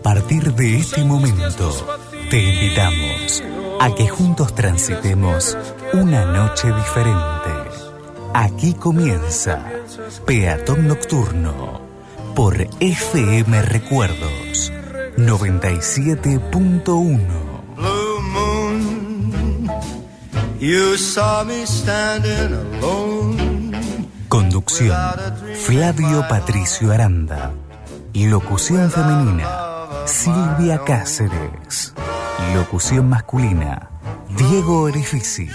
A partir de este momento, te invitamos a que juntos transitemos una noche diferente. Aquí comienza Peatón Nocturno por FM Recuerdos 97.1. You saw. Conducción, Flavio Patricio Aranda. Locución femenina, Silvia Cáceres. Locución masculina. Diego Orifici.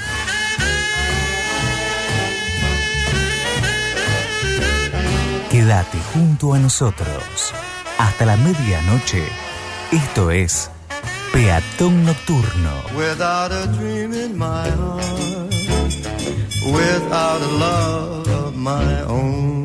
Quédate junto a nosotros. Hasta la medianoche. Esto es Peatón Nocturno. Without a dream in my heart, without a love of my own.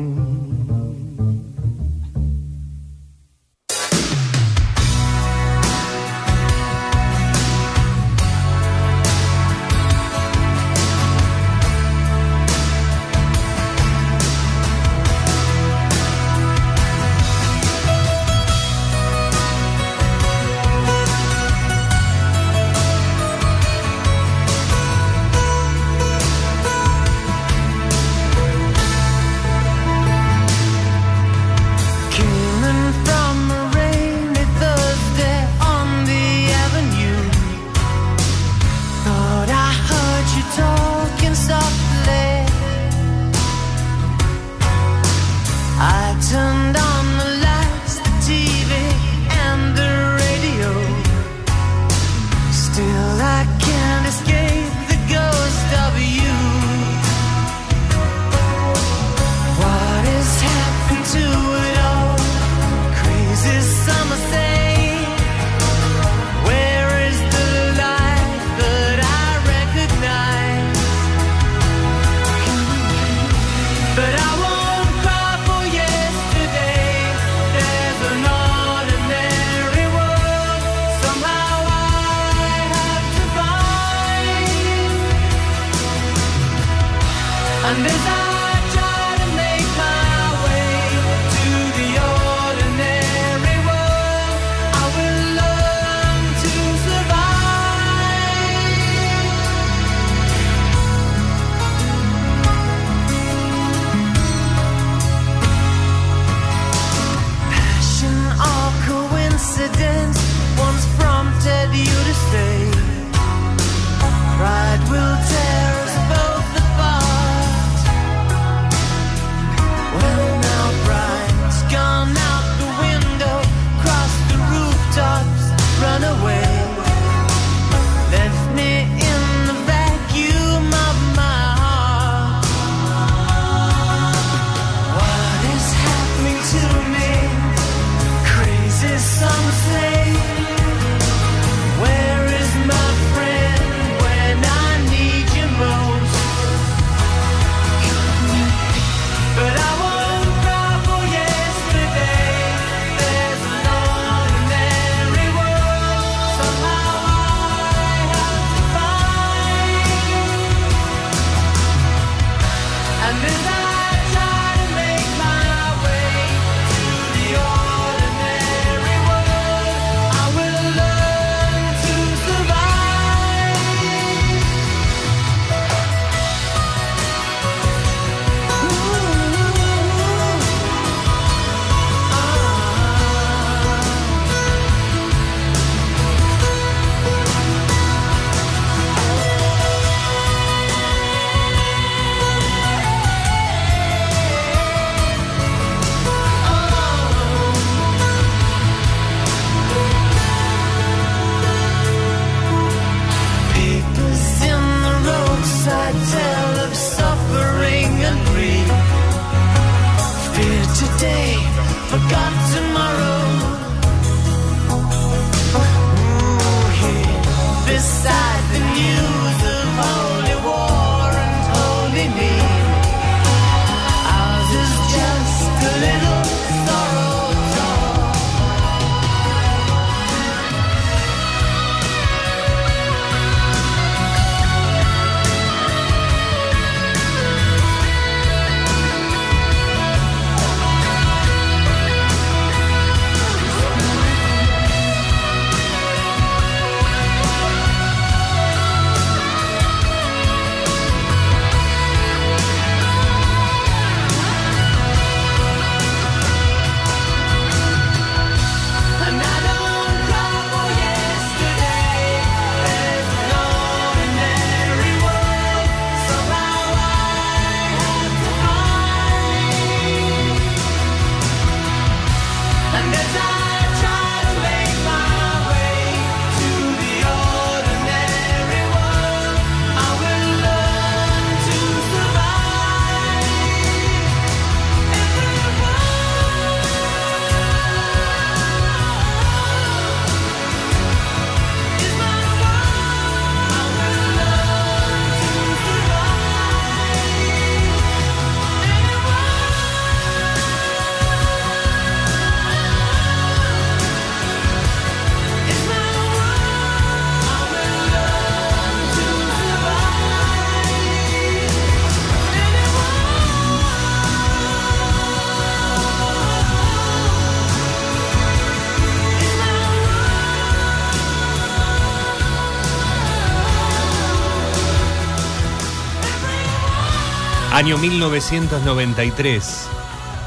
Año 1993.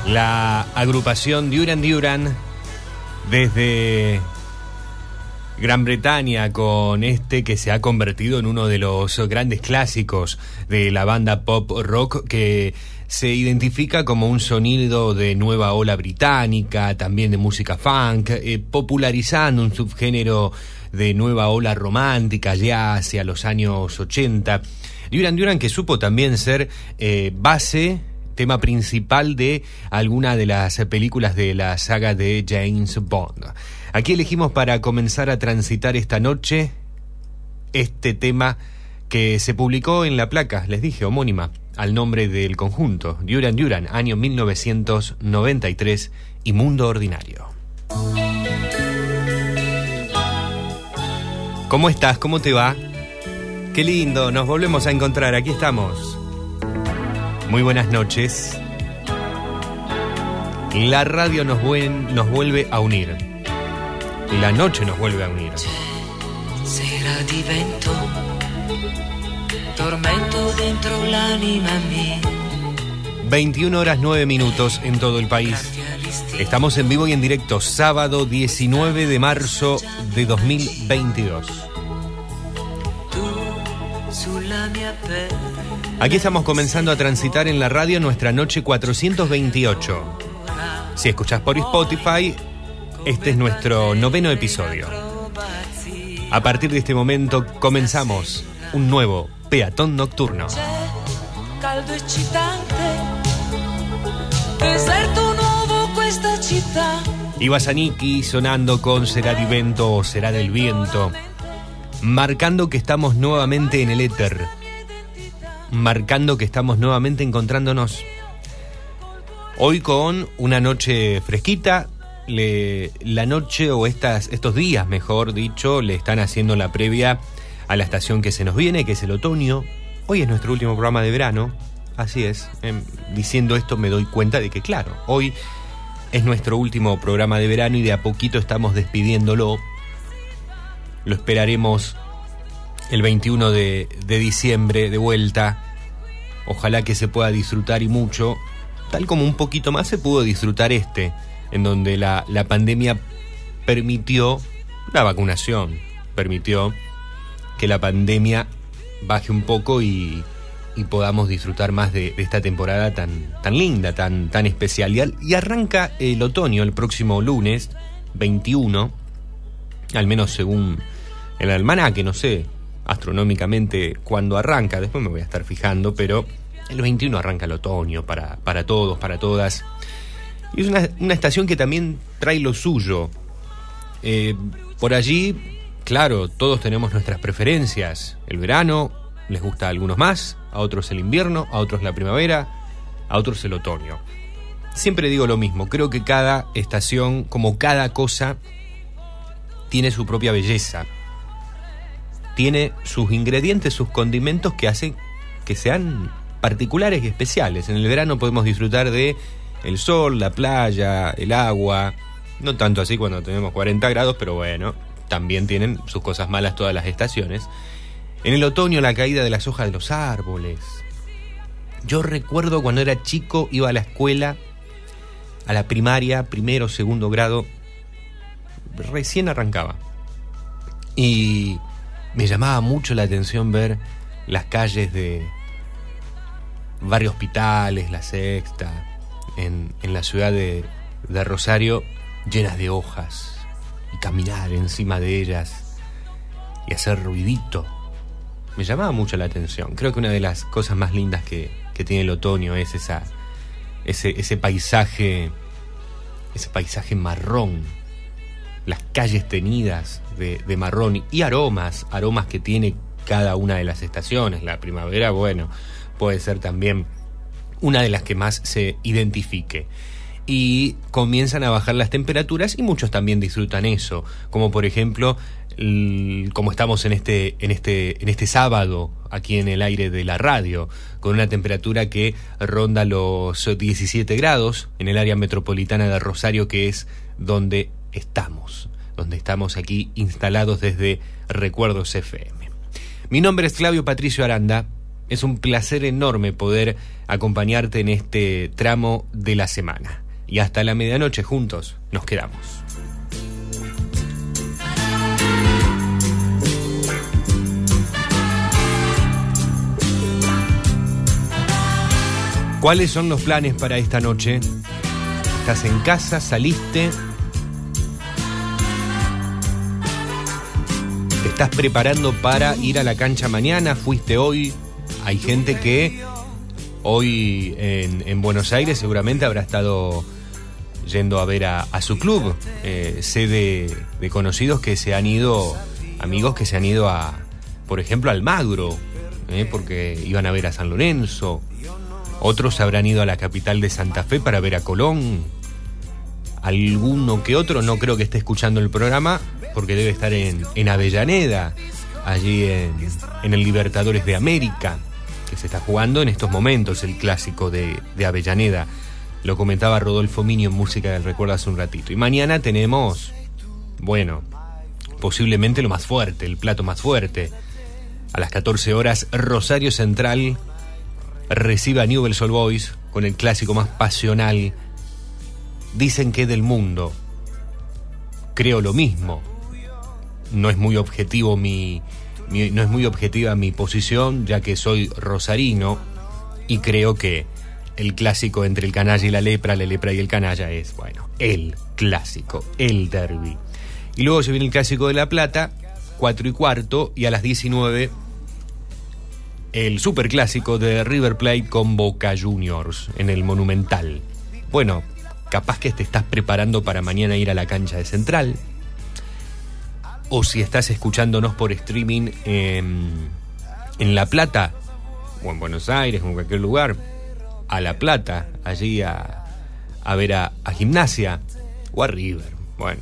La agrupación Duran Duran desde Gran Bretaña con este que se ha convertido en uno de los grandes clásicos de la banda pop rock que se identifica como un sonido de nueva ola británica, también de música funk, eh, popularizando un subgénero de nueva ola romántica ya hacia los años 80. Duran Duran que supo también ser eh, base, tema principal de alguna de las películas de la saga de James Bond. Aquí elegimos para comenzar a transitar esta noche este tema que se publicó en la placa, les dije, homónima, al nombre del conjunto, Duran Duran, año 1993 y Mundo Ordinario. ¿Cómo estás? ¿Cómo te va? Qué lindo, nos volvemos a encontrar, aquí estamos. Muy buenas noches. La radio nos, nos vuelve a unir. La noche nos vuelve a unir. Sera divento tormento dentro l'anima mia. 21 horas 9 minutos en todo el país. Estamos en vivo y en directo, sábado 19 de marzo de 2022. Aquí estamos comenzando a transitar en la radio nuestra noche 428. Si escuchás por Spotify, este es nuestro noveno episodio. A partir de este momento comenzamos un nuevo peatón nocturno. Ibasaniki sonando con Será di Vento o Será del Viento, marcando que estamos nuevamente en el éter, marcando que estamos nuevamente encontrándonos. Hoy con una noche fresquita, la noche o estas, estos días, mejor dicho, le están haciendo la previa a la estación que se nos viene, que es el otoño. Hoy es nuestro último programa de verano, así es. Em, diciendo esto me doy cuenta de que, claro, hoy es nuestro último programa de verano y de a poquito estamos despidiéndolo. Lo esperaremos el 21 de, de diciembre de vuelta. Ojalá que se pueda disfrutar y mucho, tal como un poquito más se pudo disfrutar este, en donde la, la pandemia permitió la vacunación, permitió que la pandemia baje un poco y, y podamos disfrutar más de, esta temporada tan, tan linda, tan, tan especial. Y, arranca el otoño el próximo lunes 21, al menos según el almanaque, no sé astronómicamente cuándo arranca, después me voy a estar fijando, pero el 21 arranca el otoño para, para todos, para todas. Y es una, una estación que también trae lo suyo. Eh, por allí Claro, todos tenemos nuestras preferencias. El verano les gusta a algunos más, a otros el invierno, a otros la primavera, a otros el otoño. Siempre digo lo mismo, creo que cada estación, como cada cosa, tiene su propia belleza. Tiene sus ingredientes, sus condimentos que hacen que sean particulares y especiales. En el verano podemos disfrutar de el sol, la playa, el agua. No tanto así cuando tenemos 40 grados, pero bueno, también tienen sus cosas malas todas las estaciones. En el otoño la caída de las hojas de los árboles. Yo recuerdo cuando era chico, iba a la escuela, a la primaria, primero, segundo grado, recién arrancaba. Y me llamaba mucho la atención ver las calles de Barrio Hospitales, La Sexta, en, en la ciudad de, de Rosario, llenas de hojas, y caminar encima de ellas y hacer ruidito. Me llamaba mucho la atención. Creo que una de las cosas más lindas que, tiene el otoño es esa, ese, ese paisaje, ese paisaje marrón, las calles tenidas de, marrón y aromas, aromas que tiene cada una de las estaciones. La primavera, bueno, puede ser también una de las que más se identifique y comienzan a bajar las temperaturas y muchos también disfrutan eso, como por ejemplo como estamos en este en este en este sábado aquí en el aire de la radio con una temperatura que ronda los 17 grados en el área metropolitana de Rosario que es donde estamos, donde estamos aquí instalados desde Recuerdos FM. Mi nombre es Flavio Patricio Aranda Es un placer enorme poder acompañarte en este tramo de la semana. Y hasta la medianoche juntos nos quedamos. ¿Cuáles son los planes para esta noche? ¿Estás en casa? ¿Saliste? Estás preparando para ir a la cancha mañana? ¿Fuiste hoy? Hay gente que hoy en, en Buenos Aires seguramente habrá estado yendo a ver a, su club. Eh, sé de, de conocidos que se han ido, amigos que se han ido a, por ejemplo, al Magro, eh, porque iban a ver a San Lorenzo. Otros habrán ido a la capital de Santa Fe para ver a Colón. Alguno que otro no creo que esté escuchando el programa porque debe estar en, en Avellaneda, allí en, en el Libertadores de América, que se está jugando en estos momentos el clásico de, de Avellaneda. Lo comentaba Rodolfo Minio en Música del Recuerdo hace un ratito. Y mañana tenemos, bueno, posiblemente lo más fuerte, el plato más fuerte. A las 14 horas, Rosario Central recibe a Newell's Old Boys con el clásico más pasional. Dicen que del mundo. Creo lo mismo. No es muy objetivo mi, mi- no es muy objetiva mi posición, ya que soy rosarino y creo que el clásico entre el canalla y la lepra, la lepra y el canalla es, bueno, el clásico, el derby. Y luego se viene el clásico de La Plata, 4 y cuarto, y a las 19 el superclásico de River Plate con Boca Juniors en el Monumental. Bueno, capaz que te estás preparando para mañana ir a la cancha de Central. O si estás escuchándonos por streaming en, en La Plata, o en Buenos Aires, o en cualquier lugar, a La Plata, allí a, a ver a, a Gimnasia o a River. Bueno,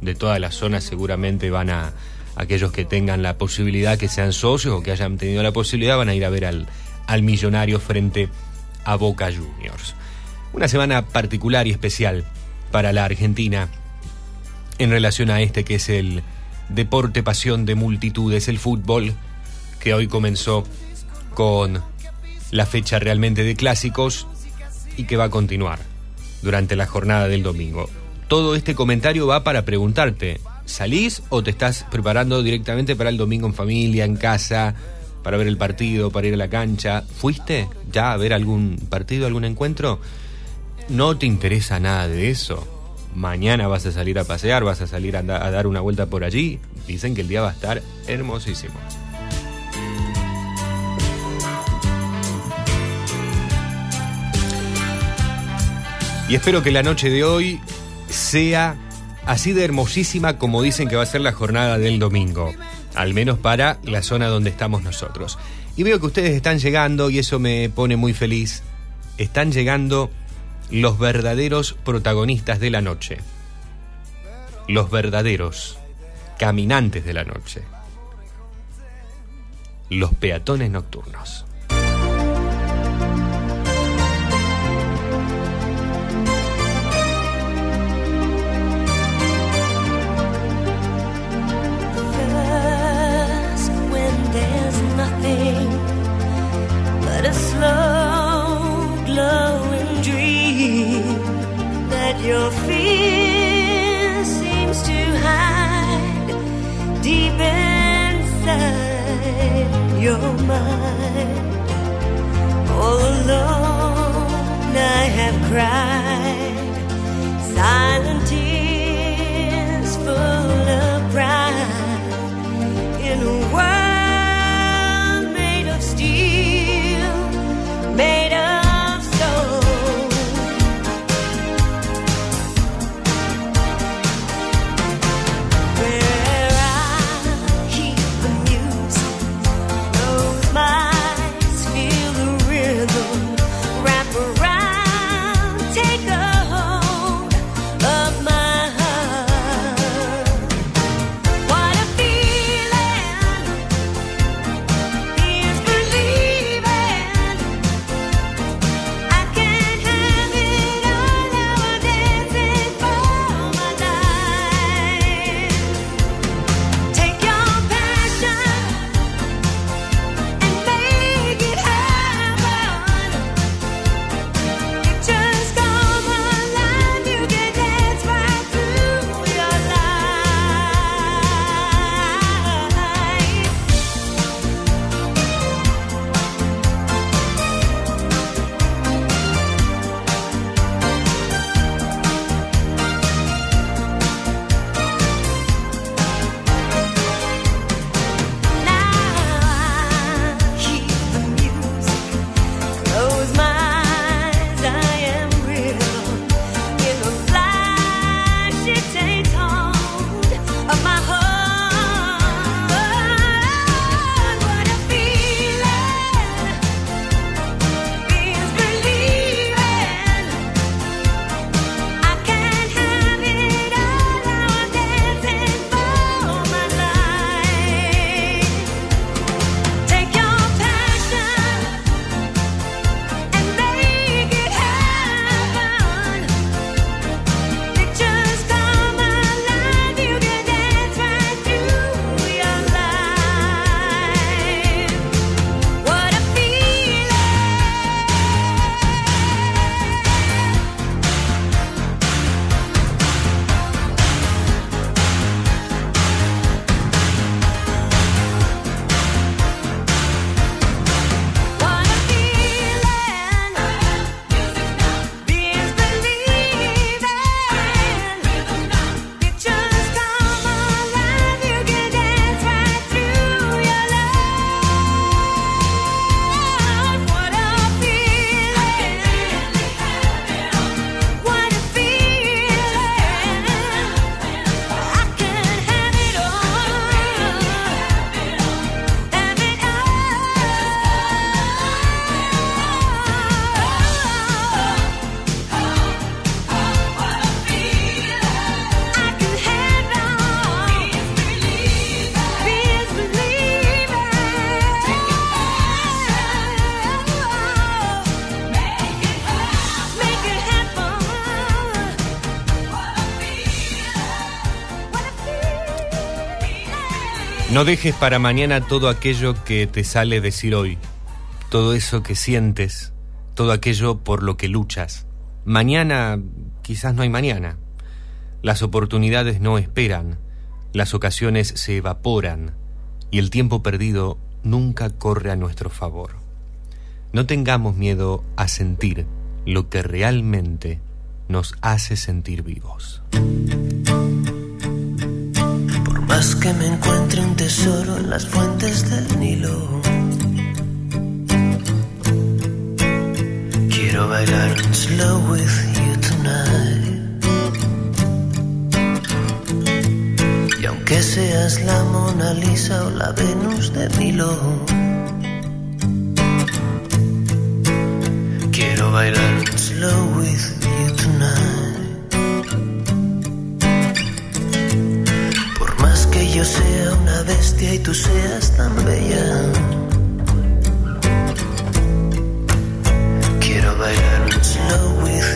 de toda la zona seguramente van a, aquellos que tengan la posibilidad, que sean socios o que hayan tenido la posibilidad, van a ir a ver al, al millonario frente a Boca Juniors. Una semana particular y especial para la Argentina en relación a este que es el deporte pasión de multitudes, el fútbol, que hoy comenzó con la fecha realmente de clásicos y que va a continuar durante la jornada del domingo. Todo este comentario va para preguntarte, ¿salís o te estás preparando directamente para el domingo en familia, en casa, para ver el partido, para ir a la cancha? ¿Fuiste ya a ver algún partido, algún encuentro? ¿No te interesa nada de eso? Mañana vas a salir a pasear, vas a salir a, da- a dar una vuelta por allí. Dicen que el día va a estar hermosísimo. Y espero que la noche de hoy sea así de hermosísima como dicen que va a ser la jornada del domingo. Al menos para la zona donde estamos nosotros. Y veo que ustedes están llegando y eso me pone muy feliz. Están llegando los verdaderos protagonistas de la noche. Los verdaderos caminantes de la noche. Los peatones nocturnos. Your fear seems to hide deep inside your mind. All alone, I have cried silent tears full of pride in a world Dejes para mañana todo aquello que te sale decir hoy, todo eso que sientes, todo aquello por lo que luchas. Mañana quizás no hay mañana. Las oportunidades no esperan, las ocasiones se evaporan y el tiempo perdido nunca corre a nuestro favor. No tengamos miedo a sentir lo que realmente nos hace sentir vivos. Más que me encuentre un tesoro en las fuentes del Nilo, quiero bailar slow with you tonight. Y aunque seas la Mona Lisa o la Venus de Milo, quiero bailar slow with you sea una bestia y tú seas tan bella, quiero bailar un slow with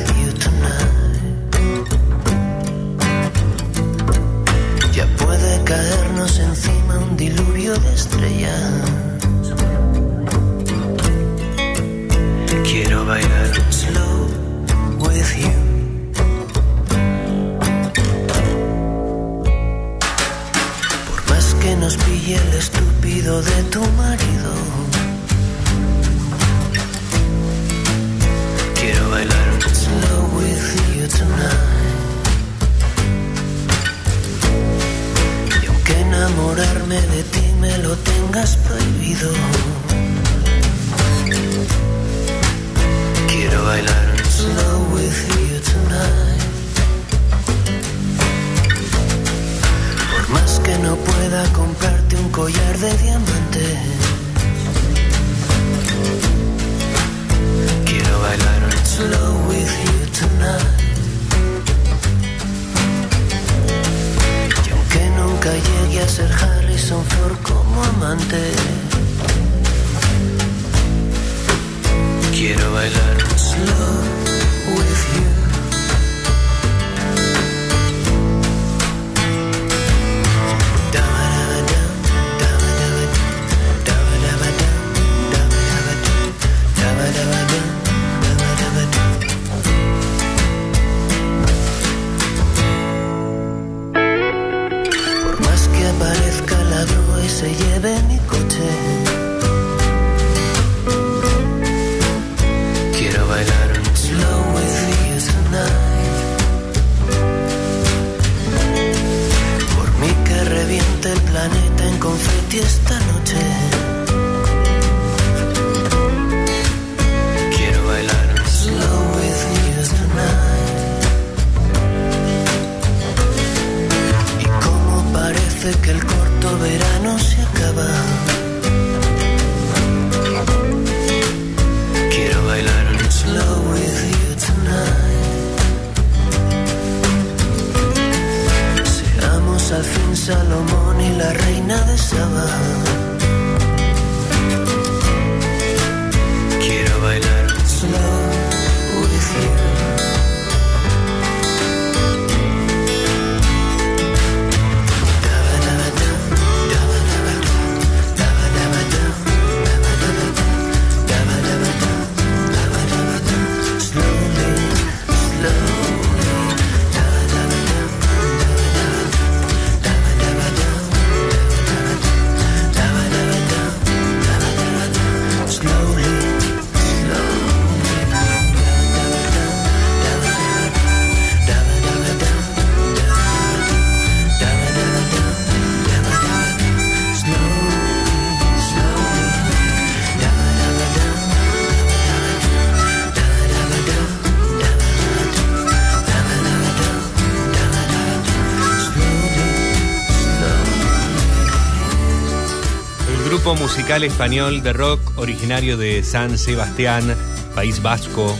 musical español de rock originario de San Sebastián, País Vasco,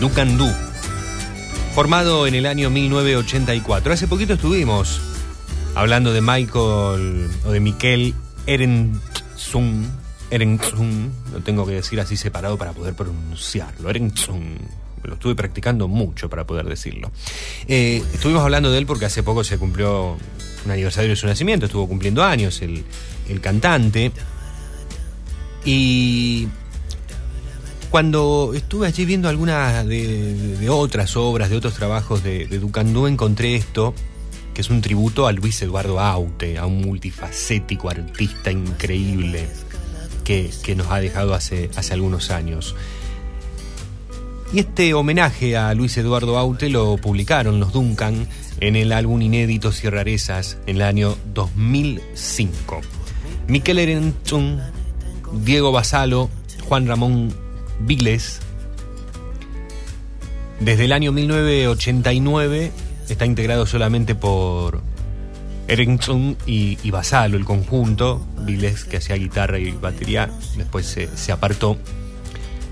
Ducandú, formado en el año 1984. Hace poquito estuvimos hablando de Michael o de Miquel Erentzun. Erentzun, lo tengo que decir así separado para poder pronunciarlo. Erentzun. lo estuve practicando mucho para poder decirlo. Eh, estuvimos hablando de él porque hace poco se cumplió un aniversario de su nacimiento, estuvo cumpliendo años el, el cantante. Y cuando estuve allí viendo algunas de, otras obras, de otros trabajos de, de Ducandú, encontré esto, que es un tributo a Luis Eduardo Aute, a un multifacético artista increíble que, nos ha dejado hace, hace algunos años. Y este homenaje a Luis Eduardo Aute lo publicaron los Duncan en el álbum inédito y Rarezas en el año 2005. Miquel Erenchun, Diego Basalo, Juan Ramón Viles. Desde el año 1989 está integrado solamente por Erenchun y, y Basalo, el conjunto. Viles, que hacía guitarra y batería, después se, se apartó.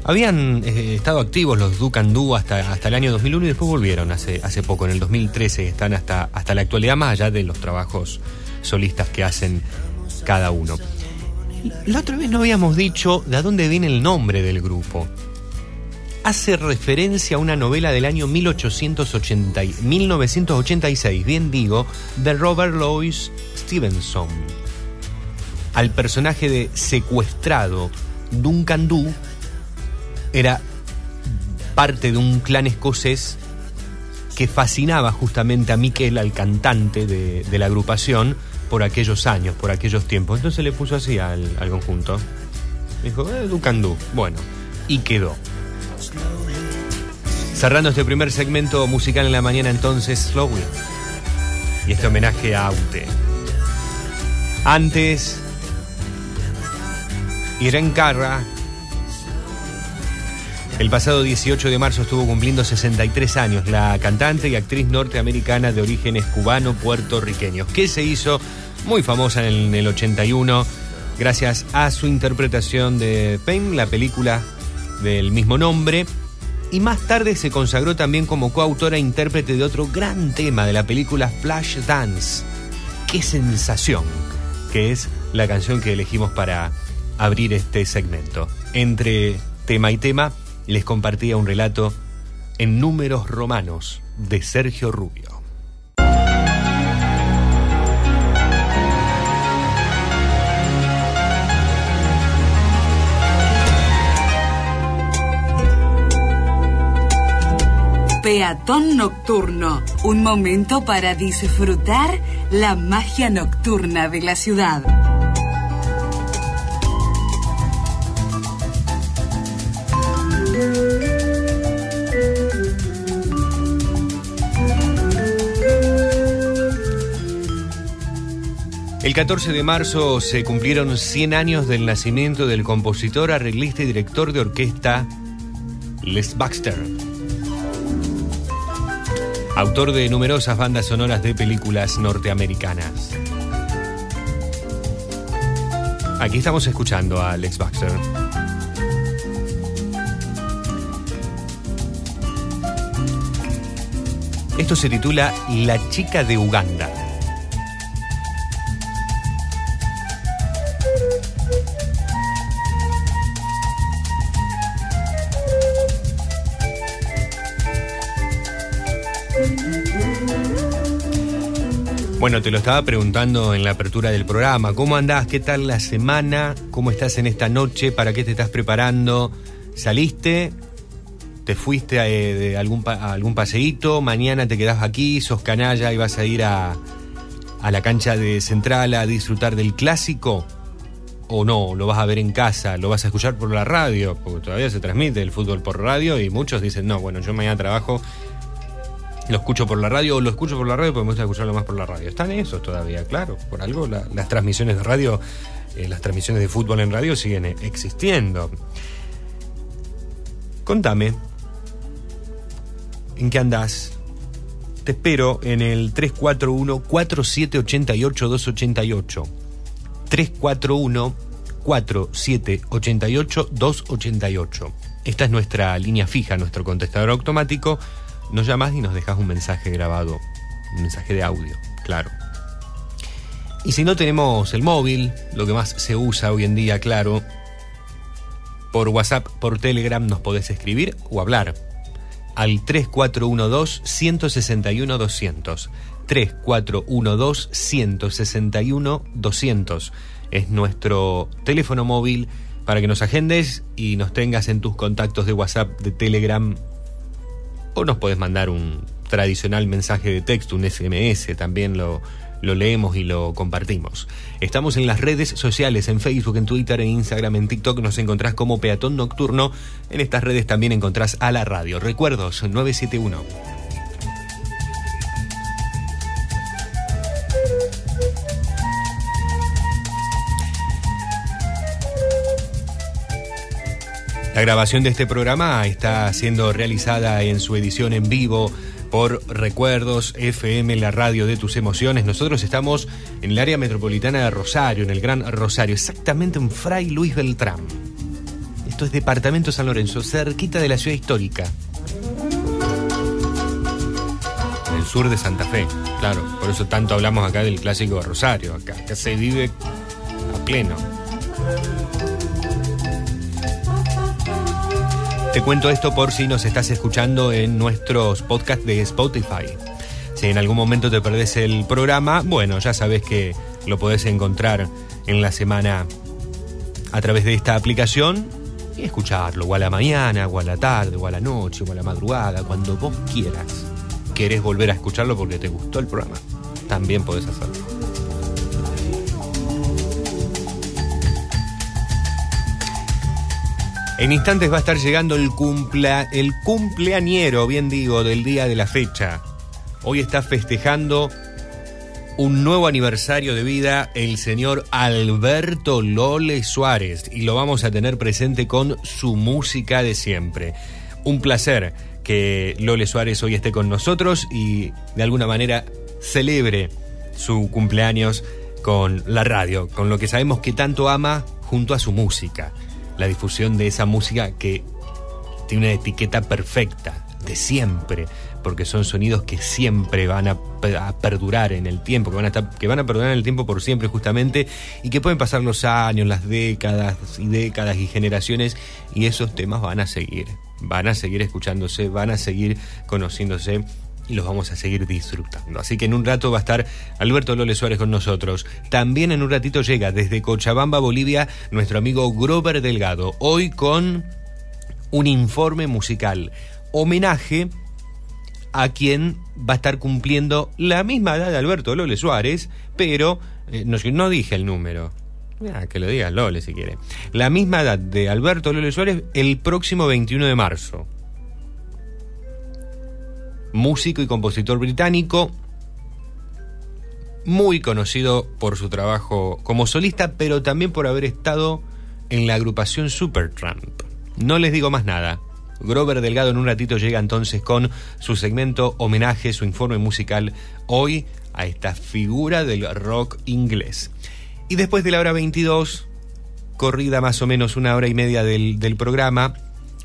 Habían eh, estado activos los Ducandú hasta, hasta el año 2001 y después volvieron hace, hace poco, en el 2013. Están hasta, hasta la actualidad, más allá de los trabajos solistas que hacen cada uno. La otra vez no habíamos dicho de dónde viene el nombre del grupo. Hace referencia a una novela del año 1880, y- 1986, bien digo, de Robert Louis Stevenson. Al personaje de secuestrado Duncan Du era parte de un clan escocés que fascinaba justamente a Miquel, al cantante de la agrupación, por aquellos años, por aquellos tiempos. Entonces le puso así al, al conjunto. Dijo, eh, Ducandú. Bueno, y quedó. Cerrando este primer segmento musical en la mañana, entonces, Slowly. Y este homenaje a Aute. Antes, Irene Carra. El pasado 18 de marzo estuvo cumpliendo 63 años la cantante y actriz norteamericana de orígenes cubano-puertorriqueños, que se hizo muy famosa en el 81 gracias a su interpretación de Fame, la película del mismo nombre, y más tarde se consagró también como coautora e intérprete de otro gran tema de la película Flash Dance. ¡Qué sensación! Que es la canción que elegimos para abrir este segmento. Entre tema y tema les compartía un relato en números romanos de Sergio Rubio. Peatón Nocturno, un momento para disfrutar la magia nocturna de la ciudad. El 14 de marzo se cumplieron 100 años del nacimiento del compositor, arreglista y director de orquesta Les Baxter. Autor de numerosas bandas sonoras de películas norteamericanas. Aquí estamos escuchando a Alex Baxter. Esto se titula La chica de Uganda. Bueno, te lo estaba preguntando en la apertura del programa. ¿Cómo andás? ¿Qué tal la semana? ¿Cómo estás en esta noche? ¿Para qué te estás preparando? ¿Saliste? ¿Te fuiste a, eh, de algún, a algún paseíto? ¿Mañana te quedás aquí? ¿Sos canalla y vas a ir a, a la cancha de Central a disfrutar del clásico? ¿O no? ¿Lo vas a ver en casa? ¿Lo vas a escuchar por la radio? Porque todavía se transmite el fútbol por radio y muchos dicen, no, bueno, yo mañana trabajo lo escucho por la radio o lo escucho por la radio porque me escucharlo más por la radio. Están esos todavía, claro. Por algo la- las transmisiones de radio, eh, las transmisiones de fútbol en radio siguen existiendo. Contame, ¿en qué andás? Te espero en el 341-4788-288. 341-4788-288. Esta es nuestra línea fija, nuestro contestador automático. Nos llamas y nos dejas un mensaje grabado, un mensaje de audio, claro. Y si no tenemos el móvil, lo que más se usa hoy en día, claro, por WhatsApp, por Telegram nos podés escribir o hablar. al 3412-161-200. 3412-161-200 es nuestro teléfono móvil para que nos agendes y nos tengas en tus contactos de WhatsApp, de Telegram o nos puedes mandar un tradicional mensaje de texto, un SMS, también lo, lo leemos y lo compartimos. Estamos en las redes sociales, en Facebook, en Twitter, en Instagram, en TikTok, nos encontrás como Peatón Nocturno. En estas redes también encontrás a la radio. Recuerdos 971. La grabación de este programa está siendo realizada en su edición en vivo por Recuerdos FM, la radio de tus emociones. Nosotros estamos en el área metropolitana de Rosario, en el Gran Rosario, exactamente en Fray Luis Beltrán. Esto es Departamento San Lorenzo, cerquita de la ciudad histórica. En el sur de Santa Fe, claro. Por eso tanto hablamos acá del clásico de Rosario. Acá, acá se vive a pleno. Te cuento esto por si nos estás escuchando en nuestros podcasts de Spotify. Si en algún momento te perdés el programa, bueno, ya sabes que lo podés encontrar en la semana a través de esta aplicación y escucharlo, o a la mañana, o a la tarde, o a la noche, o a la madrugada, cuando vos quieras. ¿Querés volver a escucharlo porque te gustó el programa? También podés hacerlo. En instantes va a estar llegando el, cumplea, el cumpleañero, bien digo, del día de la fecha. Hoy está festejando un nuevo aniversario de vida el señor Alberto Lole Suárez y lo vamos a tener presente con su música de siempre. Un placer que Lole Suárez hoy esté con nosotros y de alguna manera celebre su cumpleaños con la radio, con lo que sabemos que tanto ama junto a su música la difusión de esa música que tiene una etiqueta perfecta, de siempre, porque son sonidos que siempre van a, perdurar en el tiempo, que van a, estar, que van a perdurar en el tiempo por siempre justamente, y que pueden pasar los años, las décadas y décadas y generaciones, y esos temas van a seguir, van a seguir escuchándose, van a seguir conociéndose y los vamos a seguir disfrutando. Así que en un rato va a estar Alberto Lole Suárez con nosotros. También en un ratito llega desde Cochabamba, Bolivia, nuestro amigo Grover Delgado. Hoy con un informe musical. Homenaje a quien va a estar cumpliendo la misma edad de Alberto Lole Suárez, pero eh, no, dije el número. Ah, que lo diga Lole si quiere. La misma edad de Alberto Lole Suárez el próximo 21 de marzo músico y compositor británico, muy conocido por su trabajo como solista, pero también por haber estado en la agrupación Supertramp. No les digo más nada. Grover Delgado en un ratito llega entonces con su segmento homenaje, su informe musical hoy a esta figura del rock inglés. Y después de la hora 22, corrida más o menos una hora y media del, del programa,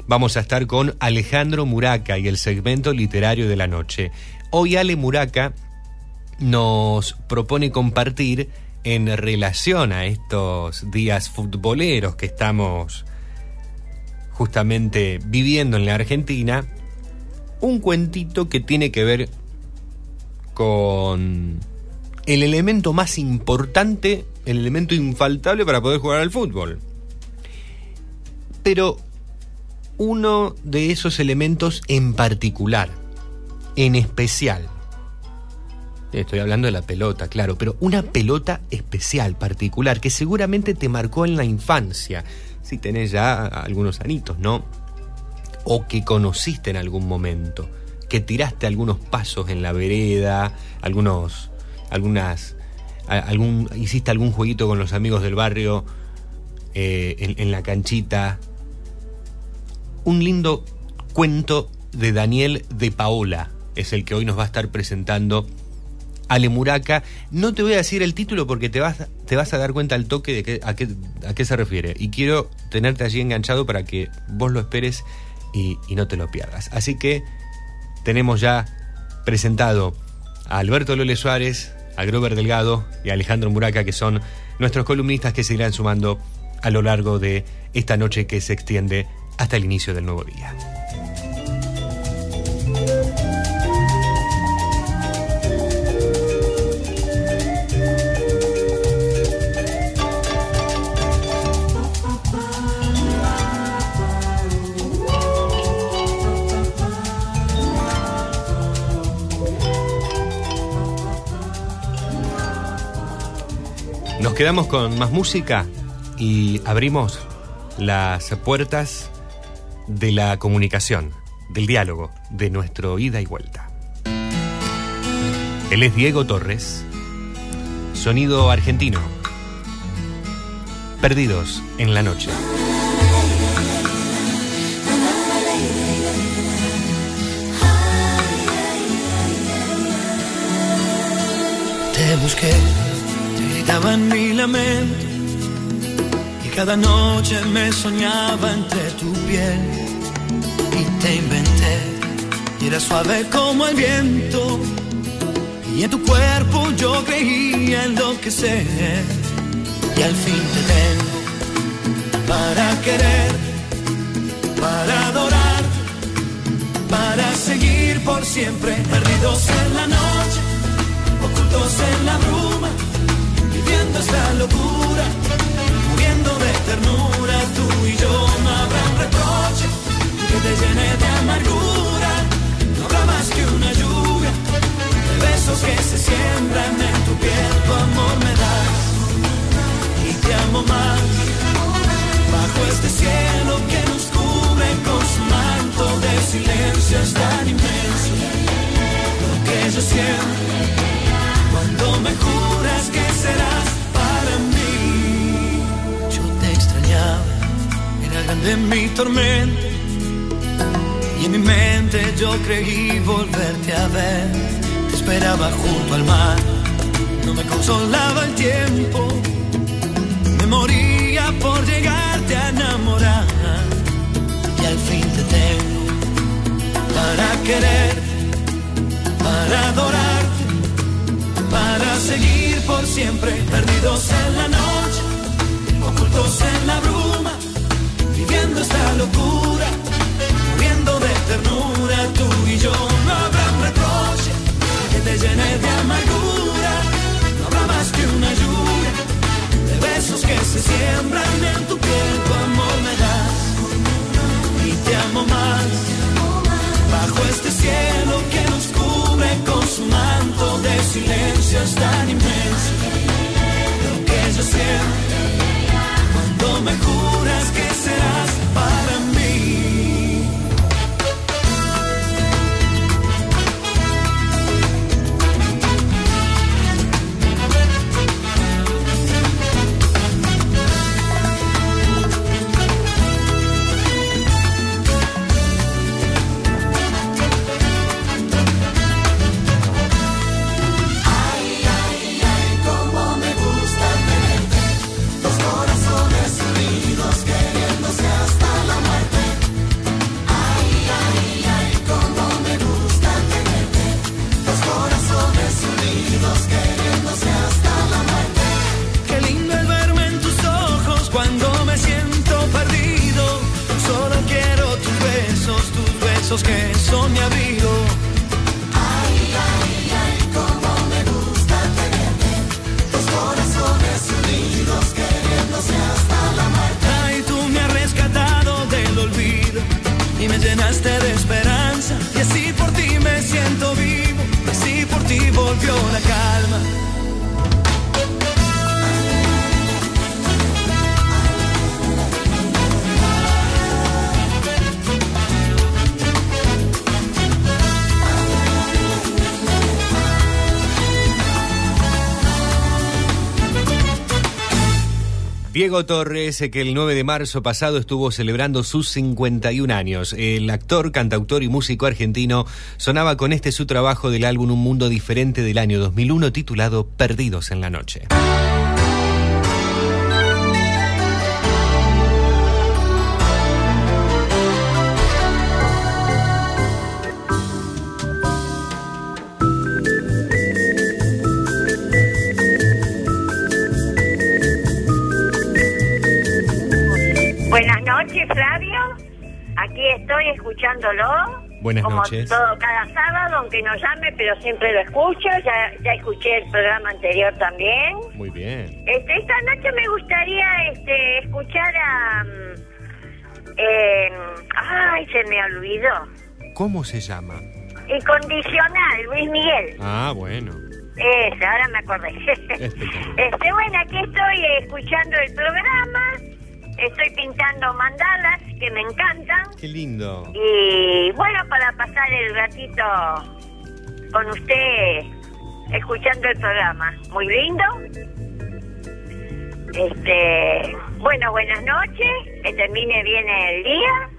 vamos a estar con Alejandro Muraca y el segmento literario de la noche. Hoy Ale Muraca nos propone compartir en relación a estos días futboleros que estamos justamente viviendo en la Argentina, un cuentito que tiene que ver con el elemento más importante, el elemento infaltable para poder jugar al fútbol. Pero uno de esos elementos en particular, en especial. Estoy hablando de la pelota, claro, pero una pelota especial, particular, que seguramente te marcó en la infancia, si tenés ya algunos anitos, ¿no? O que conociste en algún momento, que tiraste algunos pasos en la vereda, algunos, algunas, hiciste algún jueguito con los amigos del barrio eh, en la canchita, un lindo cuento de Daniel de Paola. Es el que hoy nos va a estar presentando Ale Muraca. No te voy a decir el título porque te vas, te vas a dar cuenta al toque de que, a, qué, a qué se refiere. Y quiero tenerte allí enganchado para que vos lo esperes y, no te lo pierdas. Así que tenemos ya presentado a Alberto Lole Suárez, a Grover Delgado y a Alejandro Muraca, que son nuestros columnistas que se irán sumando a lo largo de esta noche que se extiende hasta el inicio del nuevo día. Nos quedamos con más música y abrimos las puertas de la comunicación, del diálogo, de nuestro ida y vuelta. Él es Diego Torres, sonido argentino, perdidos en la noche. Te busqué, te gritaba en mi lamento cada noche me soñaba entre tu piel y te inventé. Y era suave como el viento. Y en tu cuerpo yo creía enloquecer y al fin te tengo para querer, para adorar, para seguir por siempre. Perdidos en la noche ocultos en la bruma, viviendo esta locura, ternura, tú y yo no habrá un reproche que te llene de amargura, no habrá más que una lluvia de besos que se siembran en tu piel, tu amor me das y te amo más, bajo este cielo que nos cubre con su manto de silencio es tan inmenso, lo que yo siento. Cuando me juras que serás grande mi tormento. Y en mi mente yo creí volverte a ver. Te esperaba junto al mar, no me consolaba el tiempo. Me moría por llegarte a enamorar. Y al fin te tengo para querer, para adorarte para seguir por siempre perdidos en la noche, ocultos en la bruma, viviendo esta locura, muriendo de ternura, tú y yo no habrá un reproche que te llene de amargura, no habrá más que una lluvia de besos que se siembran en tu piel, tu amor me das y te amo más, bajo este cielo que nos cubre con su manto de silencio es tan inmenso. Lo que yo siento me juras que serás para mí. Diego Torres, eh, que el 9 de marzo pasado estuvo celebrando sus 51 años. El actor, cantautor y músico argentino sonaba con este su trabajo del álbum Un Mundo Diferente del año 2001 titulado Perdidos en la Noche. Estoy escuchándolo. Buenas como noches. todo cada sábado, aunque no llame, pero siempre lo escucho. Ya, ya escuché el programa anterior también. Muy bien. Este, esta noche me gustaría este, escuchar a... eh, ay, se me olvidó. ¿Cómo se llama? Incondicional, Luis Miguel. Ah, bueno. Esa, ahora me acordé. este, bueno, aquí estoy escuchando el programa. Estoy pintando mandalas que me encantan. Qué lindo. Y bueno, para pasar el ratito con usted escuchando el programa. Muy lindo. Este, bueno, buenas noches. Que termine bien el día.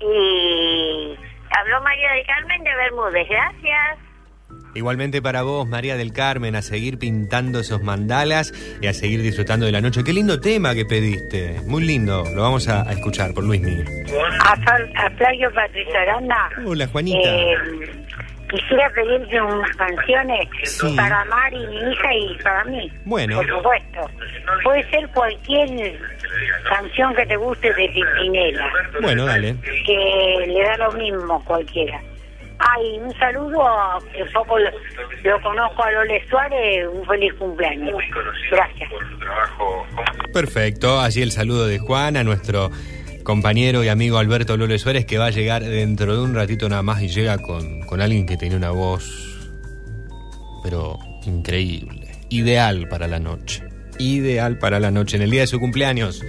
Y habló María del Carmen de Bermúdez. Gracias. Igualmente para vos, María del Carmen, a seguir pintando esos mandalas y a seguir disfrutando de la noche. Qué lindo tema que pediste. Muy lindo. Lo vamos a, a escuchar por Luis Miguel. A, Fal- a Flavio Patricio Aranda. Hola, Juanita. eh, quisiera pedirte unas canciones Sí. para Mari, mi hija, y para mí. Bueno. Por supuesto. Puede ser cualquier canción que te guste de Pimpinela, Bueno, dale. que le da lo mismo cualquiera. Ay, un saludo a que poco lo, lo conozco a Lole Suárez, un feliz cumpleaños. Gracias. Perfecto. Allí el saludo de Juan a nuestro compañero y amigo Alberto Lole Suárez que va a llegar dentro de un ratito nada más y llega con, con alguien que tiene una voz, pero increíble. Ideal para la noche. Ideal para la noche en el día de su cumpleaños.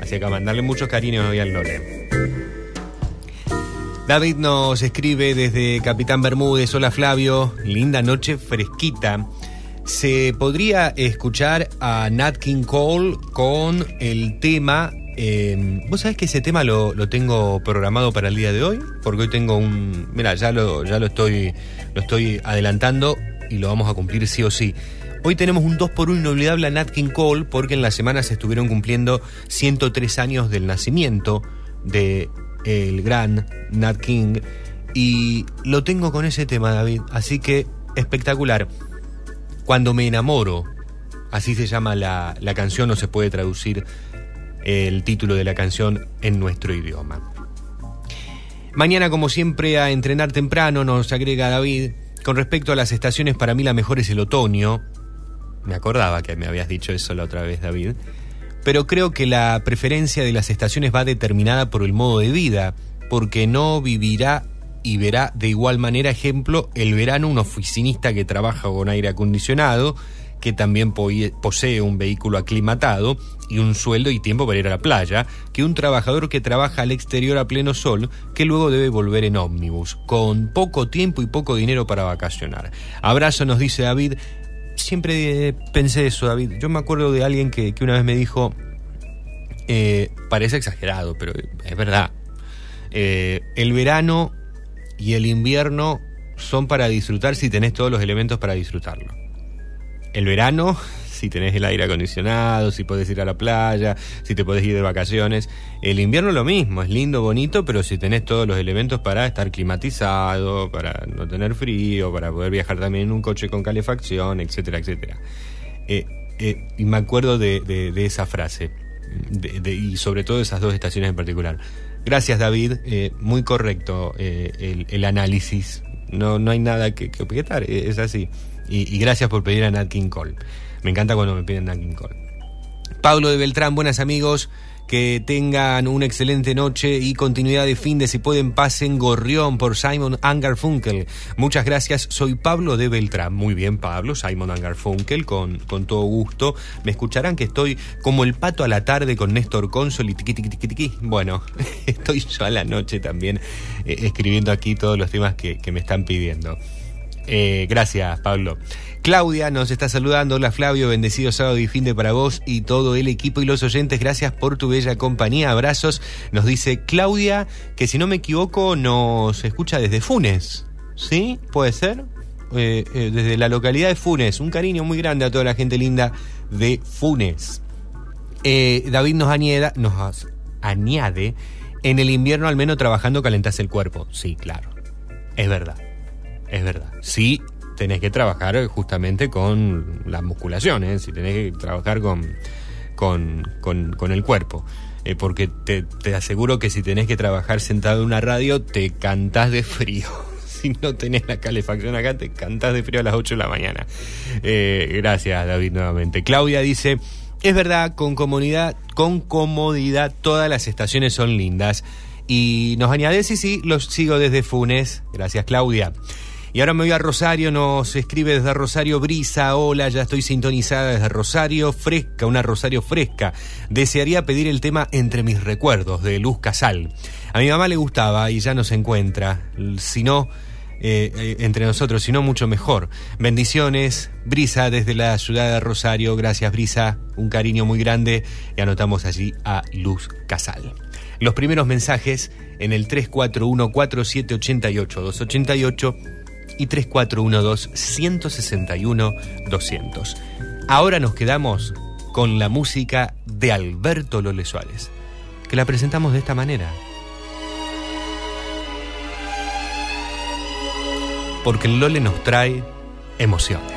Así que a mandarle muchos cariños hoy al Lole. David nos escribe desde Capitán Bermúdez. Hola Flavio, linda noche fresquita. Se podría escuchar a Nat King Cole con el tema. eh, ¿Vos sabés que ese tema lo, tengo programado para el día de hoy? Porque hoy tengo un. Mira, ya lo, ya lo estoy, lo estoy adelantando y lo vamos a cumplir sí o sí. Hoy tenemos un 2 por 1 inolvidable a Nat King Cole porque en la semana se estuvieron cumpliendo 103 años del nacimiento de el gran Nat King y lo tengo con ese tema David, así que espectacular. Cuando me enamoro, así se llama la, la canción, no se puede traducir el título de la canción en nuestro idioma. Mañana, como siempre, a entrenar temprano, nos agrega David. Con respecto a las estaciones, para mí la mejor es el otoño. Me acordaba que me habías dicho eso la otra vez, David. Pero creo que la preferencia de las estaciones va determinada por el modo de vida, porque no vivirá y verá de igual manera, ejemplo, el verano un oficinista que trabaja con aire acondicionado, que también posee un vehículo aclimatado y un sueldo y tiempo para ir a la playa, que un trabajador que trabaja al exterior a pleno sol, que luego debe volver en ómnibus, con poco tiempo y poco dinero para vacacionar. Abrazo, nos dice David. Siempre eh, pensé eso, David. Yo me acuerdo de alguien que, que una vez me dijo, eh, parece exagerado, pero es verdad. Eh, el verano y el invierno son para disfrutar si tenés todos los elementos para disfrutarlo. El verano, si tenés el aire acondicionado, si podés ir a la playa, si te podés ir de vacaciones. El invierno lo mismo, es lindo, bonito, pero si tenés todos los elementos para estar climatizado, para no tener frío, para poder viajar también en un coche con calefacción, etcétera, etcétera. Eh, eh, y me acuerdo de, de- de esa frase, y sobre todo esas dos estaciones en particular. Gracias David, eh, muy correcto el, el análisis, no, no hay nada que, objetar, es así. Y, y gracias por pedir a Nat King Cole. Me encanta cuando me piden King Cole. Pablo de Beltrán, buenas amigos. Que tengan una excelente noche y continuidad de fin de si pueden pasen Gorrión por Simon Angarfunkel. Muchas gracias, soy Pablo de Beltrán. Muy bien, Pablo, Simon Angarfunkel, con, con todo gusto. Me escucharán que estoy como el pato a la tarde con Néstor Consol y tiqui, tiqui, tiqui, tiqui. Bueno, estoy yo a la noche también eh, escribiendo aquí todos los temas que, que me están pidiendo. Eh, gracias, Pablo. Claudia nos está saludando. Hola, Flavio. Bendecido sábado y fin de para vos y todo el equipo y los oyentes. Gracias por tu bella compañía. Abrazos. Nos dice Claudia, que si no me equivoco, nos escucha desde Funes. ¿Sí? ¿Puede ser? Eh, eh, desde la localidad de Funes. Un cariño muy grande a toda la gente linda de Funes. Eh, David nos nos añade, en el invierno al menos trabajando calentás el cuerpo. Sí, claro. Es verdad. Es verdad. Sí, tenés que trabajar justamente con las musculaciones, si tenés que trabajar con, con, con- con el cuerpo. Eh, porque te, te aseguro que si tenés que trabajar sentado en una radio, te cantás de frío. Si no tenés la calefacción acá, te cantás de frío a las 8 de la mañana. Eh, gracias, David, nuevamente. Claudia dice. Es verdad, con comodidad, con comodidad todas las estaciones son lindas. Y nos añade, sí, sí, los sigo desde Funes. Gracias, Claudia. Y ahora me voy a Rosario, nos escribe desde Rosario Brisa, hola, ya estoy sintonizada desde Rosario, fresca, una Rosario fresca. Desearía pedir el tema Entre mis recuerdos de Luz Casal. A mi mamá le gustaba y ya no se encuentra, si no, eh, eh, entre nosotros, si no, mucho mejor. Bendiciones, Brisa desde la ciudad de Rosario, gracias Brisa, un cariño muy grande y anotamos allí a Luz Casal. Los primeros mensajes en el 341-4788-288 y 3412-161-200. Ahora nos quedamos con la música de Alberto Lole Suárez, que la presentamos de esta manera. Porque el Lole nos trae emociones.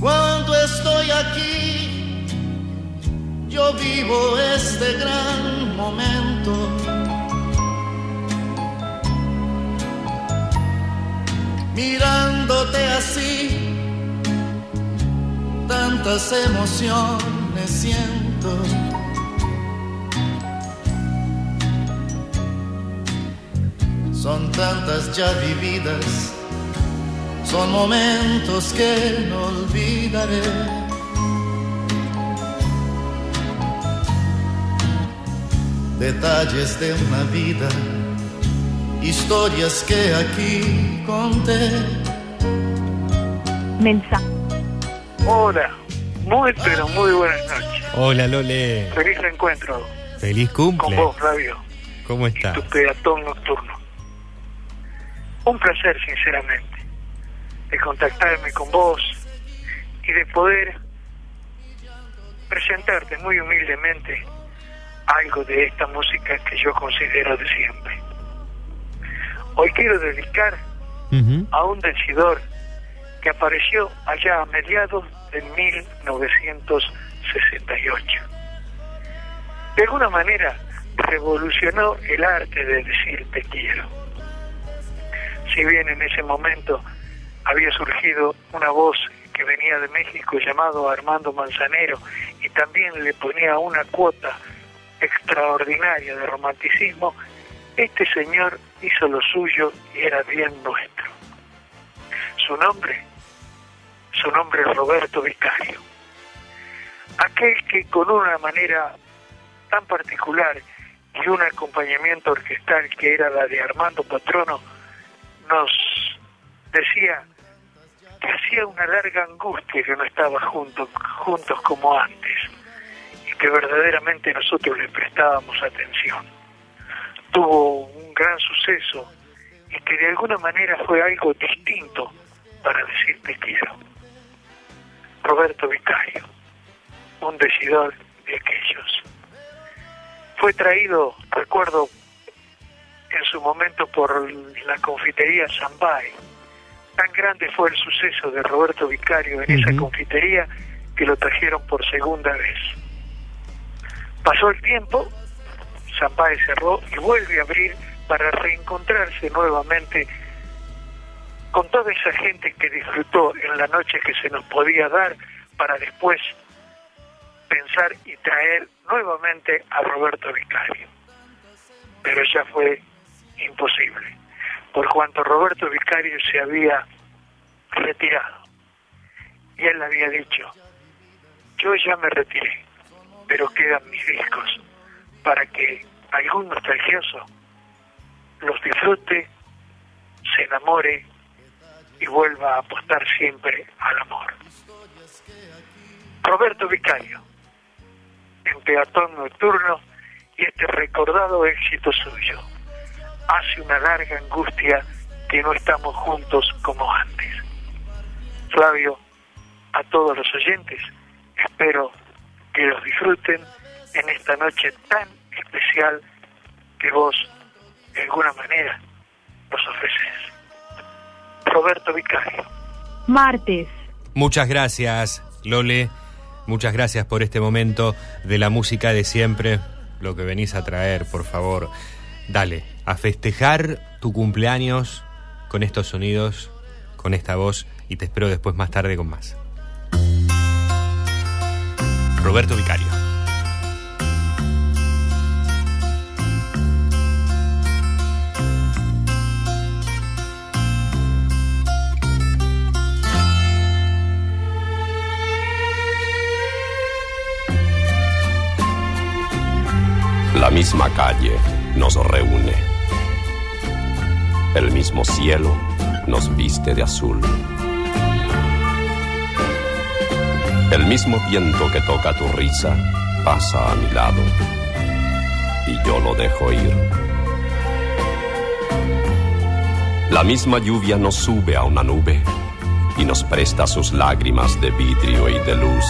Cuando estoy aquí, yo vivo este gran momento. Mirándote así, tantas emociones siento. Son tantas ya vividas son momentos que no olvidaré. Detalles de una vida, historias que aquí conté. Mensaje. Hola, muy pero muy buenas noches. Hola Lole, Feliz encuentro feliz con cumple. vos, Flavio, ¿Cómo estás? tu peatón nocturno. Un placer, sinceramente, de contactarme con vos y de poder presentarte muy humildemente algo de esta música que yo considero de siempre. Hoy quiero dedicar a un decidor que apareció allá a mediados de 1968. De alguna manera revolucionó el arte de decir te quiero. Si bien en ese momento había surgido una voz que venía de México llamado Armando Manzanero y también le ponía una cuota extraordinaria de romanticismo, este señor hizo lo suyo y era bien nuestro. Su nombre, su nombre es Roberto Vicario. Aquel que con una manera tan particular y un acompañamiento orquestal que era la de Armando Patrono, nos decía que hacía una larga angustia que no estaba junto, juntos como antes y que verdaderamente nosotros le prestábamos atención. Tuvo gran suceso y que de alguna manera fue algo distinto para decir te quiero. Roberto Vicario, un decidor de aquellos. Fue traído, recuerdo, en su momento por la confitería Zambay. Tan grande fue el suceso de Roberto Vicario en esa confitería que lo trajeron por segunda vez. Pasó el tiempo, Zambay cerró y vuelve a abrir para reencontrarse nuevamente con toda esa gente que disfrutó en la noche que se nos podía dar para después pensar y traer nuevamente a Roberto Vicario. Pero ya fue imposible, por cuanto Roberto Vicario se había retirado. Y él había dicho, yo ya me retiré, pero quedan mis discos para que algún nostalgioso los disfrute, se enamore y vuelva a apostar siempre al amor. Roberto Vicario, en Peatón Nocturno y este recordado éxito suyo. Hace una larga angustia que no estamos juntos como antes. Flavio, a todos los oyentes, espero que los disfruten en esta noche tan especial que vos, de alguna manera, nos ofreces. Roberto Vicario. Martes. Muchas gracias, Lole. Muchas gracias por este momento de la música de siempre. Lo que venís a traer, por favor. Dale, a festejar tu cumpleaños con estos sonidos, con esta voz, y te espero después más tarde con más. Roberto Vicario. La misma calle nos reúne. El mismo cielo nos viste de azul. El mismo viento que toca tu risa pasa a mi lado y yo lo dejo ir. La misma lluvia nos sube a una nube y nos presta sus lágrimas de vidrio y de luz.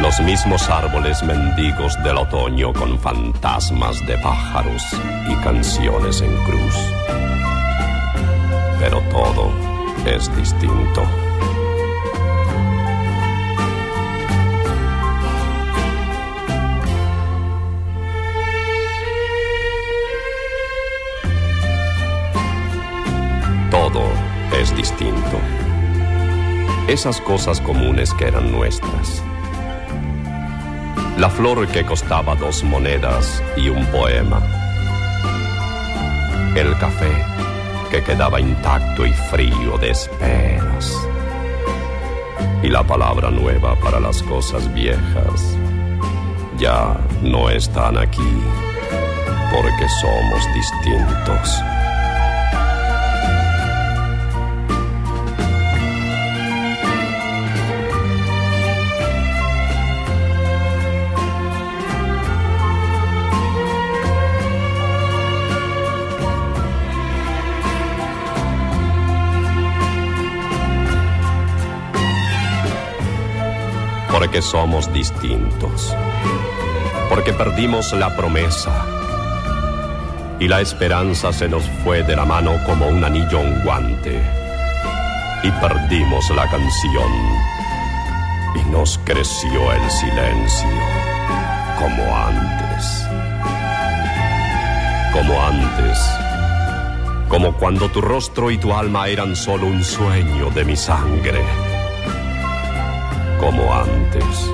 Los mismos árboles mendigos del otoño con fantasmas de pájaros y canciones en cruz. Pero todo es distinto. Todo es distinto. Esas cosas comunes que eran nuestras. La flor que costaba dos monedas y un poema. El café que quedaba intacto y frío de esperas. Y la palabra nueva para las cosas viejas ya no están aquí porque somos distintos. Porque somos distintos, porque perdimos la promesa y la esperanza se nos fue de la mano como un anillo un guante y perdimos la canción y nos creció el silencio como antes, como antes, como cuando tu rostro y tu alma eran solo un sueño de mi sangre como antes.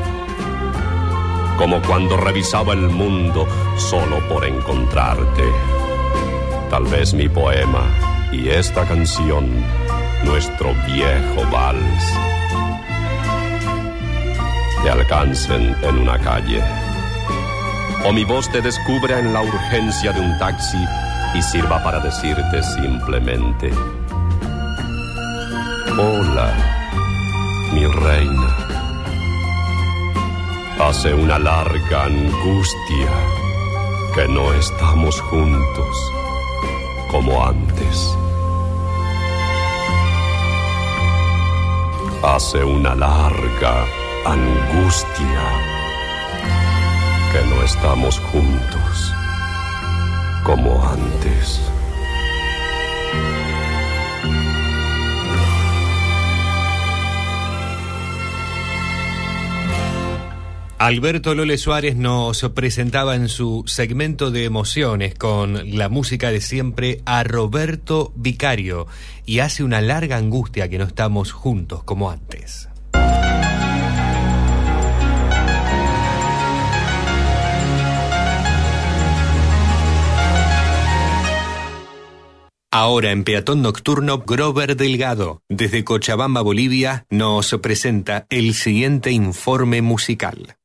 Como cuando revisaba el mundo solo por encontrarte. Tal vez mi poema y esta canción, nuestro viejo vals, te alcancen en una calle. O mi voz te descubra en la urgencia de un taxi y sirva para decirte simplemente, hola, mi reina. Hace una larga angustia que no estamos juntos como antes. Hace una larga angustia que no estamos juntos como antes. Alberto Lole Suárez nos presentaba en su segmento de emociones con la música de siempre a Roberto Vicario y hace una larga angustia que no estamos juntos como antes. Ahora en Peatón Nocturno, Grover Delgado, desde Cochabamba, Bolivia, nos presenta el siguiente informe musical.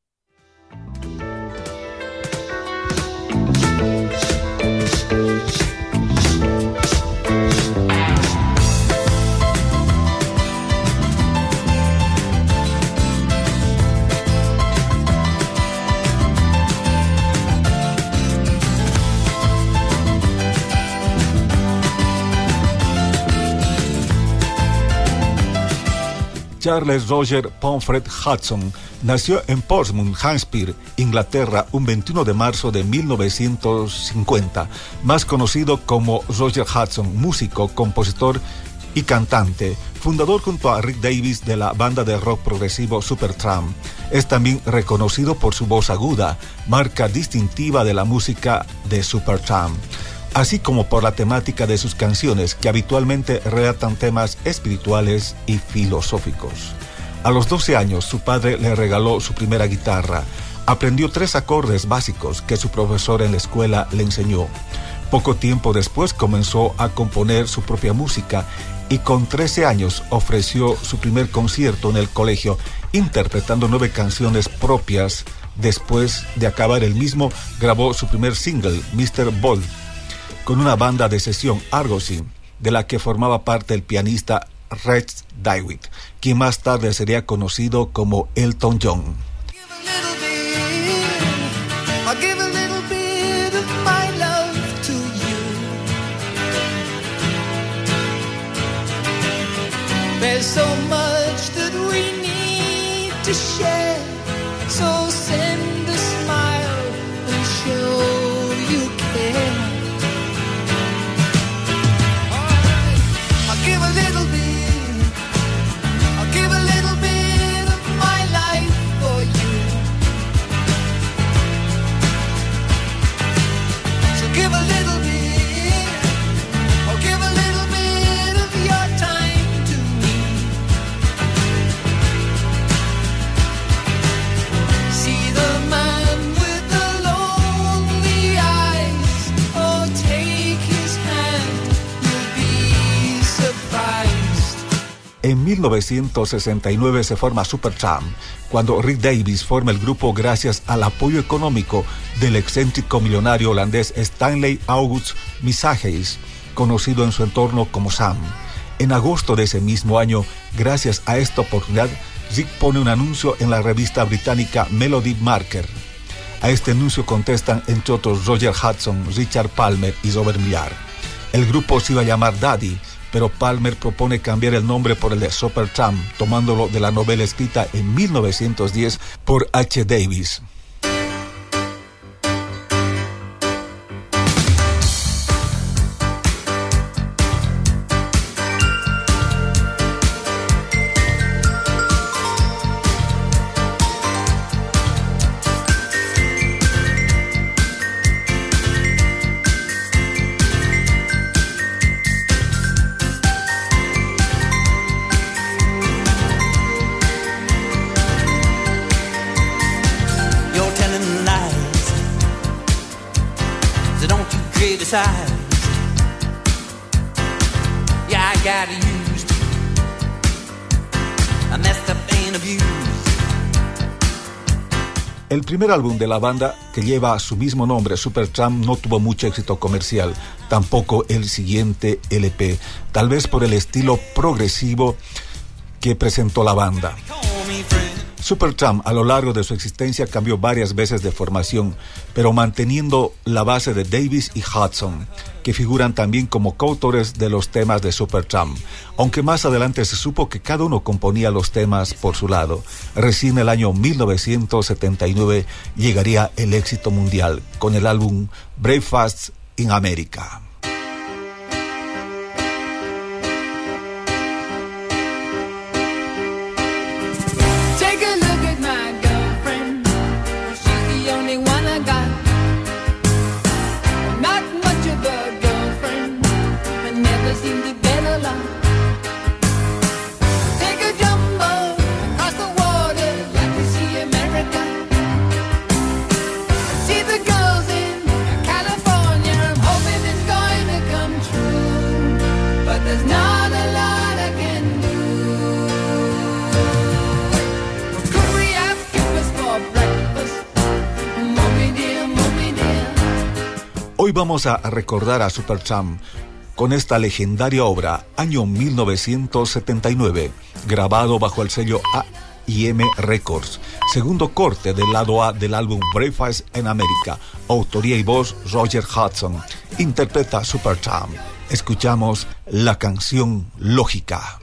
Charles Roger Pomfret Hudson nació en Portsmouth, Hampshire, Inglaterra, un 21 de marzo de 1950, más conocido como Roger Hudson, músico, compositor y cantante, fundador junto a Rick Davis de la banda de rock progresivo Supertramp. Es también reconocido por su voz aguda, marca distintiva de la música de Supertramp así como por la temática de sus canciones que habitualmente relatan temas espirituales y filosóficos. A los 12 años su padre le regaló su primera guitarra. Aprendió tres acordes básicos que su profesor en la escuela le enseñó. Poco tiempo después comenzó a componer su propia música y con 13 años ofreció su primer concierto en el colegio interpretando nueve canciones propias Después de acabar el mismo, grabó su primer single, Mr. Ball, con una banda de sesión, Argosy, de la que formaba parte el pianista Rex Dywitt, quien más tarde sería conocido como Elton John. There's so much that we need to share. 1969 se forma Supertramp, cuando Rick Davis forma el grupo gracias al apoyo económico del excéntrico millonario holandés Stanley August Misageis, conocido en su entorno como Sam. En agosto de ese mismo año, gracias a esta oportunidad, Rick pone un anuncio en la revista británica Melody Marker. A este anuncio contestan entre otros Roger Hudson, Richard Palmer y Robert Millar. El grupo se iba a llamar Daddy, pero Palmer propone cambiar el nombre por el de Supertramp, tomándolo de la novela escrita en 1910 por H. Davis. El primer álbum de la banda, que lleva su mismo nombre, Supertramp, no tuvo mucho éxito comercial, tampoco el siguiente LP, tal vez por el estilo progresivo que presentó la banda. Supertramp a lo largo de su existencia cambió varias veces de formación, pero manteniendo la base de Davis y Hudson, que figuran también como coautores de los temas de Supertramp, aunque más adelante se supo que cada uno componía los temas por su lado. Recién el año 1979 llegaría el éxito mundial con el álbum Breakfast in America. Hoy vamos a recordar a Supertramp con esta legendaria obra, año 1979, grabado bajo el sello A&M Records, segundo corte del lado A del álbum Breakfast in America, autoría y voz Roger Hudson, interpreta Supertramp. Escuchamos la canción Lógica.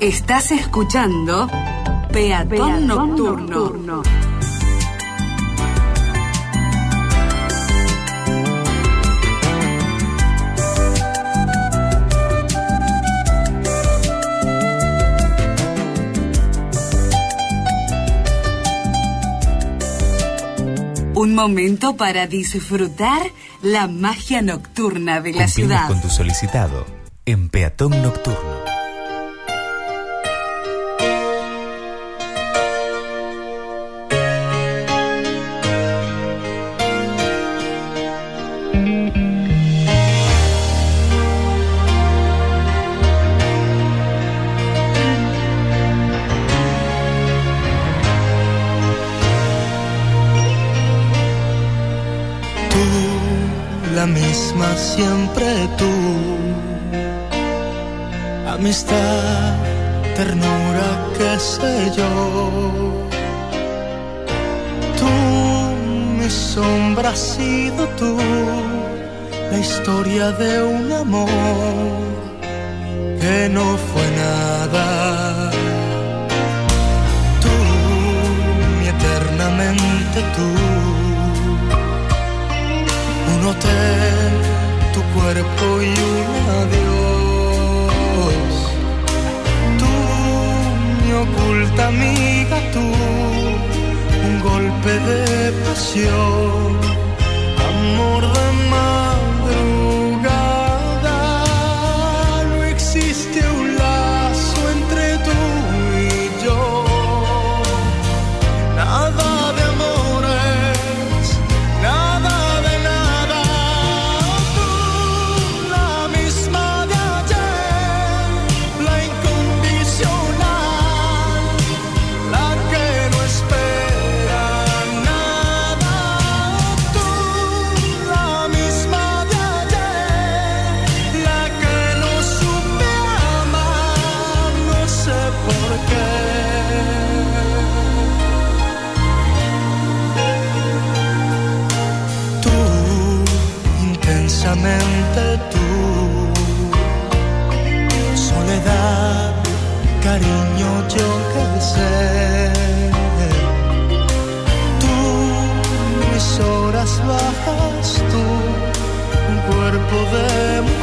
Estás escuchando Peatón, Nocturno. Un momento para disfrutar la magia nocturna de la Cumplimos ciudad. con tu solicitado en Peatón Nocturno. Ternura, qué sé yo. Tú, mi sombra has sido tú. La historia de un amor que no fue nada. Tú, mi eternamente tú un hotel, tu cuerpo y un adiós. Oculta amiga, tú, un golpe de pasión, amor de madrugada.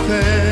Mujer,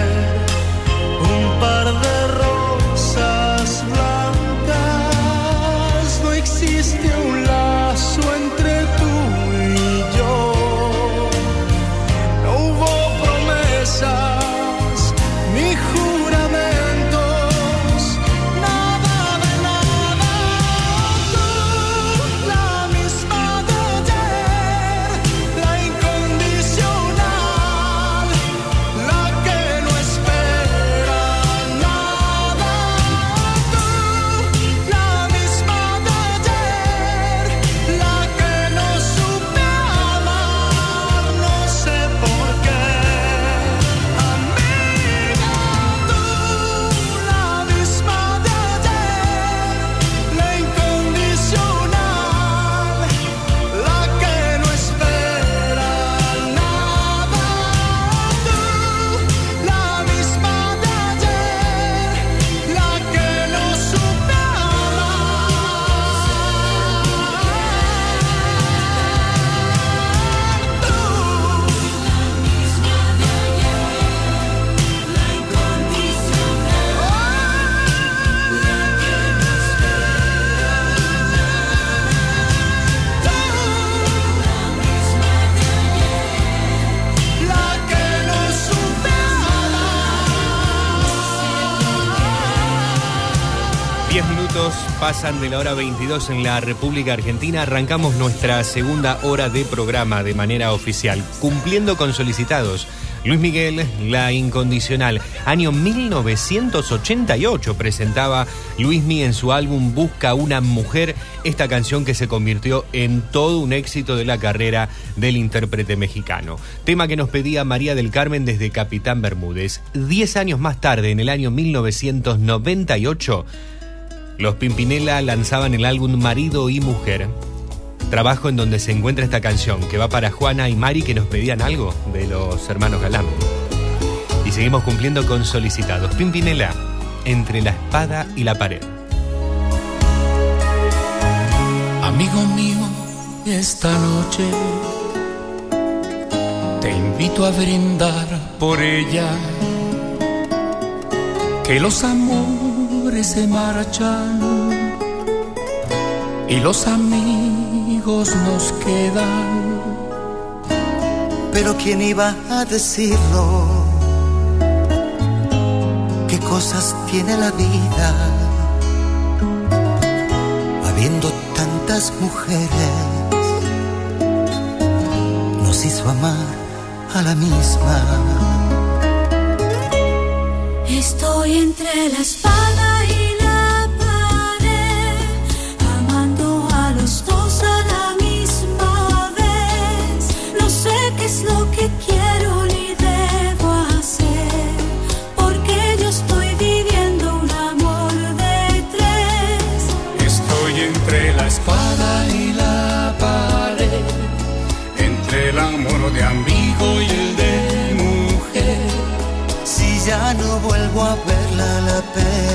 pasan de la hora 22 en la República Argentina. Arrancamos nuestra segunda hora de programa de manera oficial, cumpliendo con solicitados. Luis Miguel, La Incondicional. Año 1988 presentaba Luismi en su álbum Busca una mujer, esta canción que se convirtió en todo un éxito de la carrera del intérprete mexicano. Tema que nos pedía María del Carmen desde Capitán Bermúdez. Diez años más tarde, en el año 1998, los Pimpinela lanzaban el álbum Marido y Mujer. Trabajo en donde se encuentra esta canción que va para Juana y Mari que nos pedían algo de los hermanos Galán. Y seguimos cumpliendo con solicitados. Pimpinela, entre la espada y la pared. Amigo mío, esta noche te invito a brindar por ella. Que los amores se marchan y los amigos nos quedan. Pero ¿quién iba a decirlo? ¿Qué cosas tiene la vida? Habiendo tantas mujeres, nos hizo amar a la misma. Estoy entre la espada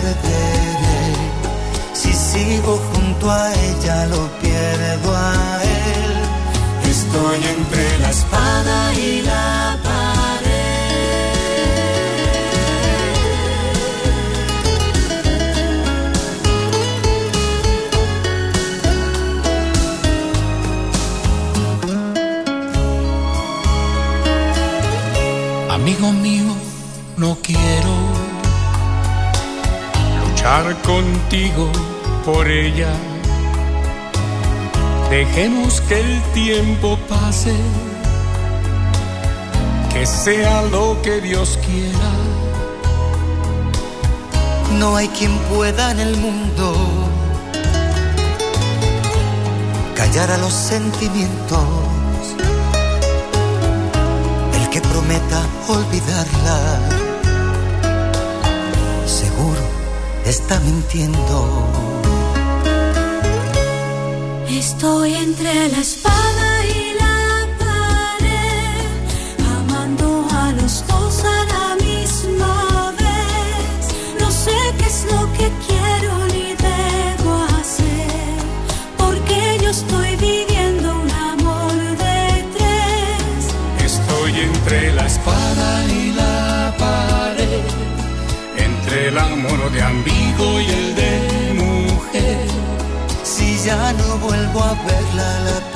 perderé. Si sigo junto a ella, lo pierdo a él. Estoy entre la espada y la contigo por ella. Dejemos que el tiempo pase, que sea lo que Dios quiera. No hay quien pueda en el mundo callar a los sentimientos. El que prometa olvidarla, está mintiendo. Estoy entre la amigo y el de mujer. Si ya no vuelvo a verla, la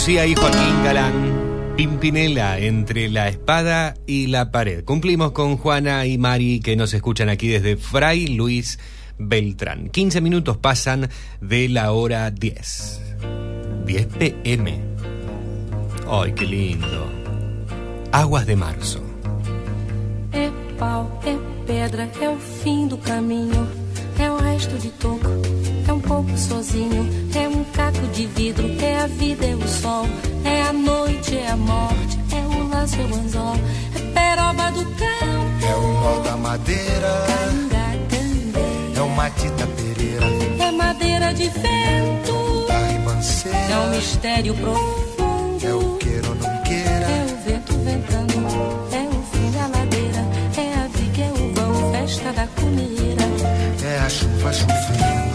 Lucía y Joaquín Galán, Pimpinela entre la espada y la pared. Cumplimos con Juana y Mari que nos escuchan aquí desde Fray Luis Beltrán. 15 minutos pasan de la hora 10. 10 pm. ¡Ay, qué lindo! Aguas de marzo. É pau, é pedra, é o fim do caminho. É o resto de toco, um pouco sozinho. É um caco de vidro, é a vida, é o sol. É a noite, é a morte, é o laço, é o anzol. É peroba do campo, É o nó da madeira, é o Matita Pereira, é madeira de vento. da ribanceira. É um mistério profundo. É o queira ou não queira. É o vento ventando, é o fim da ladeira. É a viga, é o vão, festa da comida. É a chuva chovendo,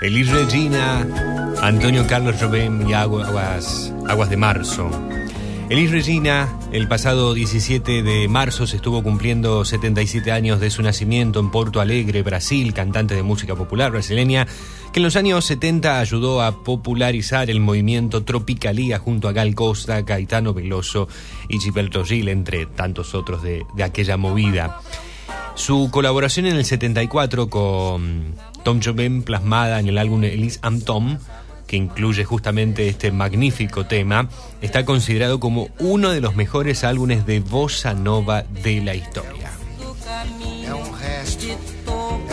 Elis Regina, Antonio Carlos Jobim y Aguas, Aguas de Marzo. Elis Regina, el pasado 17 de marzo se estuvo cumpliendo 77 años de su nacimiento en Porto Alegre, Brasil, cantante de música popular brasileña, que en los años 70 ayudó a popularizar el movimiento Tropicalía junto a Gal Costa, Caetano Veloso y Gilberto Gil, entre tantos otros de, de aquella movida. Su colaboración en el 74 con Tom Jobim plasmada en el álbum Elise am Tom, que incluye justamente este magnífico tema, está considerado como uno de los mejores álbumes de bossa nova de la historia. É um resto, é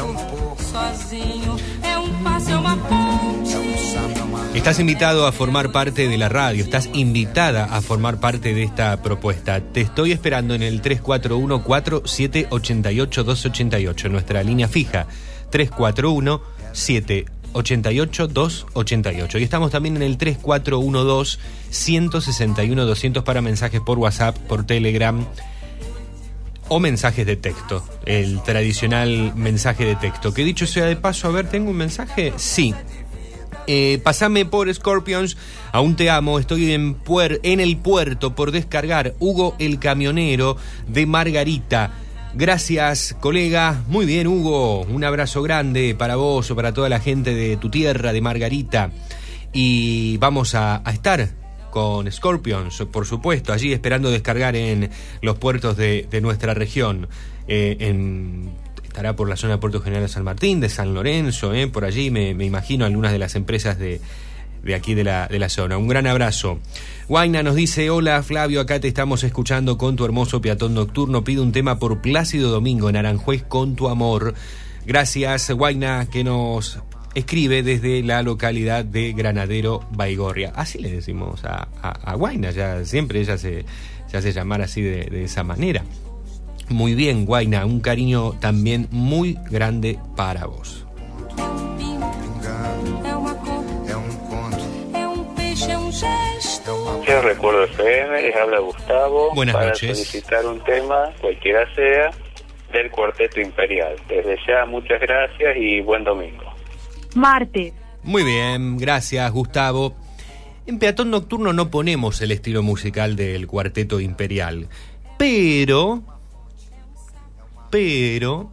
um pouco, Sozinho, é um passo, é uma ponte. é um é uma. Estás invitado a formar parte de la radio, estás invitada a formar parte de esta propuesta. Te estoy esperando en el 341-4788-288, nuestra línea fija. 341-788-288. Y estamos también en el 3412-161-200 para mensajes por WhatsApp, por Telegram o mensajes de texto. El tradicional mensaje de texto. Que dicho sea de paso, a ver, ¿tengo un mensaje? Sí. Eh, pasame por Scorpions, aún te amo, estoy en, en el puerto por descargar Hugo el camionero de Margarita. Gracias, colega. Muy bien, Hugo. Un abrazo grande para vos o para toda la gente de tu tierra, de Margarita. Y vamos a estar con Scorpions, por supuesto, allí esperando descargar en los puertos de, nuestra región. Eh, estará por la zona de Puerto General de San Martín, de San Lorenzo, eh, por allí me, me imagino algunas de las empresas de, de aquí de la, de la zona. Un gran abrazo. Guaina nos dice, hola Flavio, acá te estamos escuchando con tu hermoso peatón nocturno. Pido un tema por Plácido Domingo en Aranjuez con tu amor. Gracias, Guaina, que nos escribe desde la localidad de Granadero Baigorria. Así le decimos a, a, a Guaina, ya siempre ella se, se hace llamar así de, de esa manera. Muy bien, Guaina, un cariño también muy grande para vos. Yo recuerdo FM, les habla Gustavo Buenas para noches. solicitar un tema, cualquiera sea, del Cuarteto Imperial. Desde ya, muchas gracias y buen domingo. Martes. Muy bien, gracias Gustavo. En Peatón Nocturno no ponemos el estilo musical del Cuarteto Imperial, pero, pero,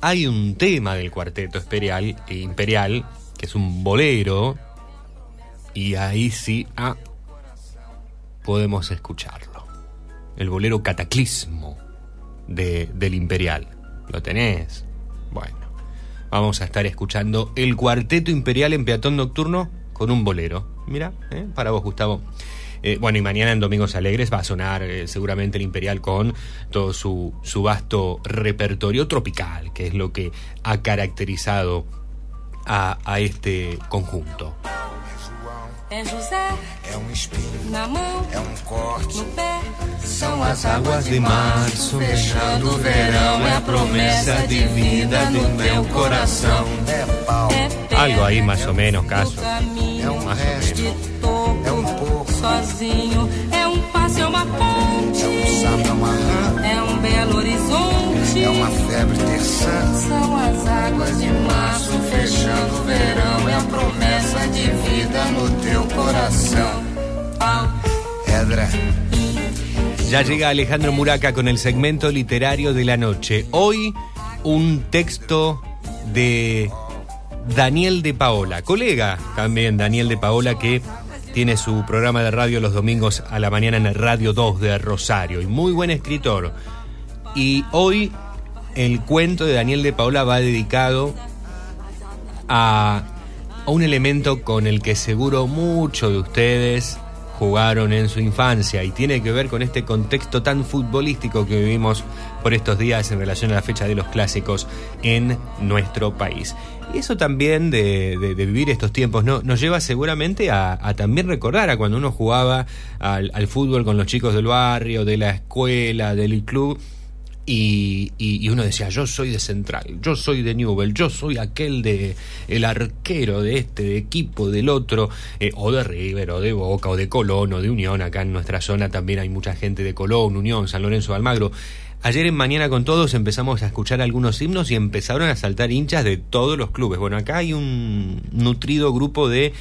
hay un tema del Cuarteto Imperial, Imperial que es un bolero, y ahí sí ah, podemos escucharlo. El bolero Cataclismo de- del Imperial. ¿Lo tenés? Bueno. Vamos a estar escuchando el Cuarteto Imperial en Peatón Nocturno con un bolero. Mira, ¿eh? para vos, Gustavo. Eh, bueno, y mañana en Domingos Alegres va a sonar eh, seguramente el Imperial con todo su, su vasto repertorio tropical, que es lo que ha caracterizado a, a este conjunto. É José é um espinho, na mão, é um corte. no pé. São as águas de março fechando o verão. É a promessa de vida do meu coração. É pau, Algo ahí más o menos, caso. é um resto, é um pouco, Sozinho, é um passo, é uma ponte. é um sapo, é uma rã. É um belo horizonte. É uma febre terçã. São as águas de março fechando o verão. É a promessa de vida no teu coração. Pedra, Ya llega Alejandro Muraca con el segmento literario de la noche. Hoy un texto de Daniel de Paola, colega también Daniel de Paola que tiene su programa de radio los domingos a la mañana en el Radio 2 de Rosario y muy buen escritor. Y hoy el cuento de Daniel de Paola va dedicado a, a un elemento con el que seguro muchos de ustedes jugaron en su infancia y tiene que ver con este contexto tan futbolístico que vivimos por estos días en relación a la fecha de los clásicos en nuestro país. Y eso también de, vivir estos tiempos ¿no? nos lleva seguramente a, también recordar a cuando uno jugaba al fútbol con los chicos del barrio, de la escuela, del club. Y, y- uno decía, yo soy de Central, yo soy de Newell, yo soy aquel de el arquero de este equipo, del otro, eh, o de River, o de Boca, o de Colón, o de Unión. Acá en nuestra zona también hay mucha gente de Colón, Unión, San Lorenzo Almagro. Ayer en Mañana con Todos empezamos a escuchar algunos himnos y empezaron a saltar hinchas de todos los clubes. Bueno, acá hay un nutrido grupo de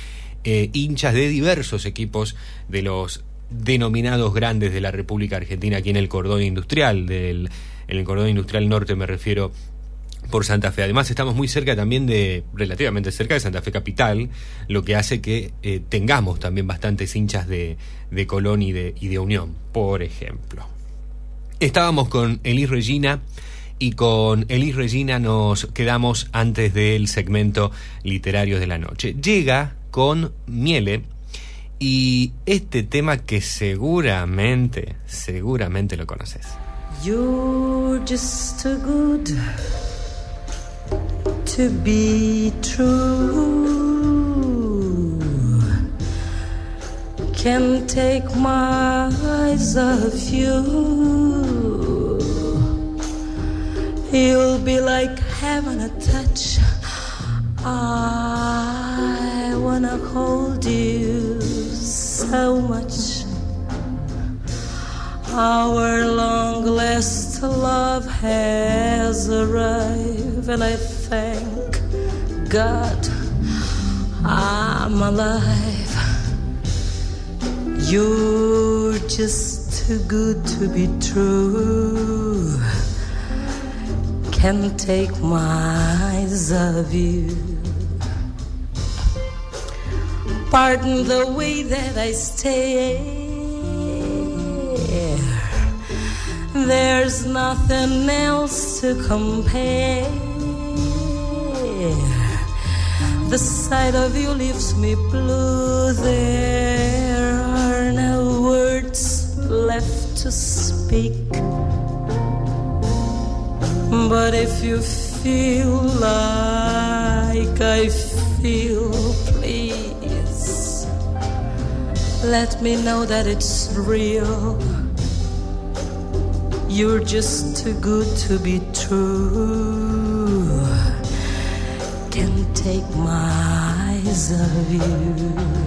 eh, hinchas de diversos equipos de los denominados grandes de la República Argentina aquí en el cordón industrial, del, en el cordón industrial norte me refiero por Santa Fe. Además estamos muy cerca también de, relativamente cerca de Santa Fe Capital, lo que hace que eh, tengamos también bastantes hinchas de, de Colón y de, y de Unión, por ejemplo. Estábamos con Elis Regina y con Elis Regina nos quedamos antes del segmento literario de la noche. Llega con Miele y este tema que seguramente, seguramente lo conoces. You're just too good to be true. Can't take my eyes off you. You'll be like having a touch. I wanna hold you so much. Our long last love has arrived, and I thank God I'm alive. You're just too good to be true. Can't take my eyes off you. Pardon the way that I stare. There's nothing else to compare. The sight of you leaves me blue. There are no words left to speak. But if you feel like I feel, please let me know that it's real. You're just too good to be true. Can't take my eyes off you.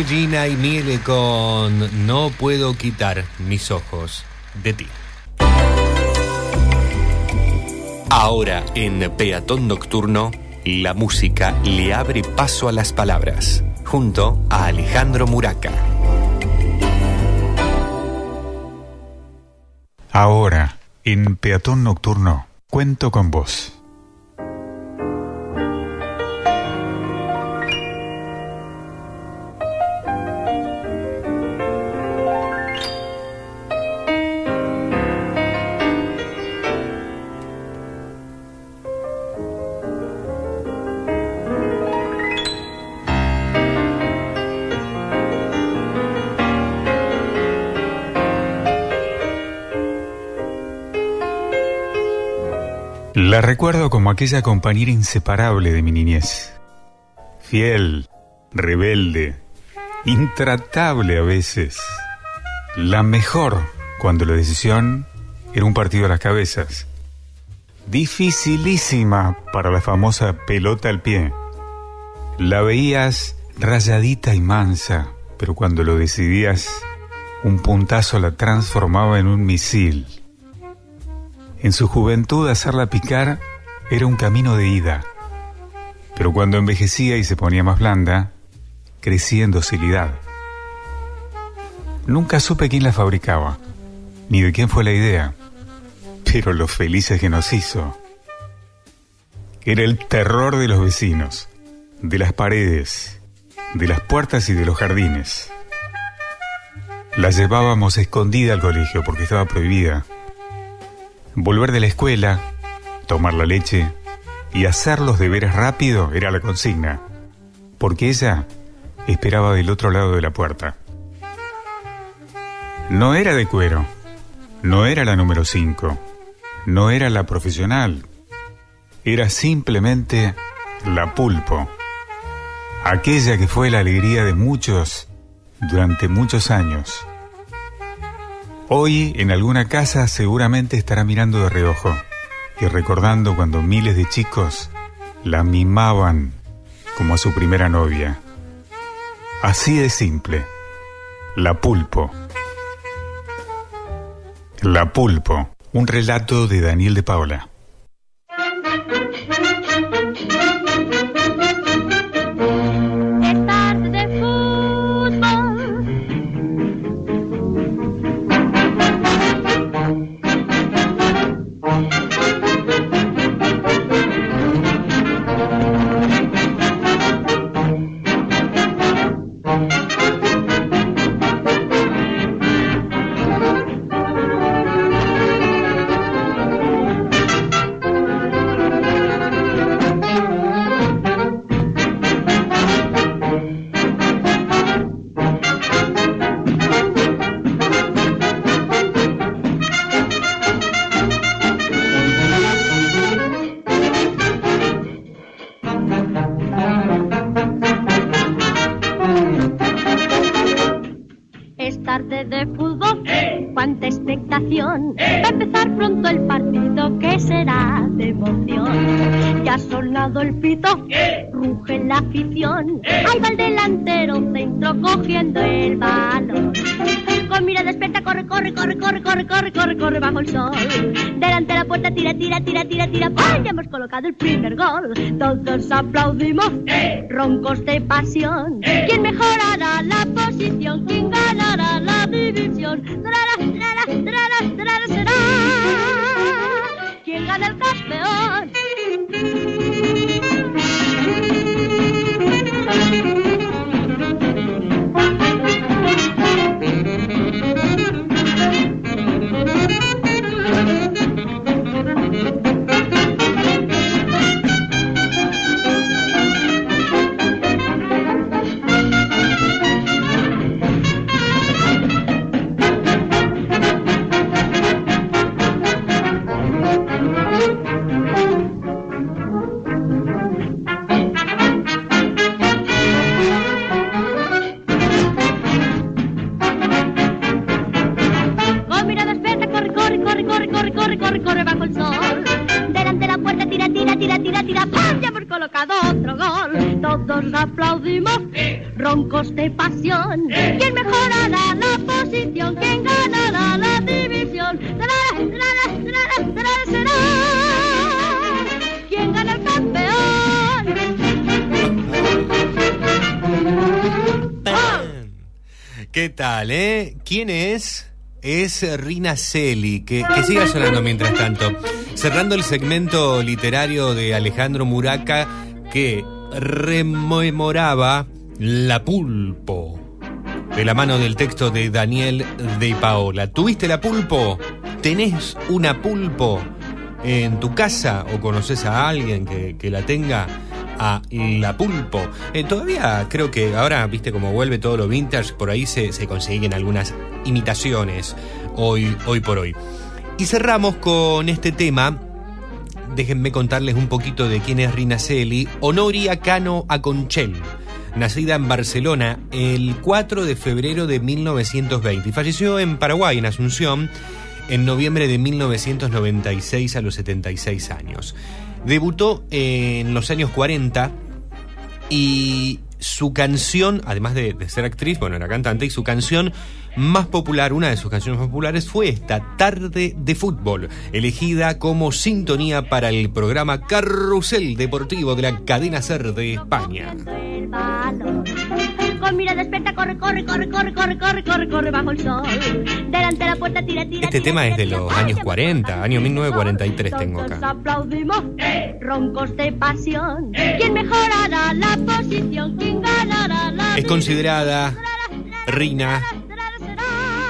Y Miele con No puedo quitar mis ojos de ti. Ahora en Peatón Nocturno, la música le abre paso a las palabras, junto a Alejandro Muraca. Ahora, en Peatón Nocturno, cuento con vos. La recuerdo como aquella compañera inseparable de mi niñez. Fiel, rebelde, intratable a veces. La mejor cuando la decisión era un partido a las cabezas. Dificilísima para la famosa pelota al pie. La veías rayadita y mansa, pero cuando lo decidías, un puntazo la transformaba en un misil. En su juventud hacerla picar era un camino de ida, pero cuando envejecía y se ponía más blanda, crecía en docilidad. Nunca supe quién la fabricaba, ni de quién fue la idea, pero lo felices que nos hizo. Era el terror de los vecinos, de las paredes, de las puertas y de los jardines. La llevábamos escondida al colegio porque estaba prohibida. Volver de la escuela, tomar la leche y hacer los deberes rápido era la consigna, porque ella esperaba del otro lado de la puerta. No era de cuero, no era la número 5, no era la profesional, era simplemente la pulpo, aquella que fue la alegría de muchos durante muchos años. Hoy en alguna casa seguramente estará mirando de reojo y recordando cuando miles de chicos la mimaban como a su primera novia. Así de simple. La pulpo. La pulpo. Un relato de Daniel de Paula. Colocado el primer gol. Todos aplaudimos, roncos de pasión. ¿Quién Rina Celi, que, que siga sonando mientras tanto. Cerrando el segmento literario de Alejandro Muraca, que rememoraba La Pulpo, de la mano del texto de Daniel de Paola. ¿Tuviste la pulpo? ¿Tenés una pulpo en tu casa o conoces a alguien que, que la tenga? A la pulpo. Eh, todavía creo que ahora, viste, como vuelve todo lo vintage, por ahí se, se consiguen algunas imitaciones hoy, hoy por hoy. Y cerramos con este tema. Déjenme contarles un poquito de quién es Rina Celi. Honoria Cano Aconchel nacida en Barcelona el 4 de febrero de 1920 y falleció en Paraguay, en Asunción, en noviembre de 1996 a los 76 años. Debutó en los años 40 y su canción, además de, ser actriz, bueno, era cantante, y su canción más popular, una de sus canciones populares fue esta, Tarde de Fútbol, elegida como sintonía para el programa Carrusel Deportivo de la cadena SER de España. Con mirada experta corre, corre, corre, corre, corre, corre, corre, corre bajo el sol. Delante de la puerta tira, tira. Este tema es de los años 40, año 1943 tengo acá. aplaudimos, roncos de pasión. ¿Quién mejorará la posición? ¿Quién ganará la Es considerada Rina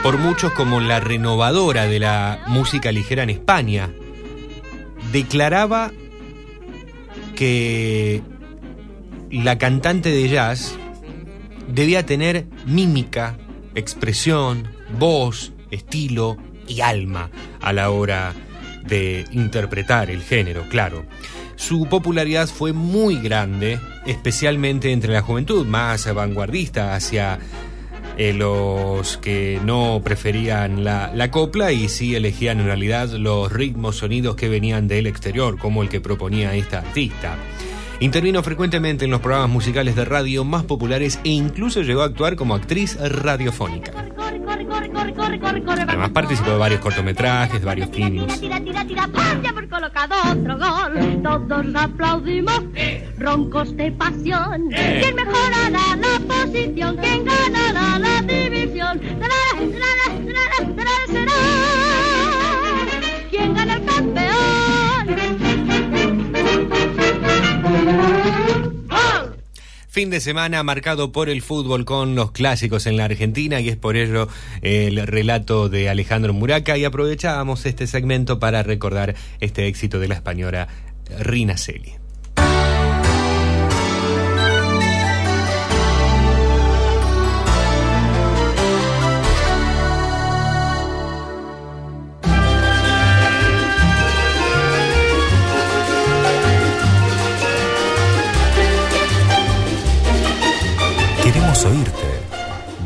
por muchos como la renovadora de la música ligera en España. Declaraba que la cantante de jazz debía tener mímica, expresión, voz, estilo y alma a la hora de interpretar el género, claro. Su popularidad fue muy grande, especialmente entre la juventud más vanguardista hacia eh, los que no preferían la, la copla y sí elegían en realidad los ritmos, sonidos que venían del exterior, como el que proponía esta artista. Intervino frecuentemente en los programas musicales de radio más populares e incluso llegó a actuar como actriz radiofónica. Además participó de varios cortometrajes, de varios films. Tira, tira, tira, ¡pam! ya por colocado otro gol. Todos aplaudimos, roncos de pasión. ¿Quién mejorará la posición? ¿Quién ganará la división? Fin de semana marcado por el fútbol con los clásicos en la Argentina y es por ello el relato de Alejandro Muraca y aprovechábamos este segmento para recordar este éxito de la española Rina Celi. Queremos oírte.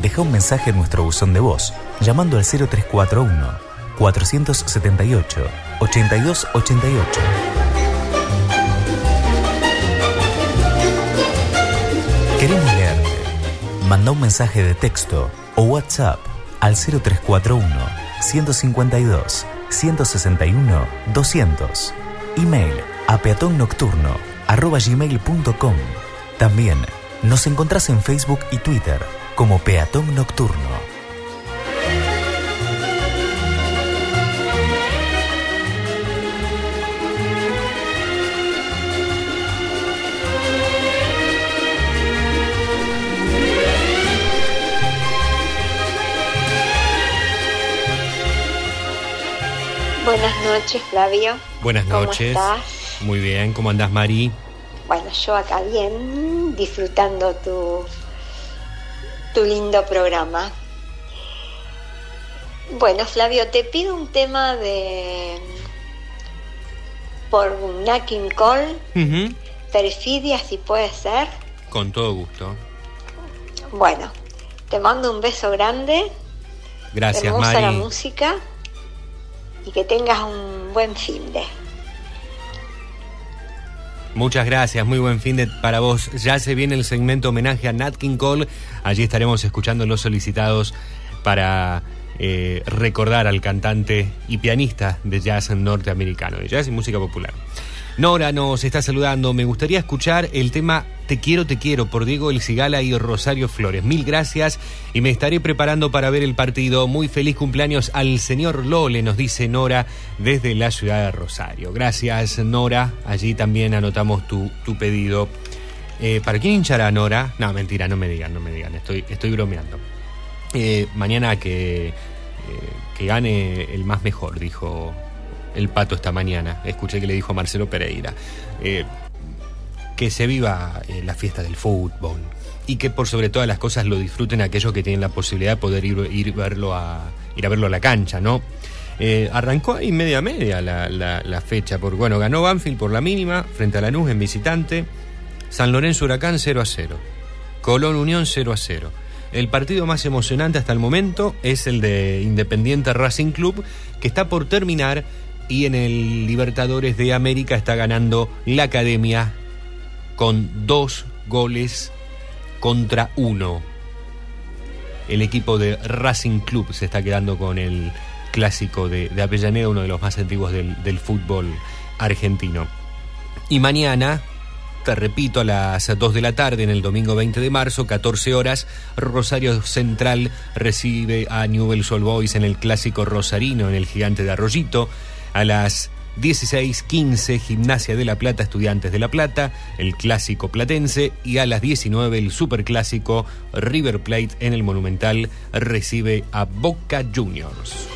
Deja un mensaje en nuestro buzón de voz llamando al 0341 478 8288. Queremos leerte. Manda un mensaje de texto o WhatsApp al 0341 152 161 200. Email a peatonnocturno arroba gmail.com. También nos encontrás en Facebook y Twitter como Peatón Nocturno. Buenas noches, Flavio. Buenas ¿Cómo noches. estás? Muy bien, ¿cómo andás Mari? Bueno, yo acá bien, disfrutando tu, tu lindo programa. Bueno, Flavio, te pido un tema de por Nat King Cole, Ujú, Perfidia, si puede ser. Con todo gusto. Bueno, te mando un beso grande. Gracias hermosa la Mari. música y que tengas un buen fin de. Muchas gracias, muy buen fin de para vos. Ya se viene el segmento homenaje a Nat King Cole. Allí estaremos escuchando los solicitados para eh, recordar al cantante y pianista de jazz norteamericano, de jazz y música popular. Nora nos está saludando. Me gustaría escuchar el tema Te quiero, te quiero por Diego El Cigala y Rosario Flores. Mil gracias y me estaré preparando para ver el partido. Muy feliz cumpleaños al señor Lole, nos dice Nora desde la ciudad de Rosario. Gracias, Nora. Allí también anotamos tu, tu pedido. Eh, ¿Para quién hinchará Nora? No, mentira, no me digan, no me digan. Estoy, estoy bromeando. Eh, mañana que, eh, que gane el más mejor, dijo el pato esta mañana. Escuché que le dijo a Marcelo Pereira. Eh, que se viva eh, la fiesta del fútbol y que por sobre todas las cosas lo disfruten aquellos que tienen la posibilidad de poder ir, ir, verlo a, ir a verlo a la cancha, ¿no? Eh, arrancó ahí media media la, la- la fecha, porque bueno, ganó Banfield por la mínima, frente a Lanús en visitante, San Lorenzo Huracán 0 a 0, Colón Unión 0 a 0. El partido más emocionante hasta el momento es el de Independiente Racing Club, que está por terminar y en el Libertadores de América está ganando la Academia con dos goles contra uno. El equipo de Racing Club se está quedando con el clásico de, de Avellaneda, uno de los más antiguos del, fútbol argentino. Y mañana, te repito, a las 2 de la tarde, en el domingo 20 de marzo, 14 horas, Rosario Central recibe a Newell's Old Boys en el clásico rosarino, en el gigante de Arroyito. A las 16.15, Gimnasia de La Plata, Estudiantes de La Plata, el clásico platense. Y a las 19, el superclásico River Plate en el Monumental recibe a Boca Juniors.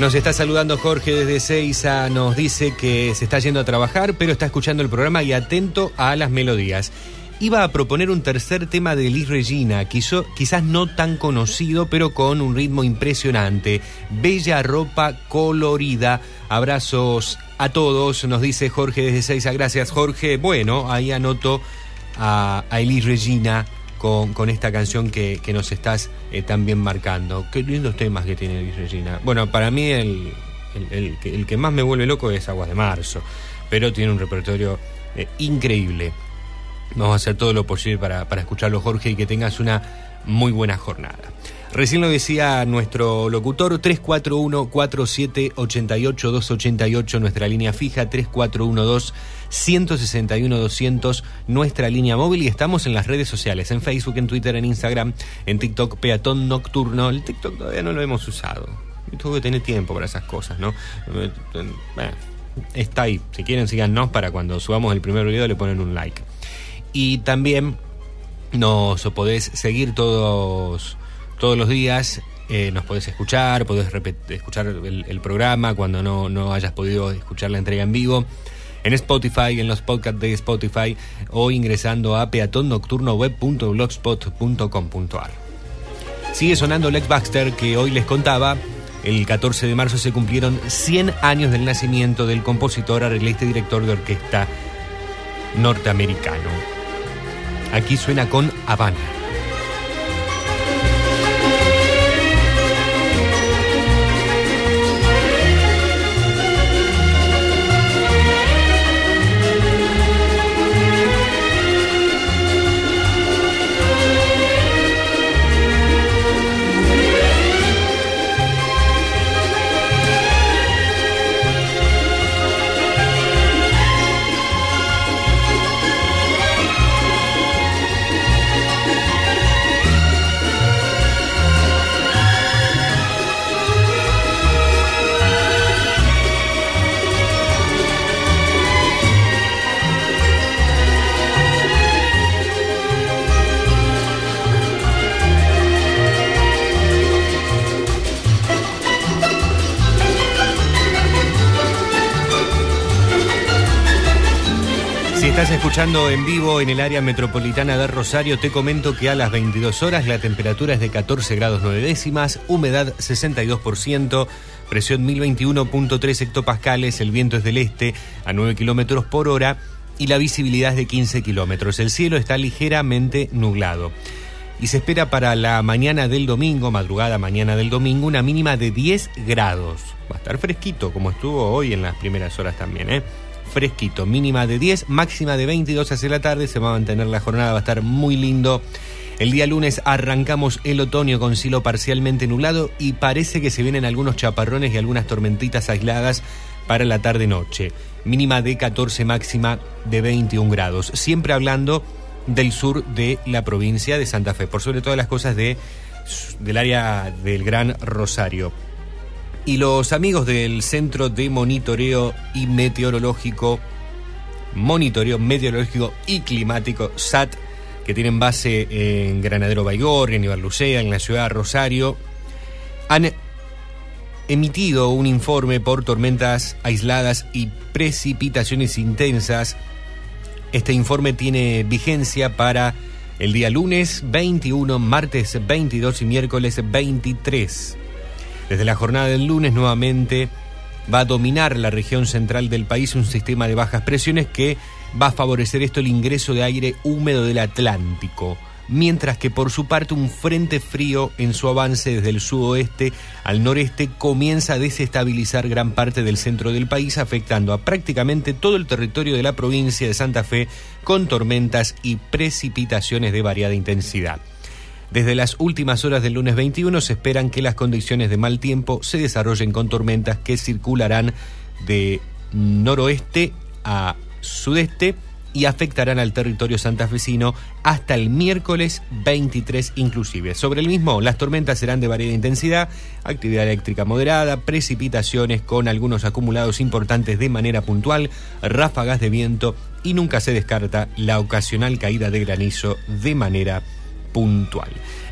Nos está saludando Jorge desde Seiza, nos dice que se está yendo a trabajar, pero está escuchando el programa y atento a las melodías. Iba a proponer un tercer tema de Liz Regina, quiso- quizás no tan conocido, pero con un ritmo impresionante. Bella ropa colorida. Abrazos a todos, nos dice Jorge desde Seiza. Gracias, Jorge. Bueno, ahí anoto a, a Elis Regina con, esta canción que, nos estás eh, también marcando. Qué lindos temas que tiene Elis Regina. Bueno, para mí el, el- que- más me vuelve loco es Aguas de Marzo, pero tiene un repertorio eh, increíble. Vamos a hacer todo lo posible para, para escucharlo, Jorge, y que tengas una muy buena jornada. Recién lo decía nuestro locutor, 341-4788-288, nuestra línea fija, 3412-161-200, nuestra línea móvil, y estamos en las redes sociales, en Facebook, en Twitter, en Instagram, en TikTok, Peatón Nocturno. El TikTok todavía no lo hemos usado. Tengo que tener tiempo para esas cosas, ¿no? Está ahí. Si quieren, síganos para cuando subamos el primer video le ponen un like. Y también nos podés seguir todos, todos los días. eh, nos podés escuchar, podés escuchar el, el programa cuando no, no hayas podido escuchar la entrega en vivo. En Spotify, en los podcasts de Spotify o ingresando a peatonnocturnoweb.blogspot.com.ar. Sigue sonando Lex Baxter que hoy les contaba. El 14 de marzo se cumplieron 100 años del nacimiento del compositor, arreglista y director de orquesta norteamericano. Aquí suena con Habana. Estás escuchando en vivo en el área metropolitana de Rosario, te comento que a las 22 horas la temperatura es de 14 grados 9 décimas, humedad 62%, presión 1021.3 hectopascales, el viento es del este a 9 kilómetros por hora y la visibilidad es de 15 kilómetros. El cielo está ligeramente nublado. Y se espera para la mañana del domingo, madrugada mañana del domingo, una mínima de 10 grados. Va a estar fresquito, como estuvo hoy en las primeras horas también, ¿eh? Fresquito, mínima de 10, máxima de 22 hacia la tarde, se va a mantener la jornada, va a estar muy lindo. El día lunes arrancamos el otoño con cielo parcialmente nublado y parece que se vienen algunos chaparrones y algunas tormentitas aisladas para la tarde-noche. Mínima de 14, máxima de 21 grados. Siempre hablando del sur de la provincia de Santa Fe, por sobre todas las cosas de, del área del Gran Rosario. Y los amigos del Centro de Monitoreo y Meteorológico, Monitoreo Meteorológico y Climático, SAT, que tienen base en Granadero Baigorria, en Ibarlucea, en la ciudad de Rosario, han emitido un informe por tormentas aisladas y precipitaciones intensas. Este informe tiene vigencia para el día lunes 21, martes 22 y miércoles 23. Desde la jornada del lunes nuevamente va a dominar la región central del país un sistema de bajas presiones que va a favorecer esto el ingreso de aire húmedo del Atlántico, mientras que por su parte un frente frío en su avance desde el sudoeste al noreste comienza a desestabilizar gran parte del centro del país, afectando a prácticamente todo el territorio de la provincia de Santa Fe con tormentas y precipitaciones de variada intensidad. Desde las últimas horas del lunes 21 se esperan que las condiciones de mal tiempo se desarrollen con tormentas que circularán de noroeste a sudeste y afectarán al territorio santafesino hasta el miércoles 23 inclusive. Sobre el mismo, las tormentas serán de variada intensidad, actividad eléctrica moderada, precipitaciones con algunos acumulados importantes de manera puntual, ráfagas de viento y nunca se descarta la ocasional caída de granizo de manera puntual.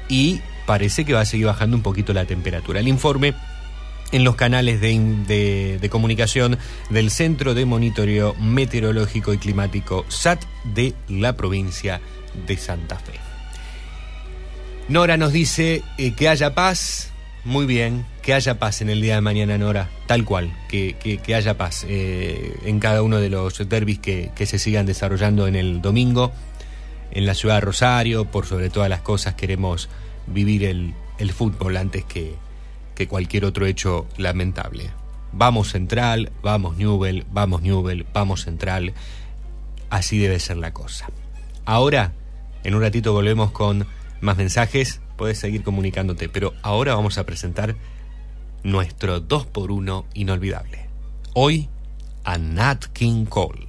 Y parece que va a seguir bajando un poquito la temperatura. El informe en los canales de, de, comunicación del Centro de Monitoreo Meteorológico y Climático SAT de la provincia de Santa Fe. Nora nos dice eh, que haya paz, muy bien, que haya paz en el día de mañana, Nora, tal cual, que, que, que haya paz eh, en cada uno de los derbis que, que se sigan desarrollando en el domingo en la ciudad de Rosario, por sobre todas las cosas queremos vivir el, el fútbol antes que, que, cualquier otro hecho lamentable. Vamos Central, vamos Newell, vamos Newell, vamos Central. Así debe ser la cosa. Ahora, en un ratito volvemos con más mensajes, puedes seguir comunicándote, pero ahora vamos a presentar nuestro 2x1 inolvidable. Hoy, a Nat King Cole.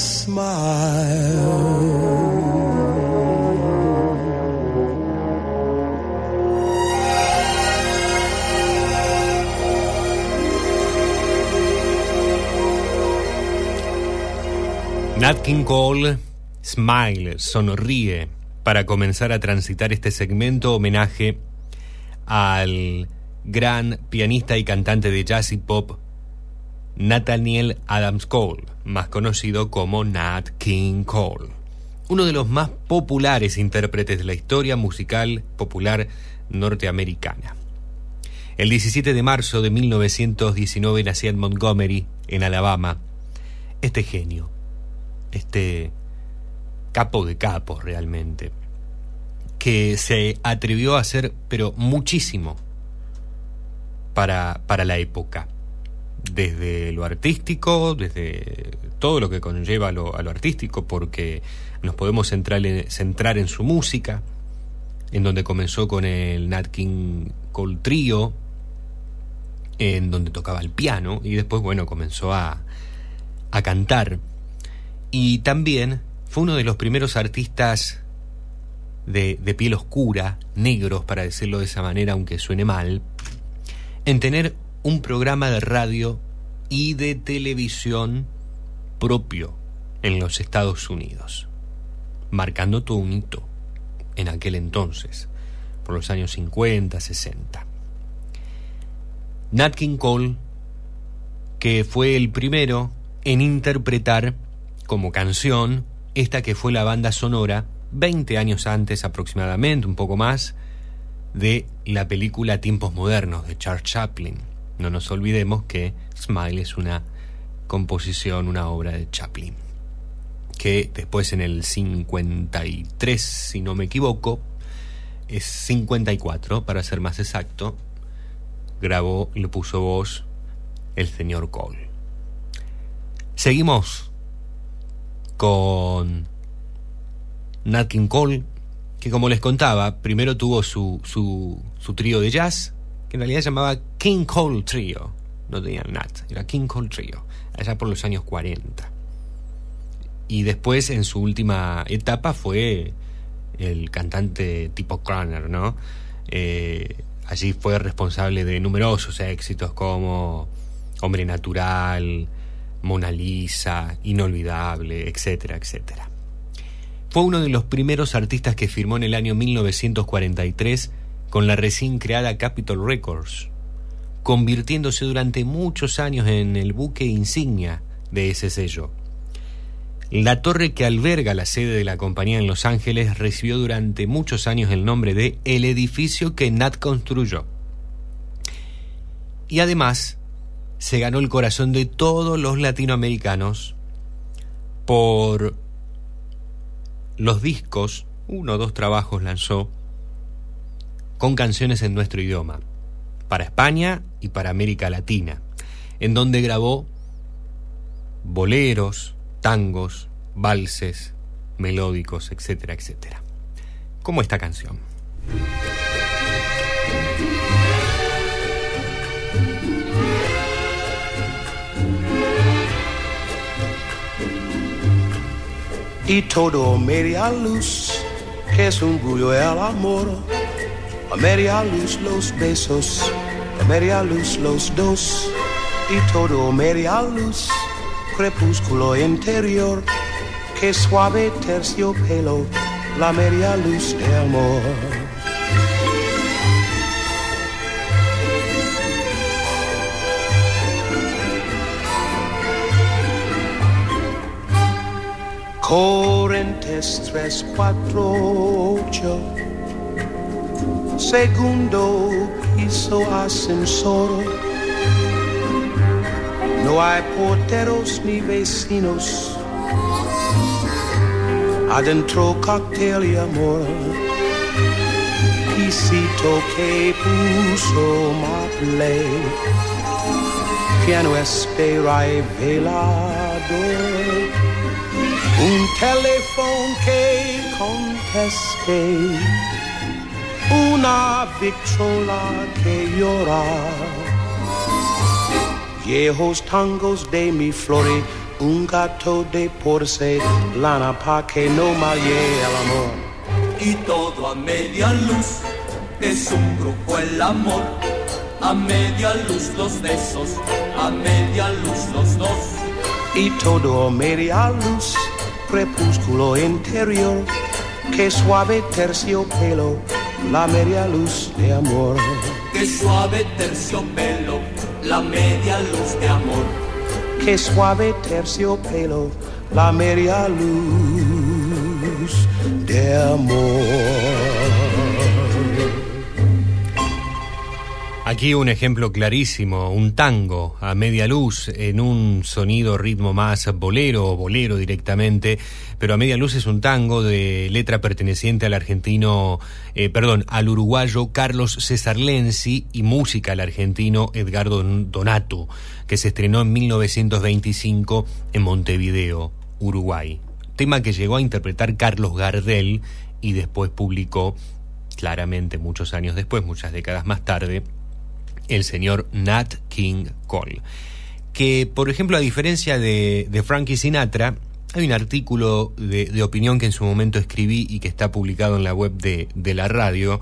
smile. Nat King Cole, Smile, sonríe, para comenzar a transitar este segmento homenaje al gran pianista y cantante de jazz y pop Nathaniel Adams Cole, más conocido como Nat King Cole, uno de los más populares intérpretes de la historia musical popular norteamericana. El 17 de marzo de 1919 nacía en Montgomery, en Alabama, este genio, este capo de capos realmente, que se atrevió a hacer, pero muchísimo, para, para la época. Desde lo artístico, desde todo lo que conlleva a lo, artístico, porque nos podemos centrar en, su música, en donde comenzó con el Nat King Cole en donde tocaba el piano, y después, bueno, comenzó a, a cantar. Y también fue uno de los primeros artistas de, de, piel oscura, negros, para decirlo de esa manera, aunque suene mal, en tener un programa de radio y de televisión propio en los Estados Unidos, marcando todo un hito en aquel entonces, por los años 50, 60. Nat King Cole, que fue el primero en interpretar como canción esta que fue la banda sonora 20 años antes aproximadamente, un poco más, de la película Tiempos Modernos de Charles Chaplin. No nos olvidemos que Smile es una composición, una obra de Chaplin, que después en el 53, si no me equivoco, es 54 para ser más exacto, grabó y le puso voz el señor Cole. Seguimos con Nat Cole, que como les contaba, primero tuvo su, su, su trío de jazz, que en realidad se llamaba King Cole Trio. No tenía Nat, era King Cole Trio, allá por los años 40. Y después, en su última etapa, fue el cantante tipo Croner, ¿no? Eh, allí fue responsable de numerosos éxitos como Hombre Natural, Mona Lisa, Inolvidable, etcétera, etcétera. Fue uno de los primeros artistas que firmó en el año 1943 con la recién creada Capitol Records, convirtiéndose durante muchos años en el buque insignia de ese sello. La torre que alberga la sede de la compañía en Los Ángeles recibió durante muchos años el nombre de el edificio que Nat construyó. Y además se ganó el corazón de todos los latinoamericanos por los discos, uno o dos trabajos lanzó con canciones en nuestro idioma, para España y para América Latina, en donde grabó boleros, tangos, valses, melódicos, etcétera, etcétera. Como esta canción. y todo media luz, que es un bullo el amor. A media luz los besos, a media luz los dos, y todo media luz, crepúsculo interior, que suave terciopelo, la media luz de amor. Corrientes tres, cuatro, ocho. Segundo piso ascensor. No hay porteros ni vecinos. Adentro cóctel y amor. Pisito que puso maple. Piano espera y velador Un teléfono que conteste, una victrola que llora. Viejos tangos de mi flore, un gato de porcelana pa que no malle el amor. y todo a media luz. Es un grupo el amor, a media luz los besos, a media luz los dos. y todo a media luz, crepúsculo interior, que suave terciopelo, la media luz de amor. Que suave terciopelo, la media luz de amor. Que suave terciopelo, la media luz de amor. Aquí un ejemplo clarísimo, un tango a media luz en un sonido ritmo más bolero o bolero directamente, pero a media luz es un tango de letra perteneciente al argentino, eh, perdón, al uruguayo Carlos César Lenzi y música al argentino Edgardo Donato, que se estrenó en 1925 en Montevideo, Uruguay. Tema que llegó a interpretar Carlos Gardel y después publicó claramente muchos años después, muchas décadas más tarde, el señor Nat King Cole. Que, por ejemplo, a diferencia de, de Frankie Sinatra, hay un artículo de, opinión que en su momento escribí y que está publicado en la web de, de la radio,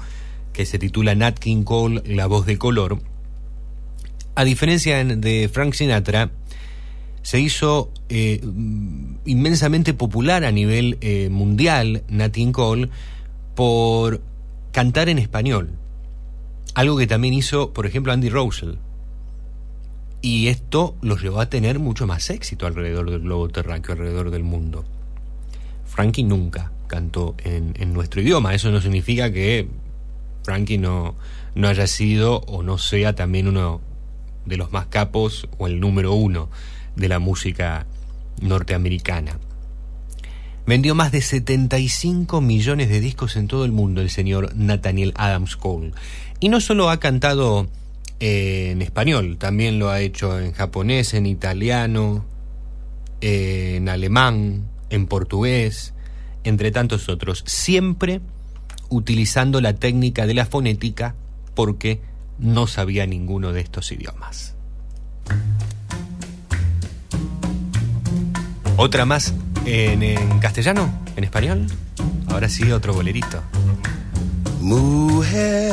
que se titula Nat King Cole, La voz de color. A diferencia de Frank Sinatra, se hizo eh, inmensamente popular a nivel eh, mundial Nat King Cole por cantar en español. Algo que también hizo, por ejemplo, Andy Rosell. Y esto los llevó a tener mucho más éxito alrededor del globo terráqueo, alrededor del mundo. Frankie nunca cantó en, en nuestro idioma. Eso no significa que Frankie no, no haya sido o no sea también uno de los más capos o el número uno de la música norteamericana. Vendió más de 75 millones de discos en todo el mundo el señor Nathaniel Adams Cole. Y no solo ha cantado eh, en español, también lo ha hecho en japonés, en italiano, eh, en alemán, en portugués, entre tantos otros. Siempre utilizando la técnica de la fonética porque no sabía ninguno de estos idiomas. Otra más en, en castellano, en español. Ahora sí, otro bolerito. Mujer,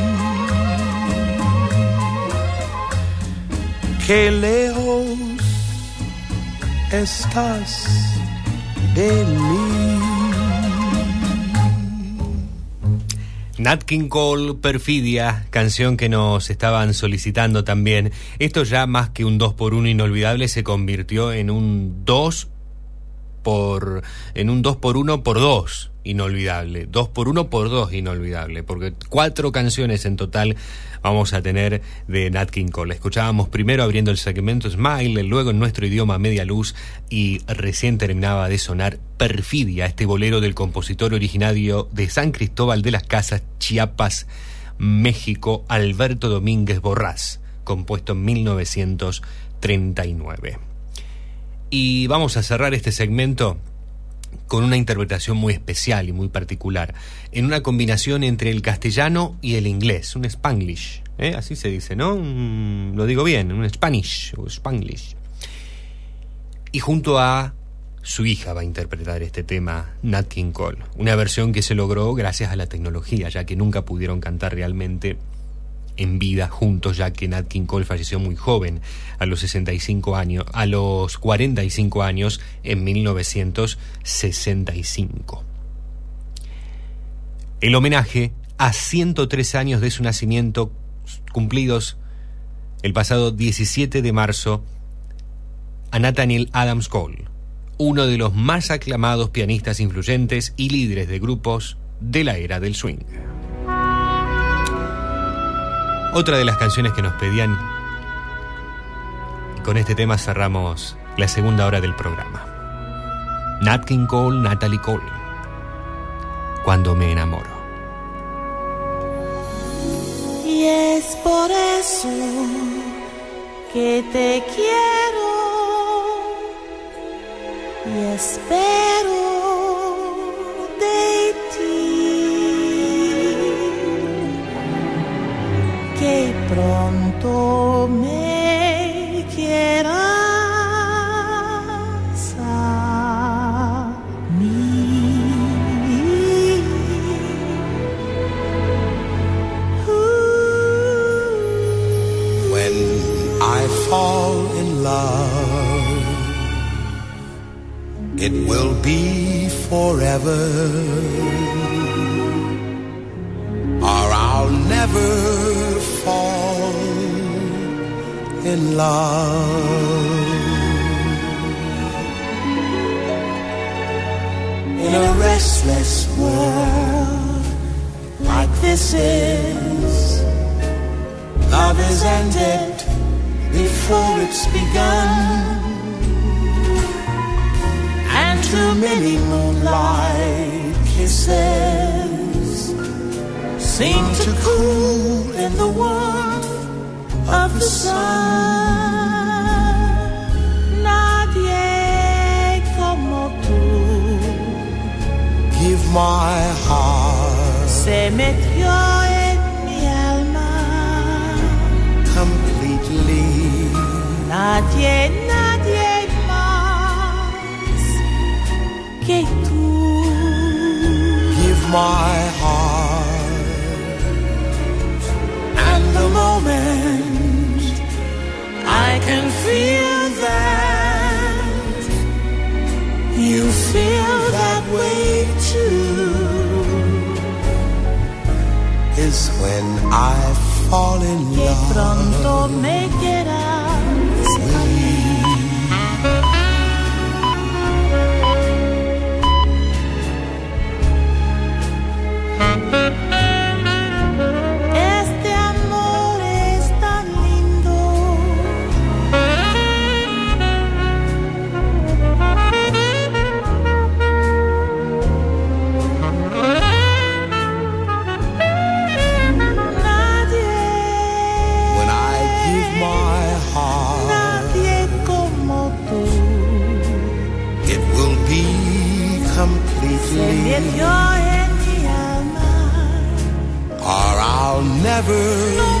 Qué lejos estás de mí. Nat King Cole, Perfidia, canción que nos estaban solicitando también. Esto ya más que un 2 por 1 inolvidable se convirtió en un 2 por en un 2 por 1 por 2 inolvidable, 2 por 1 por 2 inolvidable, porque cuatro canciones en total vamos a tener de Nat King Cole. Escuchábamos primero abriendo el segmento Smile, luego en nuestro idioma Media Luz y recién terminaba de sonar Perfidia, este bolero del compositor originario de San Cristóbal de las Casas, Chiapas, México, Alberto Domínguez Borrás, compuesto en 1939. Y vamos a cerrar este segmento con una interpretación muy especial y muy particular, en una combinación entre el castellano y el inglés, un spanglish, ¿eh? así se dice, ¿no? Lo digo bien, un spanish o spanglish. Y junto a su hija va a interpretar este tema, Nat King Cole, una versión que se logró gracias a la tecnología, ya que nunca pudieron cantar realmente en vida juntos, ya que Nat King Cole falleció muy joven, a los 65 años, a los 45 años en 1965. El homenaje a 103 años de su nacimiento cumplidos el pasado 17 de marzo a Nathaniel Adams Cole, uno de los más aclamados pianistas influyentes y líderes de grupos de la era del swing. Otra de las canciones que nos pedían, con este tema cerramos la segunda hora del programa. Nat King Cole, Natalie Cole. Cuando me enamoro. Y es por eso que te quiero y espero pronto me quieras a mí. When I fall in love, it will be forever. Or I'll never in love. in a restless world like this is. Love is ended before it's begun, and too many moonlight kisses seem to cool in the warmth of the sun. Nadie como tú Give my heart se metió en mi alma. completely. Nadie, nadie más que tú. Give my way too. is when I fall in love. Completely. metió en mi alma. Or I'll never Nunca, no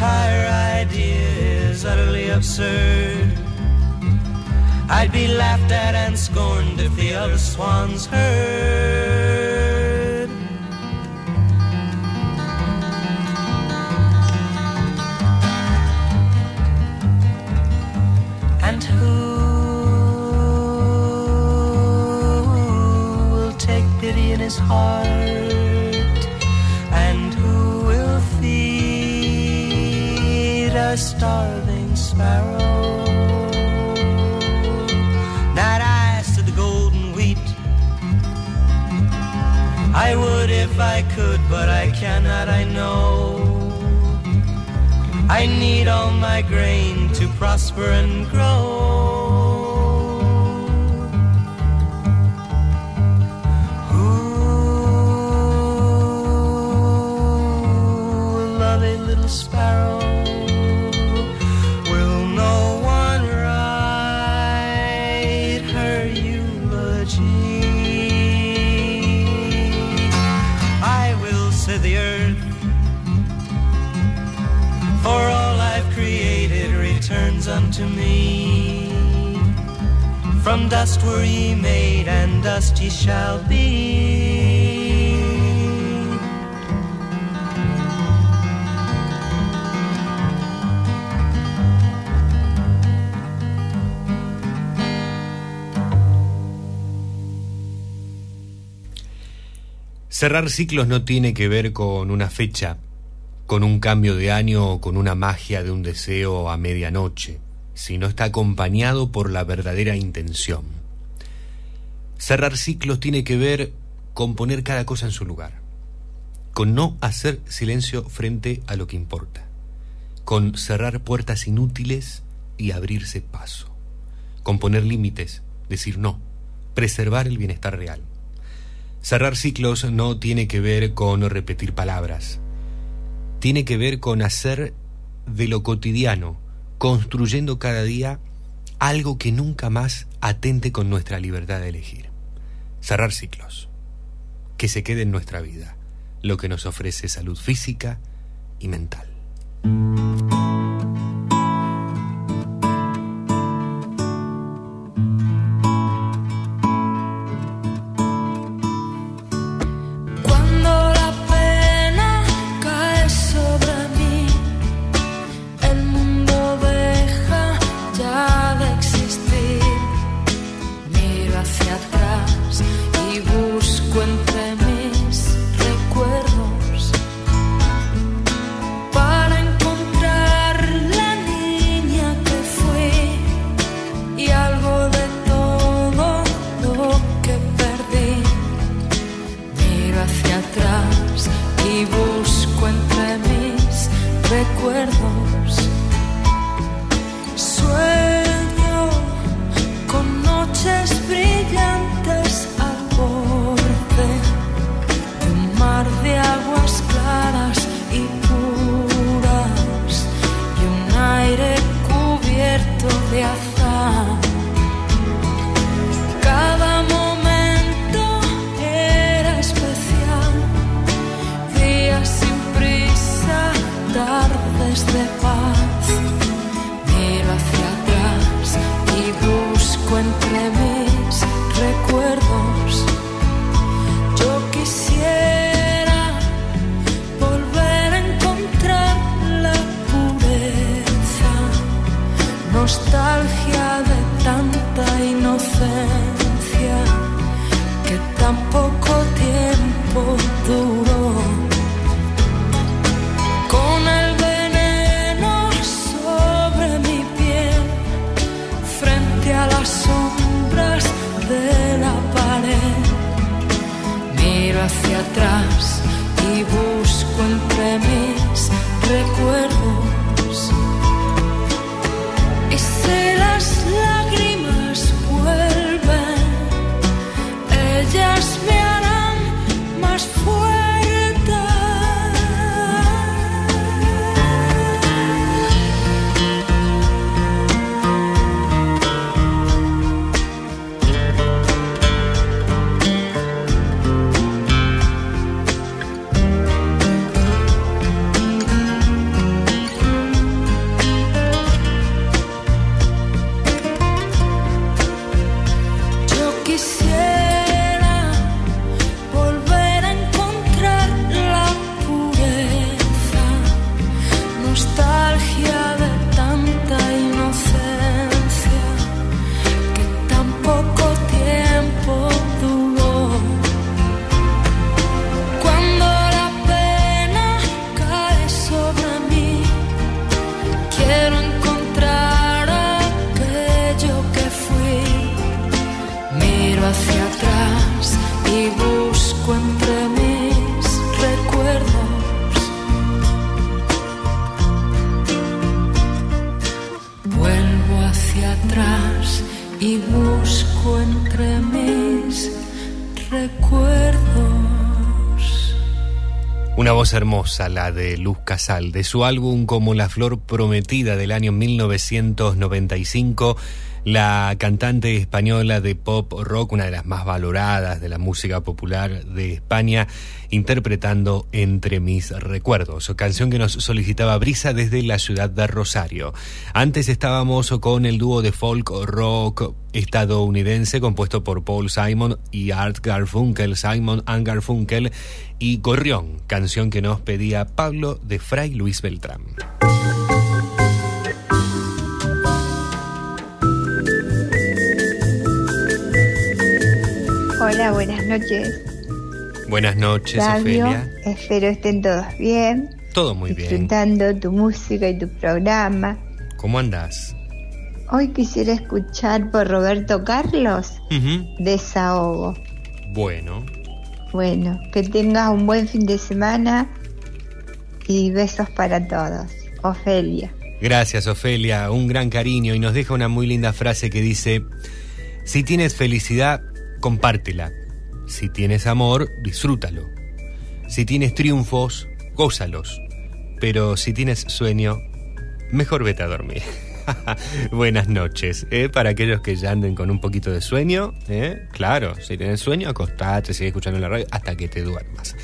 Entire idea is utterly absurd. I'd be laughed at and scorned if the other swans heard. And who will take pity in his heart? A starving sparrow? Night eyes to the golden wheat. I would if I could, but I cannot, I know. I need all my grain to prosper and grow. Sparrow. Dust were made, and dust ye shall be. Cerrar ciclos no tiene que ver con una fecha, con un cambio de año o con una magia de un deseo a medianoche, sino está acompañado por la verdadera intención. Cerrar ciclos tiene que ver con poner cada cosa en su lugar, con no hacer silencio frente a lo que importa, con cerrar puertas inútiles y abrirse paso, con poner límites, decir no, preservar el bienestar real. Cerrar ciclos no tiene que ver con repetir palabras, tiene que ver con hacer de lo cotidiano, construyendo cada día algo que nunca más atente con nuestra libertad de elegir. Cerrar ciclos, que se quede en nuestra vida, lo que nos ofrece salud física y mental. Cubierto de nostalgia de tanta inocencia que tan poco tiempo duró. Con el veneno sobre mi piel, frente a las sombras de la pared, miro hacia atrás y busco entre mis recuerdos. Busco entre mis recuerdos. Vuelvo hacia atrás y busco entre mis recuerdos. Una voz hermosa, la de Luz Casal, de su álbum Como la Flor Prometida del año 1995, la cantante española de pop rock, una de las más valoradas de la música popular de España, interpretando Entre mis recuerdos, canción que nos solicitaba Brisa desde la ciudad de Rosario. Antes estábamos con el dúo de folk rock estadounidense compuesto por Paul Simon y Art Garfunkel, Simon and Garfunkel y Gorrión, canción que nos pedía Pablo de Fray Luis Beltrán. Hola, buenas noches. Buenas noches, Fabio. Ofelia. Espero estén todos bien, Todo muy bien. disfrutando tu música y tu programa. ¿Cómo andás? Hoy quisiera escuchar por Roberto Carlos Ujú. Desahogo. Bueno, Bueno, que tengas un buen fin de semana y besos para todos. Ofelia. gracias Ofelia, un gran cariño y nos deja una muy linda frase que dice, si tienes felicidad, compártela. Si tienes amor, disfrútalo. Si tienes triunfos, gózalos. Pero si tienes sueño, mejor vete a dormir. Buenas noches. ¿eh? Para aquellos que ya anden con un poquito de sueño, ¿eh? claro, si tienes sueño, acostate, sigue escuchando la radio hasta que te duermas.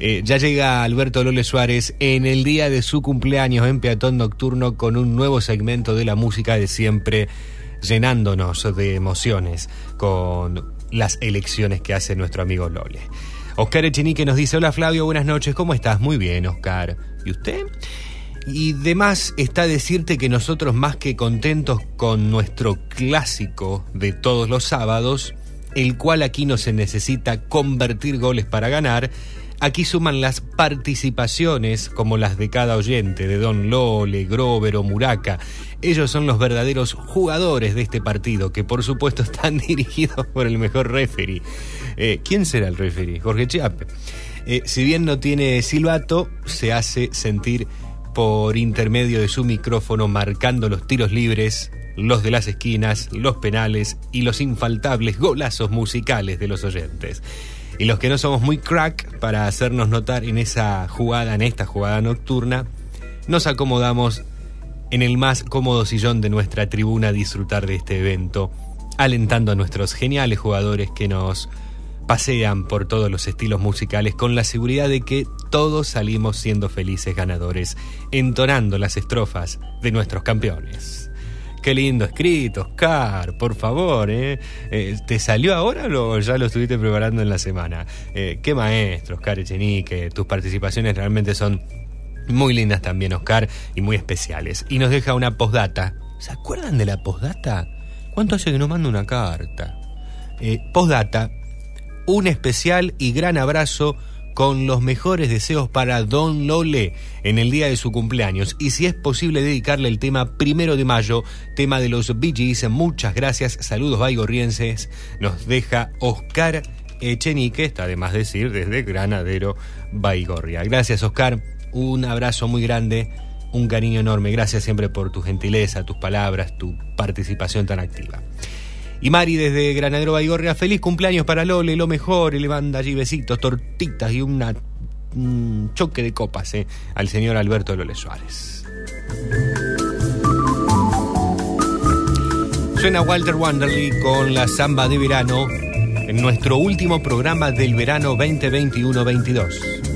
Eh, ya llega Alberto Lole Suárez en el día de su cumpleaños en Peatón Nocturno con un nuevo segmento de la música de siempre, llenándonos de emociones con las elecciones que hace nuestro amigo Lole. Oscar Echenique nos dice, hola Flavio, buenas noches, ¿cómo estás? Muy bien, Oscar. ¿Y usted? Y demás está decirte que nosotros más que contentos con nuestro clásico de todos los sábados, el cual aquí no se necesita convertir goles para ganar, aquí suman las participaciones como las de cada oyente, de Don Lole, Grover o Muraca. Ellos son los verdaderos jugadores de este partido, que por supuesto están dirigidos por el mejor referee. Eh, ¿Quién será el referee? Jorge Chiape. Eh, si bien no tiene silbato, se hace sentir por intermedio de su micrófono marcando los tiros libres, los de las esquinas, los penales y los infaltables golazos musicales de los oyentes. Y los que no somos muy crack para hacernos notar en esa jugada, en esta jugada nocturna, nos acomodamos en el más cómodo sillón de nuestra tribuna a disfrutar de este evento, alentando a nuestros geniales jugadores que nos pasean por todos los estilos musicales con la seguridad de que todos salimos siendo felices ganadores, entonando las estrofas de nuestros campeones. Qué lindo escrito, Oscar, por favor, ¿eh? Eh, ¿Te salió ahora o ya lo estuviste preparando en la semana? Eh, qué maestro, Oscar Echenique, tus participaciones realmente son muy lindas también, Oscar, y muy especiales. Y nos deja una postdata. ¿Se acuerdan de la postdata? ¿Cuánto hace que no mando una carta? Eh, postdata, un especial y gran abrazo con los mejores deseos para Don Lole en el día de su cumpleaños y si es posible dedicarle el tema primero de mayo, tema de los Bee. Muchas gracias, saludos baigorrienses. Nos deja Oscar Echenique, está de más decir, desde Granadero Baigorria. Gracias Oscar, un abrazo muy grande, un cariño enorme. Gracias siempre por tu gentileza, tus palabras, tu participación tan activa. Y Mari desde Granadero Baigorria, feliz cumpleaños para Lole, lo mejor, y le manda allí besitos, tortitas y un choque de copas eh, al señor Alberto Lole Suárez. Suena Walter Wanderley con la samba de verano en nuestro último programa del verano 2021-22.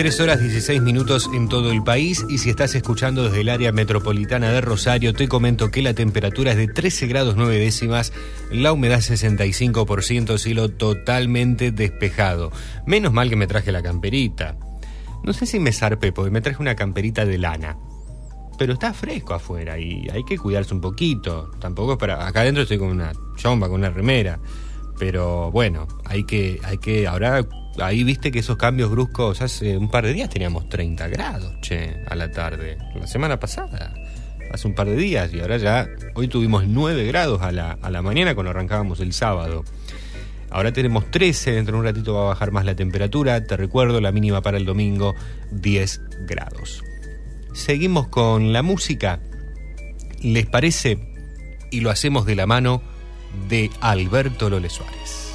23 horas 16 minutos en todo el país y si estás escuchando desde el área metropolitana de Rosario, te comento que la temperatura es de 13 grados 9 décimas, la humedad 65%, cielo totalmente despejado. Menos mal que me traje la camperita. No sé si me zarpé porque me traje una camperita de lana. Pero está fresco afuera y hay que cuidarse un poquito. Tampoco es para... Acá adentro estoy con una chomba, con una remera. Pero bueno, hay que, hay que, ahora ahí viste que esos cambios bruscos, hace un par de días teníamos 30 grados, che, a la tarde. La semana pasada, hace un par de días, y ahora ya, hoy tuvimos 9 grados a la, a la mañana cuando arrancábamos el sábado. Ahora tenemos 13, dentro de un ratito va a bajar más la temperatura. Te recuerdo, la mínima para el domingo, 10 grados. Seguimos con la música. ¿Les parece? Y lo hacemos de la mano de Alberto Lole Suárez.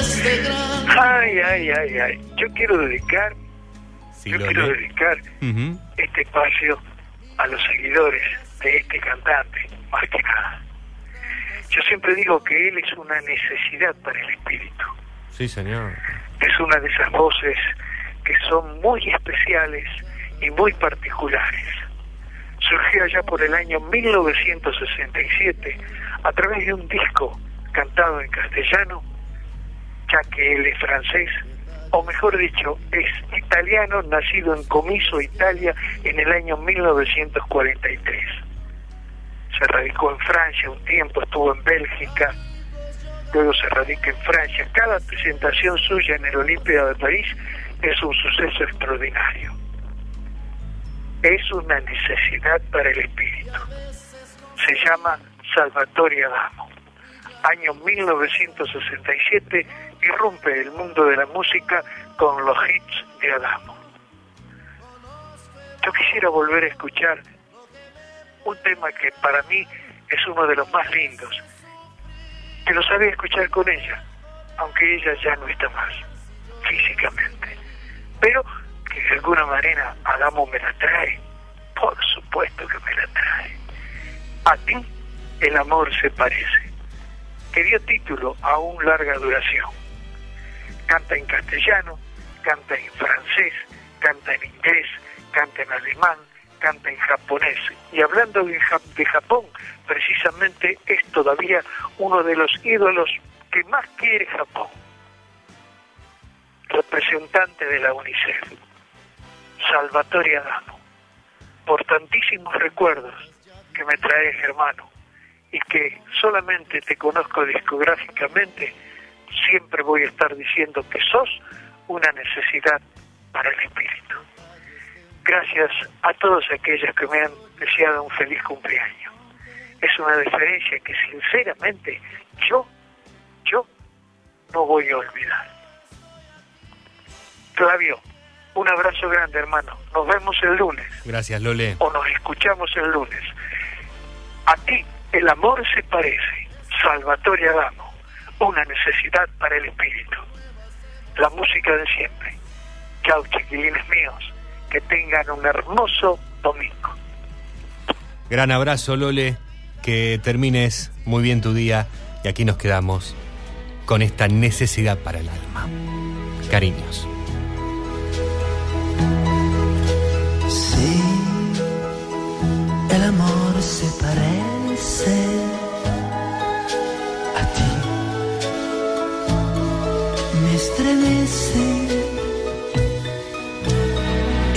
Este gran. Ay, ay, ay, ay. Yo quiero dedicar, yo quiero dedicar este espacio a los seguidores de este cantante, más que nada. Yo siempre digo que él es una necesidad para el espíritu. Sí, señor. Es una de esas voces que son muy especiales y muy particulares. Surgió allá por el año 1967 a través de un disco cantado en castellano, ya que él es francés, o mejor dicho, es italiano, nacido en Comiso, Italia, en el año 1943. Se radicó en Francia un tiempo, estuvo en Bélgica, luego se radica en Francia. Cada presentación suya en el Olimpia de París es un suceso extraordinario. Es una necesidad para el espíritu. Se llama Salvatore Adamo. Año 1967 irrumpe el mundo de la música con los hits de Adamo. Yo quisiera volver a escuchar un tema que para mí es uno de los más lindos, que lo sabía escuchar con ella, aunque ella ya no está más físicamente, pero que de alguna manera Adamo me la trae, por supuesto que me la trae. A ti el amor se parece, que dio título a un larga duración. Canta en castellano, canta en francés, canta en inglés, canta en alemán, canta en japonés. Y hablando de, Ja- de Japón, precisamente es todavía uno de los ídolos que más quiere Japón. Representante de la UNICEF, Salvatore Adamo. Por tantísimos recuerdos que me traes, hermano, y que solamente te conozco discográficamente, siempre voy a estar diciendo que sos una necesidad para el espíritu. Gracias a todos aquellos que me han deseado un feliz cumpleaños. Es una diferencia que sinceramente yo, yo no voy a olvidar. Flavio, un abrazo grande hermano. Nos vemos el lunes Gracias, Lole. o nos escuchamos el lunes. A ti el amor se parece, Salvatore Adamo, una necesidad para el espíritu. La música de siempre. Chao chiquilines míos, que tengan un hermoso domingo. Gran abrazo, Lole. Que termines muy bien tu día. Y aquí nos quedamos con esta necesidad para el alma. Cariños.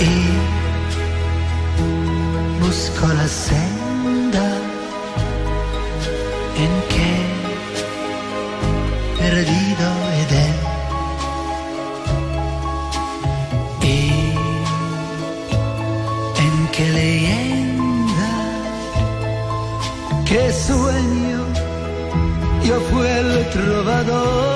Y busco la senda en que perdido Edén. Y en qué leyenda, qué sueño, yo fui el trovador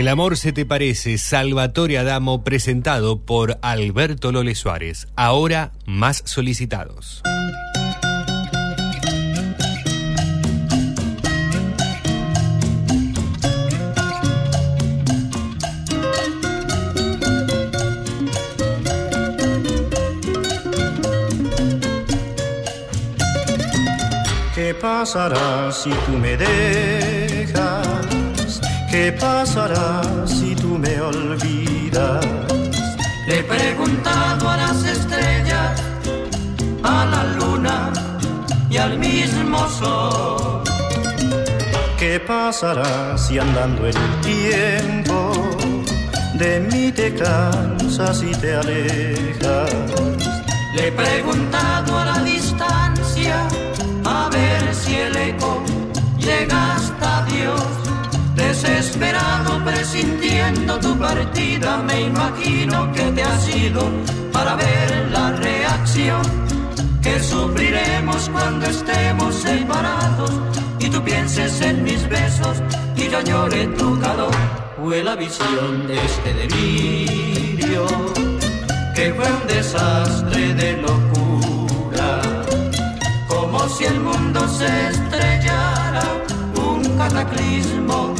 El amor se te parece, Salvatore Adamo, presentado por Alberto Lole Suárez. Ahora más solicitados. ¿Qué pasará si tú me dejas? ¿Qué pasará si tú me olvidas? Le he preguntado a las estrellas, a la luna y al mismo sol. ¿Qué pasará si andando en el tiempo de mí te cansas y te alejas? Le he preguntado a la distancia, a ver si el eco llega hasta Dios. Desesperado, presintiendo tu partida, me imagino que te has ido para ver la reacción que sufriremos cuando estemos separados y tú pienses en mis besos y yo añore tu calor. Fue la visión de este delirio que fue un desastre de locura, como si el mundo se estrellara, un cataclismo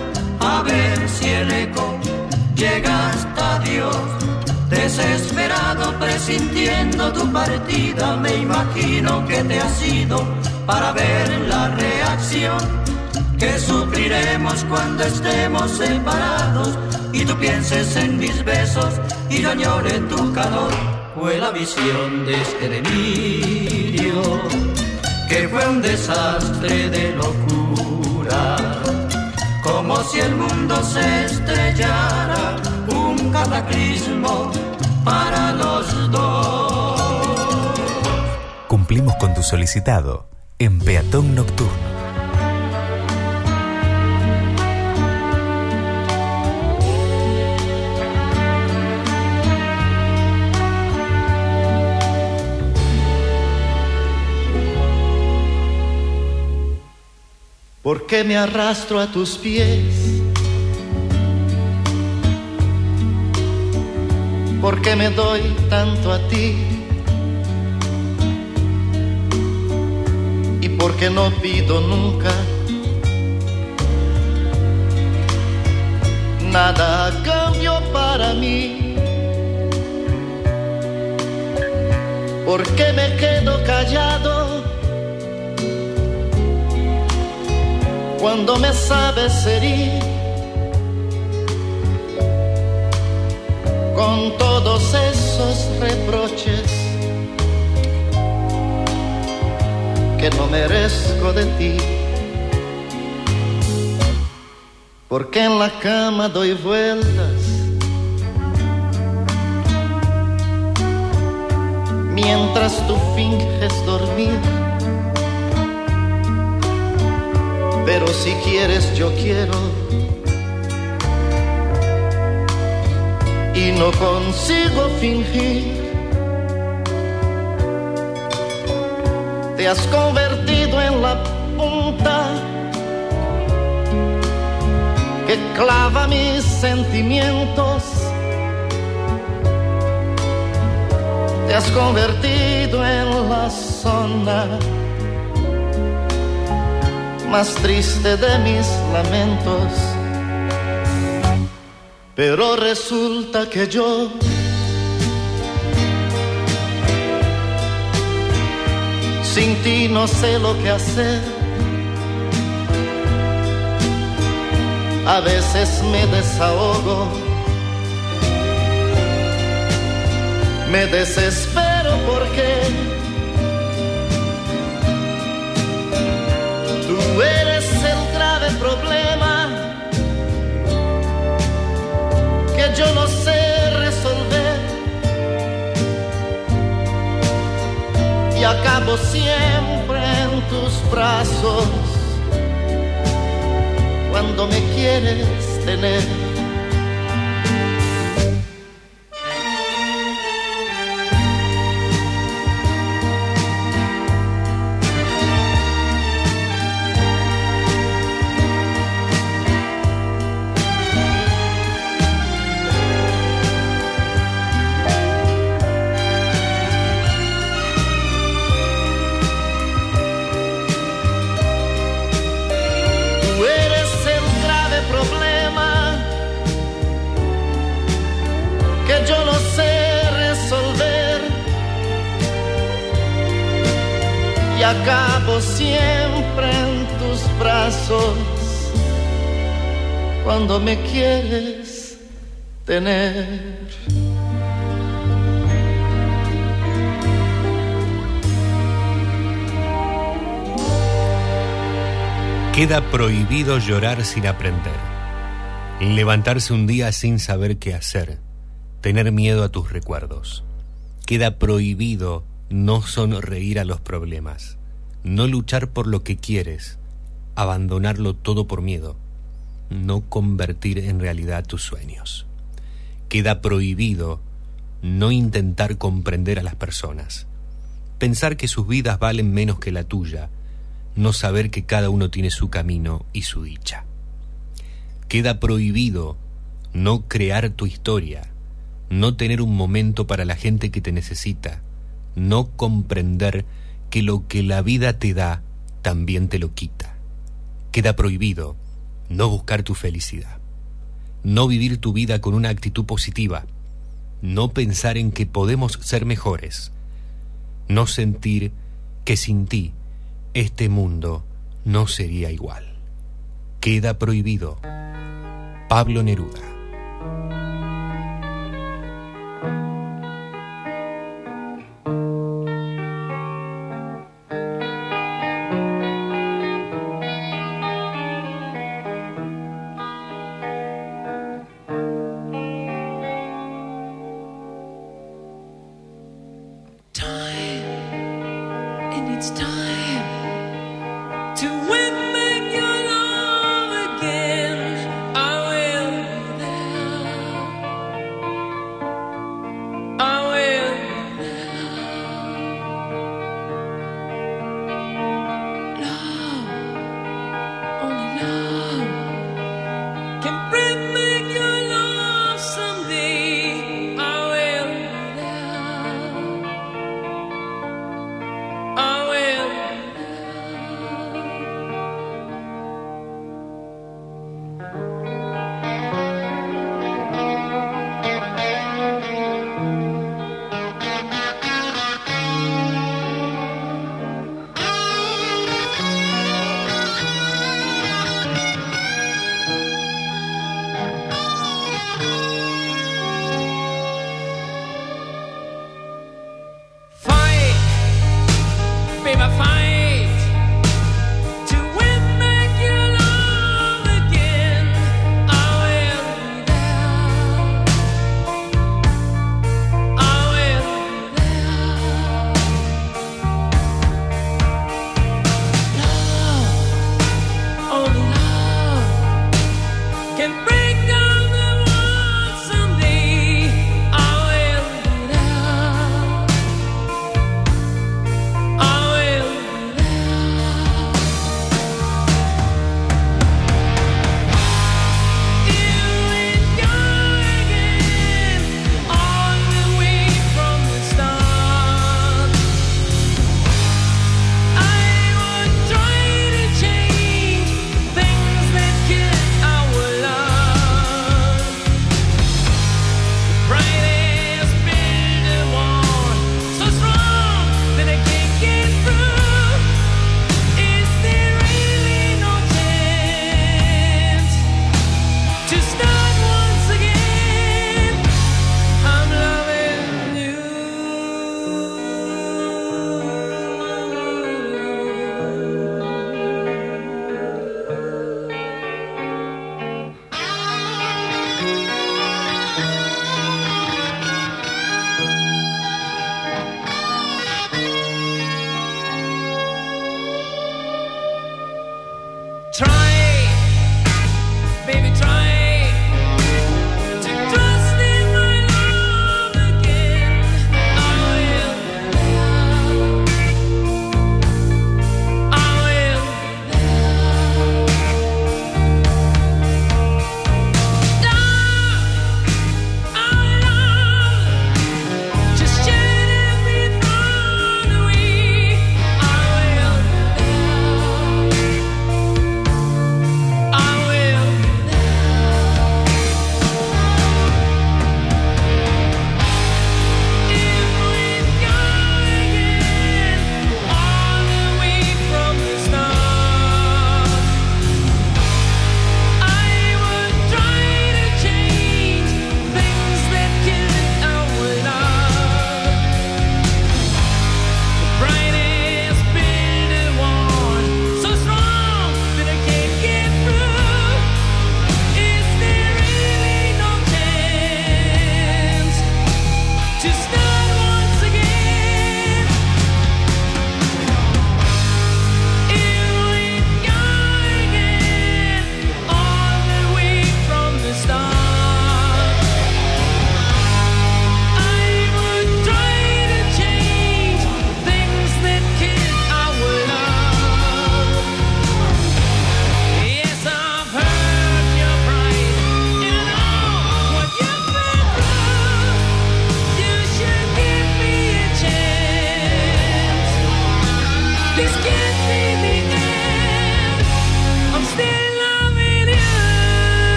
a ver si el eco llega hasta Dios. Desesperado presintiendo tu partida, me imagino que te has ido para ver la reacción que sufriremos cuando estemos separados y tú pienses en mis besos y yo añore tu calor. Fue la visión de este delirio que fue un desastre de locura, como si el mundo se estrellara, un cataclismo para los dos. Cumplimos con tu solicitado en Peatón Nocturno. ¿Por qué me arrastro a tus pies? ¿Por qué me doy tanto a ti? ¿Y por qué no pido nunca nada a cambio para mí? ¿Por qué me quedo callado? Cuando me sabes herir con todos esos reproches que no merezco de ti. Porque en la cama doy vueltas mientras tú finges dormir. Pero si quieres yo quiero. Y no consigo fingir. Te has convertido en la punta que clava mis sentimientos. Te has convertido en la zona más triste de mis lamentos. Pero resulta que yo sin ti no sé lo que hacer. A veces me desahogo, me desespero porque problema que yo no sé resolver y acabo siempre en tus brazos cuando me quieres tener. Quieres tener. Queda prohibido llorar sin aprender. Levantarse un día sin saber qué hacer. Tener miedo a tus recuerdos. Queda prohibido no sonreír a los problemas. No luchar por lo que quieres. Abandonarlo todo por miedo. No convertir en realidad tus sueños. Queda prohibido no intentar comprender a las personas. Pensar que sus vidas valen menos que la tuya no saber que cada uno tiene su camino y su dicha. Queda prohibido no crear tu historia, no tener un momento para la gente que te necesita, no comprender que lo que la vida te da también te lo quita. Queda prohibido no buscar tu felicidad, no vivir tu vida con una actitud positiva, no pensar en que podemos ser mejores, no sentir que sin ti este mundo no sería igual. Queda prohibido. Pablo Neruda.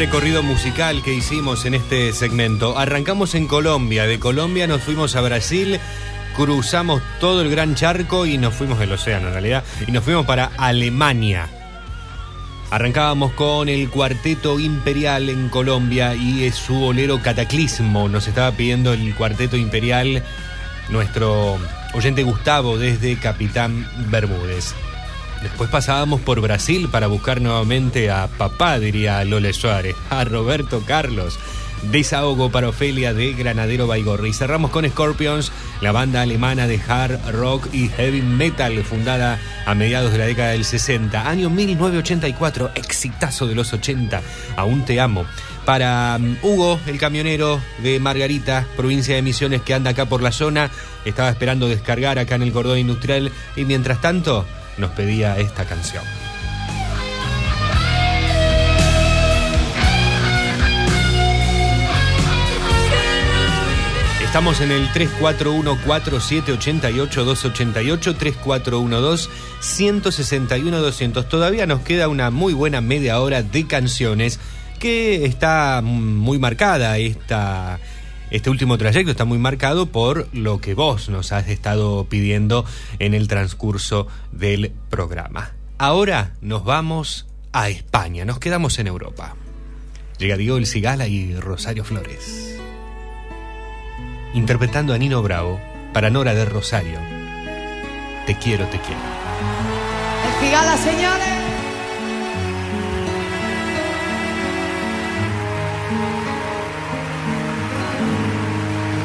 Recorrido musical que hicimos en este segmento. Arrancamos en Colombia, de Colombia nos fuimos a Brasil, cruzamos todo el gran charco y nos fuimos del océano en realidad, y nos fuimos para Alemania. Arrancábamos con el Cuarteto Imperial en Colombia y es su bolero Cataclismo. Nos estaba pidiendo el Cuarteto Imperial nuestro oyente Gustavo desde Capitán Bermúdez. Después pasábamos por Brasil para buscar nuevamente a papá, diría Lole Suárez, a Roberto Carlos. Desahogo para Ofelia de Granadero Baigorri. Y cerramos con Scorpions, la banda alemana de hard rock y heavy metal fundada a mediados de la década del 60. Año 1984, exitazo de los 80. Aún te amo. Para um, Hugo, el camionero de Margarita, provincia de Misiones que anda acá por la zona, estaba esperando descargar acá en el cordón industrial y mientras tanto nos pedía esta canción. Estamos en el 3414788288, 3412-161-200. Todavía nos queda una muy buena media hora de canciones que está muy marcada esta, este último trayecto está muy marcado por lo que vos nos has estado pidiendo en el transcurso del programa. Ahora nos vamos a España, nos quedamos en Europa. Llega Diego El Cigala y Rosario Flores. Interpretando a Nino Bravo para Nora de Rosario. Te quiero, te quiero. El Cigala, señores.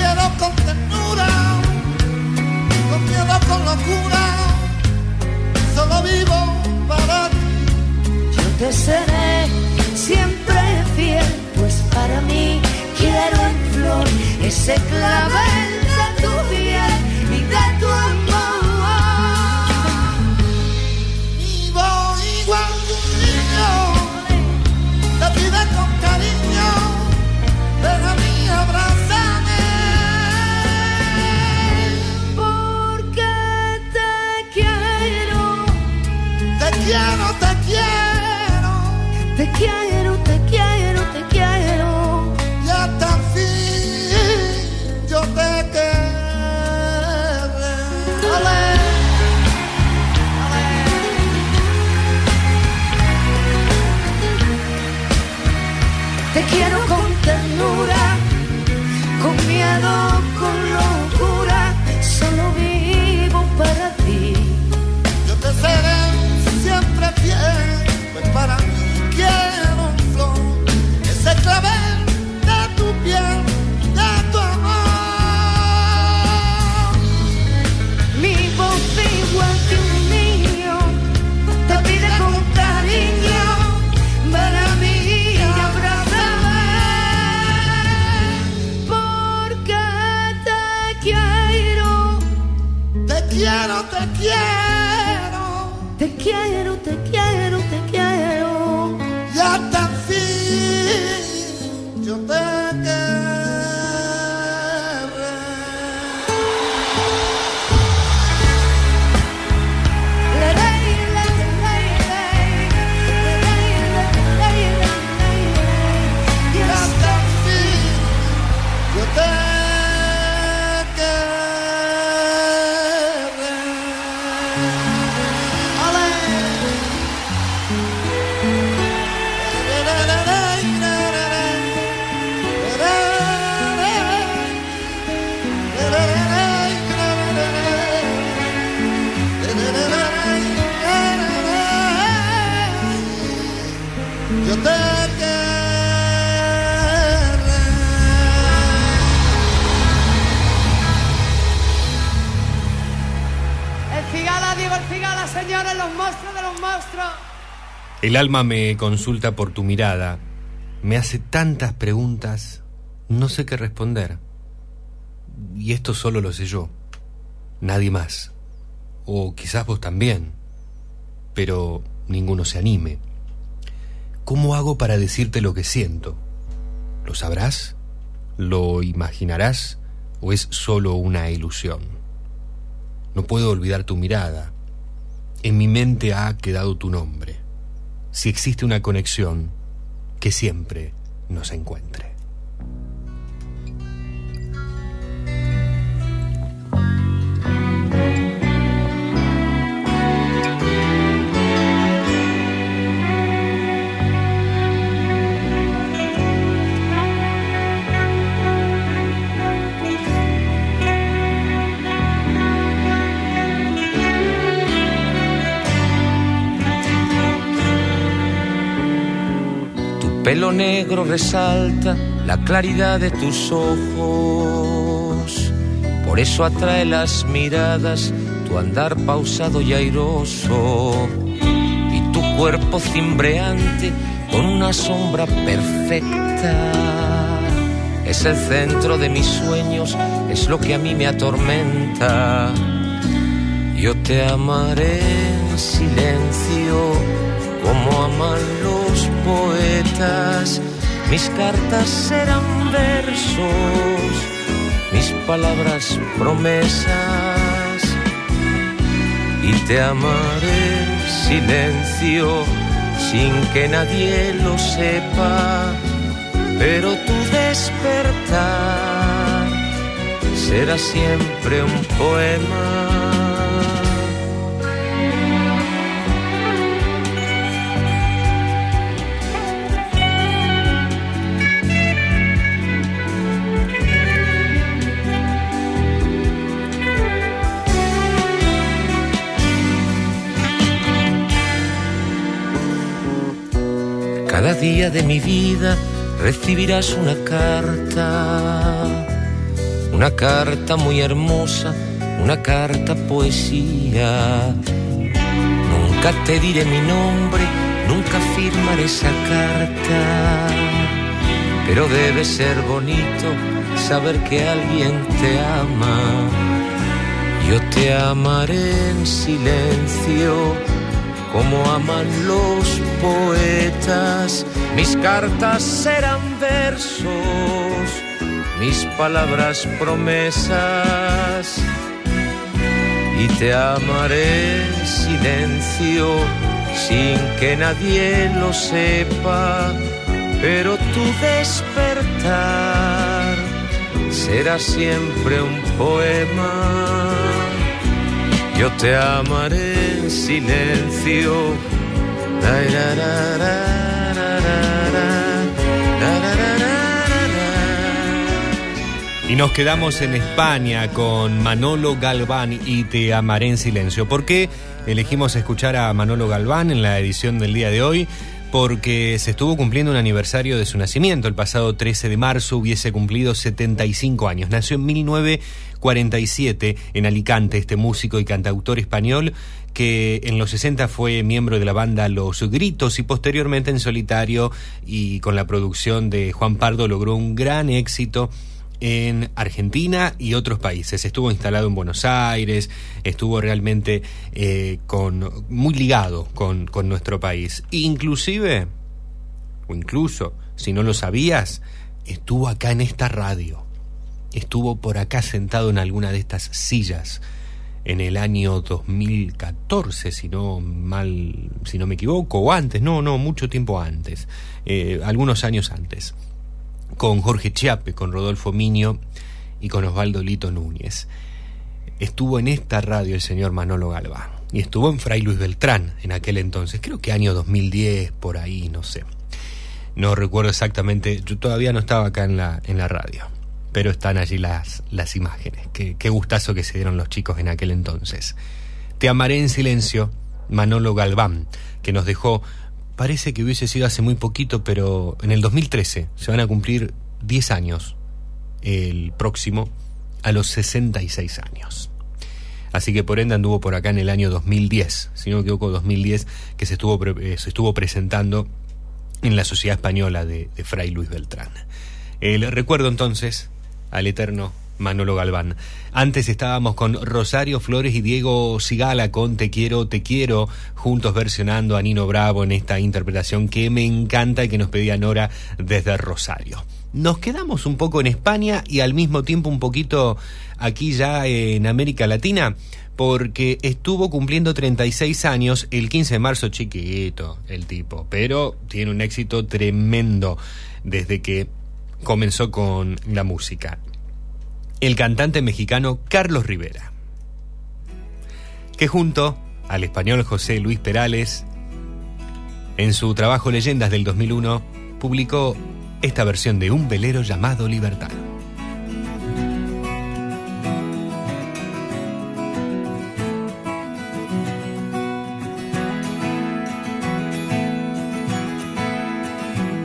quiero con ternura, con miedo, con locura. Solo vivo para ti. Yo te seré siempre fiel, pues para mí quiero en flor ese clavel quiero, te quiero, te quiero, te quiero, te quiero. y hasta el fin yo te querré. Te quiero con ternura, con miedo, El alma me consulta por tu mirada, me hace tantas preguntas, no sé qué responder. Y esto solo lo sé yo, nadie más. O quizás vos también, pero ninguno se anime. ¿Cómo hago para decirte lo que siento? ¿Lo sabrás? ¿Lo imaginarás? ¿O es solo una ilusión? No puedo olvidar tu mirada. En mi mente ha quedado tu nombre. Si existe una conexión, que siempre nos encuentre. Pelo negro resalta la claridad de tus ojos. Por eso atrae las miradas tu andar pausado y airoso. Y tu cuerpo cimbreante con una sombra perfecta. Es el centro de mis sueños, es lo que a mí me atormenta. Yo te amaré en silencio, como aman los poetas. Mis cartas serán versos, mis palabras promesas. Y te amaré en silencio, sin que nadie lo sepa. Pero tu despertar será siempre un poema. Cada día de mi vida recibirás una carta, una carta muy hermosa, una carta poesía. Nunca te diré mi nombre, nunca firmaré esa carta, pero debe ser bonito saber que alguien te ama. Yo te amaré en silencio como aman los poetas. Mis cartas serán versos, mis palabras promesas. Y te amaré en silencio, sin que nadie lo sepa. Pero tu despertar será siempre un poema. Yo te amaré silencio. Y nos quedamos en España con Manolo Galván y Te amaré en silencio. ¿Por qué elegimos escuchar a Manolo Galván en la edición del día de hoy? Porque se estuvo cumpliendo un aniversario de su nacimiento. El pasado 13 de marzo hubiese cumplido 75 años. Nació en 1947 en Alicante, este músico y cantautor español que en los 60 fue miembro de la banda Los Gritos y posteriormente en solitario y con la producción de Juan Pardo logró un gran éxito en Argentina y otros países. Estuvo instalado en Buenos Aires, estuvo realmente eh, con, muy ligado con, con nuestro país. Inclusive, o incluso, si no lo sabías, estuvo acá en esta radio. Estuvo por acá sentado en alguna de estas sillas en el año 2014, si no mal, si no me equivoco, o antes, no, no, mucho tiempo antes, eh, algunos años antes con Jorge Chiape, con Rodolfo Miño y con Osvaldo Lito Núñez. Estuvo en esta radio el señor Manolo Galván y estuvo en Fray Luis Beltrán en aquel entonces, creo que año 2010, por ahí, no sé. No recuerdo exactamente, yo todavía no estaba acá en la, en la radio, pero están allí las, las imágenes. Qué, qué gustazo que se dieron los chicos en aquel entonces. Te amaré en silencio, Manolo Galván, que nos dejó parece que hubiese sido hace muy poquito, pero en el 2013 se van a cumplir 10 años el próximo a los 66 años. Así que por ende anduvo por acá en el año 2010, si no me equivoco, 2010, que se estuvo, pre- eh, se estuvo presentando en la Sociedad Española de, de Fray Luis Beltrán. El recuerdo entonces al eterno Manolo Galván. Antes estábamos con Rosario Flores y Diego Sigala con Te quiero, te quiero, juntos versionando a Nino Bravo en esta interpretación que me encanta y que nos pedía Nora desde Rosario. Nos quedamos un poco en España y al mismo tiempo un poquito aquí ya en América Latina porque estuvo cumpliendo 36 años el 15 de marzo, chiquito el tipo, pero tiene un éxito tremendo desde que comenzó con la música. El cantante mexicano Carlos Rivera, que junto al español José Luis Perales, en su trabajo Leyendas del 2001, publicó esta versión de un velero llamado Libertad.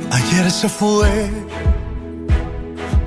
Ayer se fue,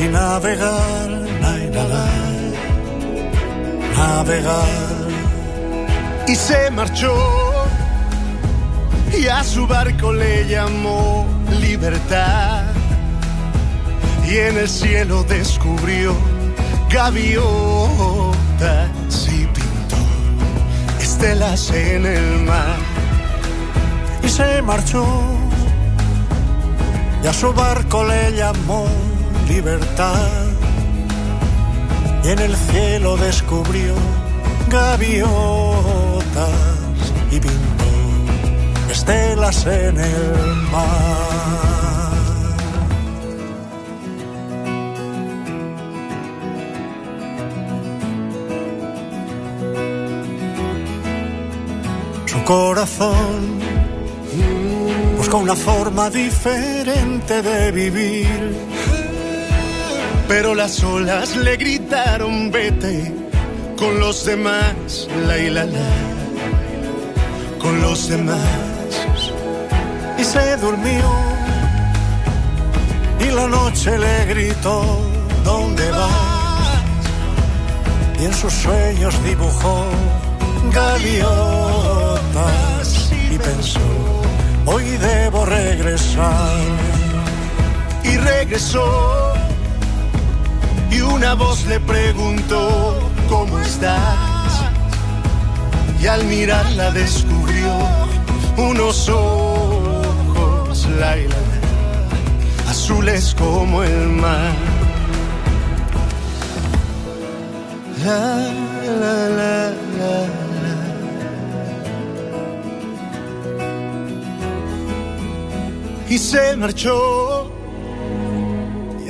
y navegar, na, na, na, navegar. Y se marchó y a su barco le llamó libertad y en el cielo descubrió gaviotas y pintó estelas en el mar y se marchó y a su barco le llamó libertad y en el cielo descubrió gaviotas y pintó estelas en el mar. Su corazón busca una forma diferente de vivir. Pero las olas le gritaron vete con los demás, la y la la, con los demás. Y se durmió y la noche le gritó, ¿dónde vas? Y en sus sueños dibujó gaviotas y pensó, hoy debo regresar. Y regresó y una voz le preguntó, ¿cómo estás? Y al mirarla descubrió unos ojos, la, y la, la, azules como el mar. La, la, la, la. Y se marchó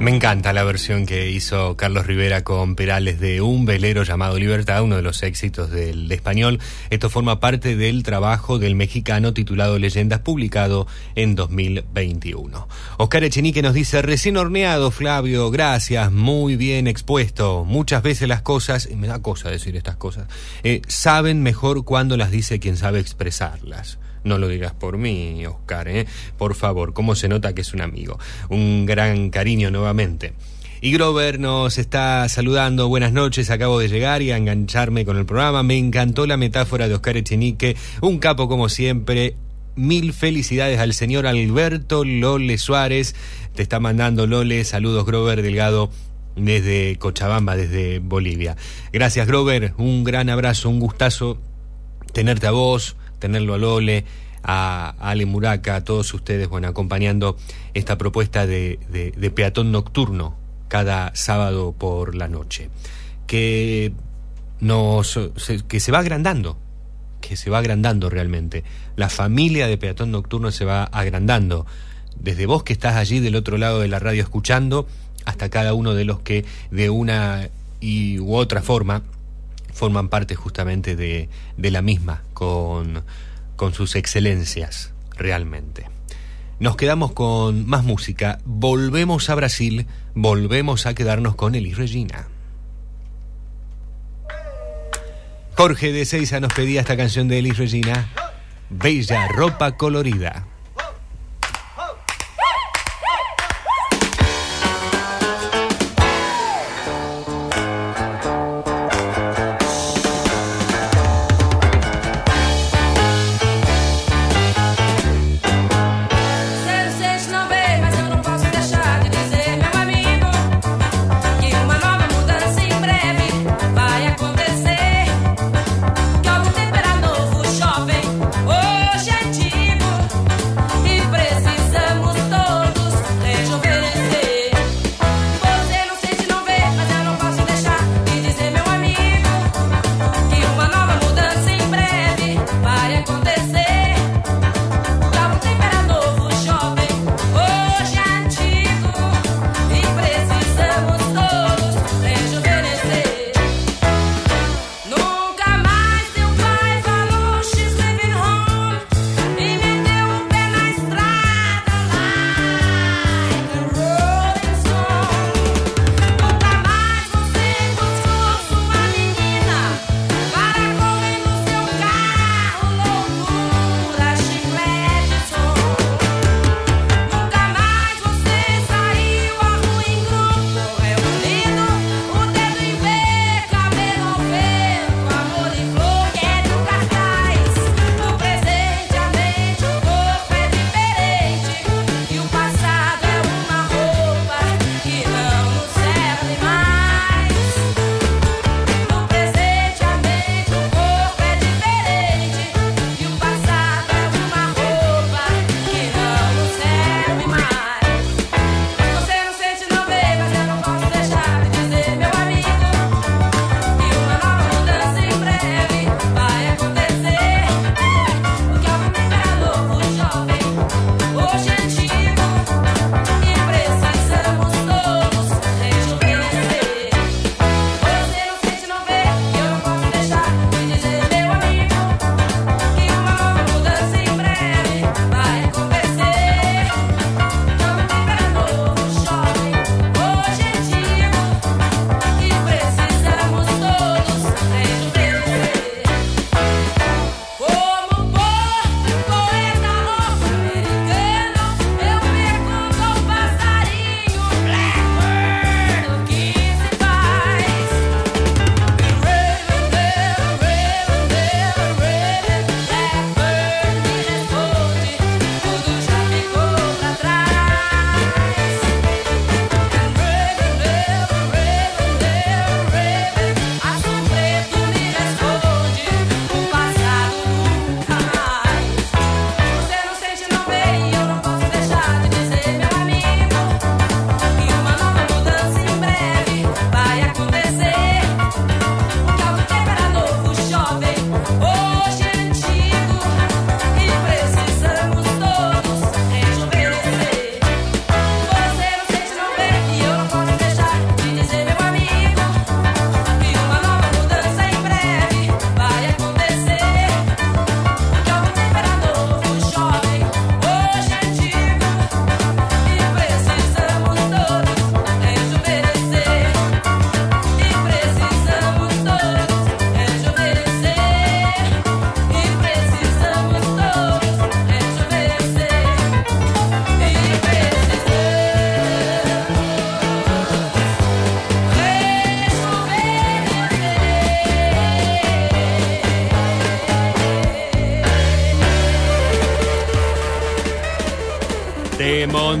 Me encanta la versión que hizo Carlos Rivera con Perales de Un velero llamado Libertad, uno de los éxitos del español. Esto forma parte del trabajo del mexicano titulado Leyendas, publicado en 2021. Oscar Echenique nos dice, recién horneado, Flavio, gracias, muy bien expuesto. Muchas veces las cosas, y me da cosa decir estas cosas, eh, saben mejor cuando las dice quien sabe expresarlas. No lo digas por mí, Oscar, ¿eh? Por favor, cómo se nota que es un amigo. Un gran cariño nuevamente. Y Grover nos está saludando. Buenas noches, acabo de llegar y a engancharme con el programa. Me encantó la metáfora de Oscar Echenique, un capo como siempre. Mil felicidades al señor Alberto Lole Suárez. Te está mandando Lole. Saludos, Grover Delgado desde Cochabamba, desde Bolivia. Gracias, Grover. Un gran abrazo, un gustazo tenerte a vos, tenerlo a Lole, a Ale Muraca, a todos ustedes, bueno, acompañando esta propuesta de, de, peatón nocturno cada sábado por la noche, que, nos, que se va agrandando, que se va agrandando realmente. La familia de peatón nocturno se va agrandando. Desde vos que estás allí del otro lado de la radio escuchando, hasta cada uno de los que de una y u otra forma forman parte justamente de, de la misma, con, con sus excelencias realmente. Nos quedamos con más música, volvemos a Brasil, volvemos a quedarnos con Elis Regina. Jorge de Seiza nos pedía esta canción de Elis Regina, Bella ropa colorida.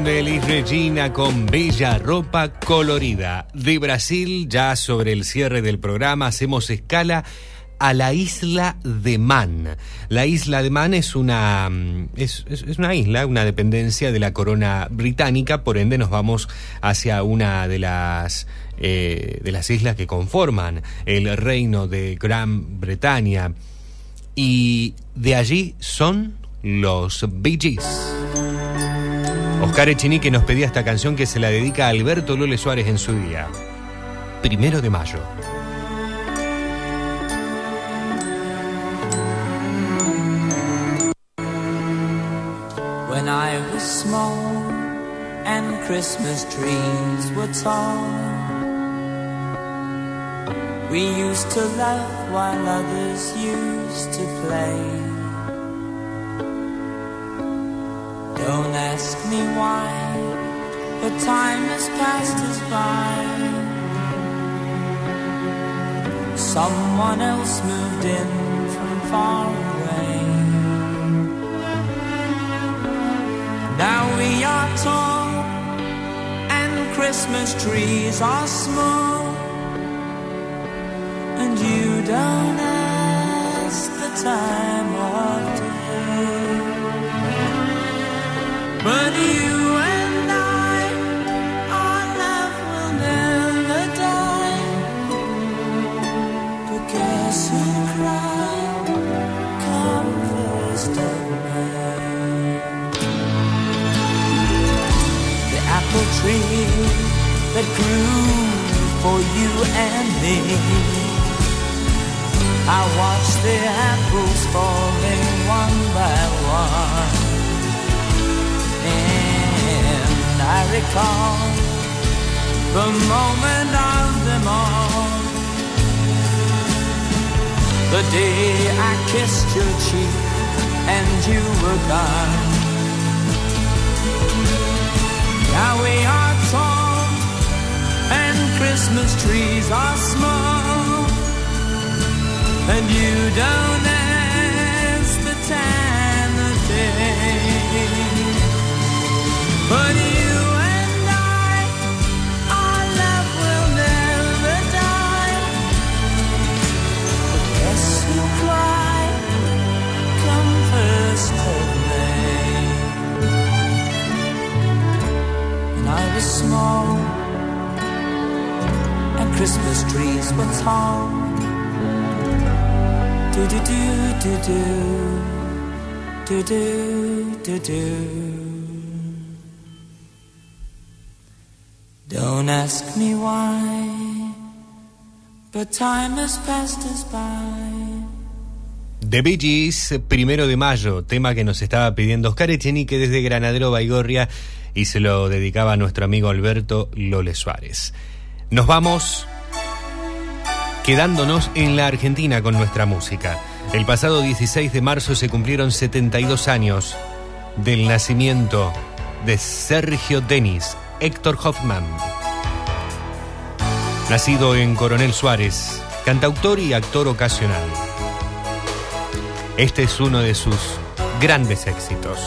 de Elis Regina con bella ropa colorida. De Brasil, ya sobre el cierre del programa, hacemos escala a la isla de Man. La isla de Man es una, mm, es, una isla, una dependencia de la corona británica, por ende nos vamos hacia una de las, eh, de las islas que conforman el reino de Gran Bretaña. Y de allí son los Bee Oscar Echenique nos pedía esta canción que se la dedica a Alberto Lole Suárez en su día. Primero de mayo. When I was small and Christmas trees were tall, we used to laugh while others used to play. Me but time has passed us by. Someone else moved in from far away. Now we are tall and Christmas trees are small, you and me. I watched the apples falling one by one. And I recall the moment of them all. The day I kissed your cheek and you were gone. Now we are Christmas trees are small. And you don't ask the time of day. But you and I, our love will never die. Guess who cried? Come first of May. When I was small and Christmas trees were tall. Do do do do do do do do do. Don't ask me why, but time has passed us by. The Bee Gees, primero de mayo, tema que nos estaba pidiendo Oscar Echenique desde Granadero Baigorria y se lo dedicaba a nuestro amigo Alberto Lole Suárez. Nos vamos quedándonos en la Argentina con nuestra música. El pasado 16 de marzo se cumplieron 72 años del nacimiento de Sergio Denis, Héctor Hoffman. Nacido en Coronel Suárez, cantautor y actor ocasional. Este es uno de sus grandes éxitos.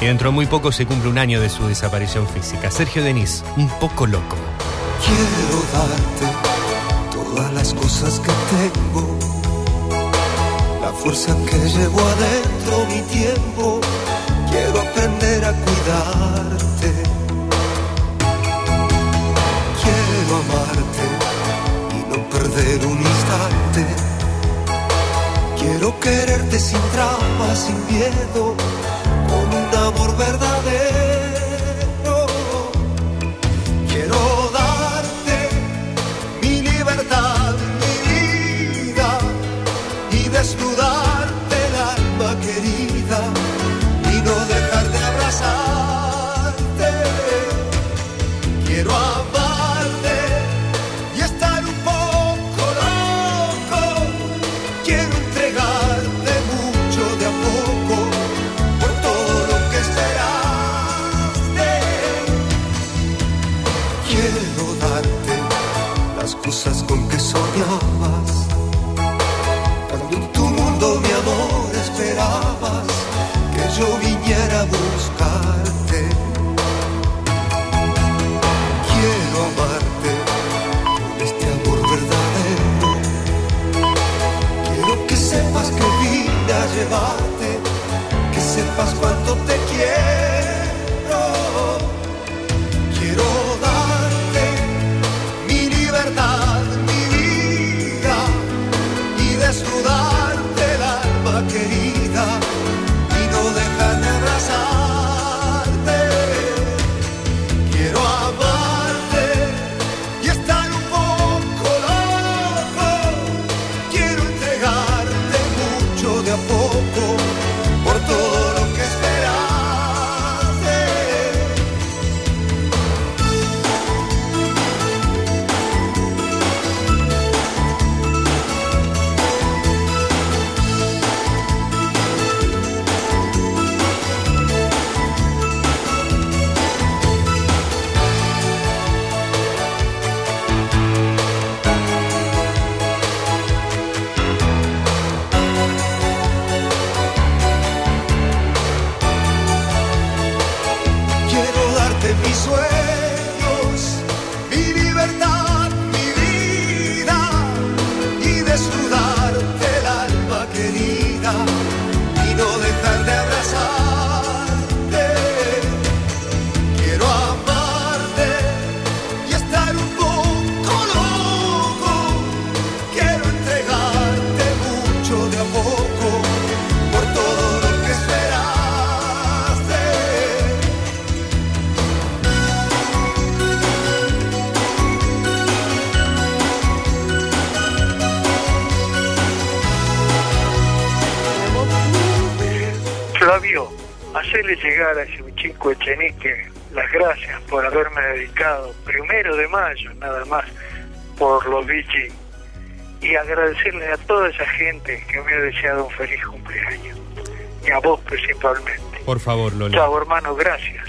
Y dentro de muy poco se cumple un año de su desaparición física. Sergio Denis, un poco loco. Quiero darte todas las cosas que tengo, la fuerza que llevo adentro, mi tiempo. Quiero aprender a cuidarte. Quiero amarte y no perder un instante. Quiero quererte sin trampa, sin miedo, con un amor verdadero. soñabas, cuando en tu mundo mi amor esperabas que yo viniera a buscarte. Quiero amarte con este amor verdadero. Quiero que sepas que vine a llevarte, que sepas cuánto te quiero. Chico Echenique las gracias por haberme dedicado primero de mayo, nada más, por los bichis y agradecerle a toda esa gente que me ha deseado un feliz cumpleaños y a vos principalmente. Por favor, Lola. Chao, hermano, gracias.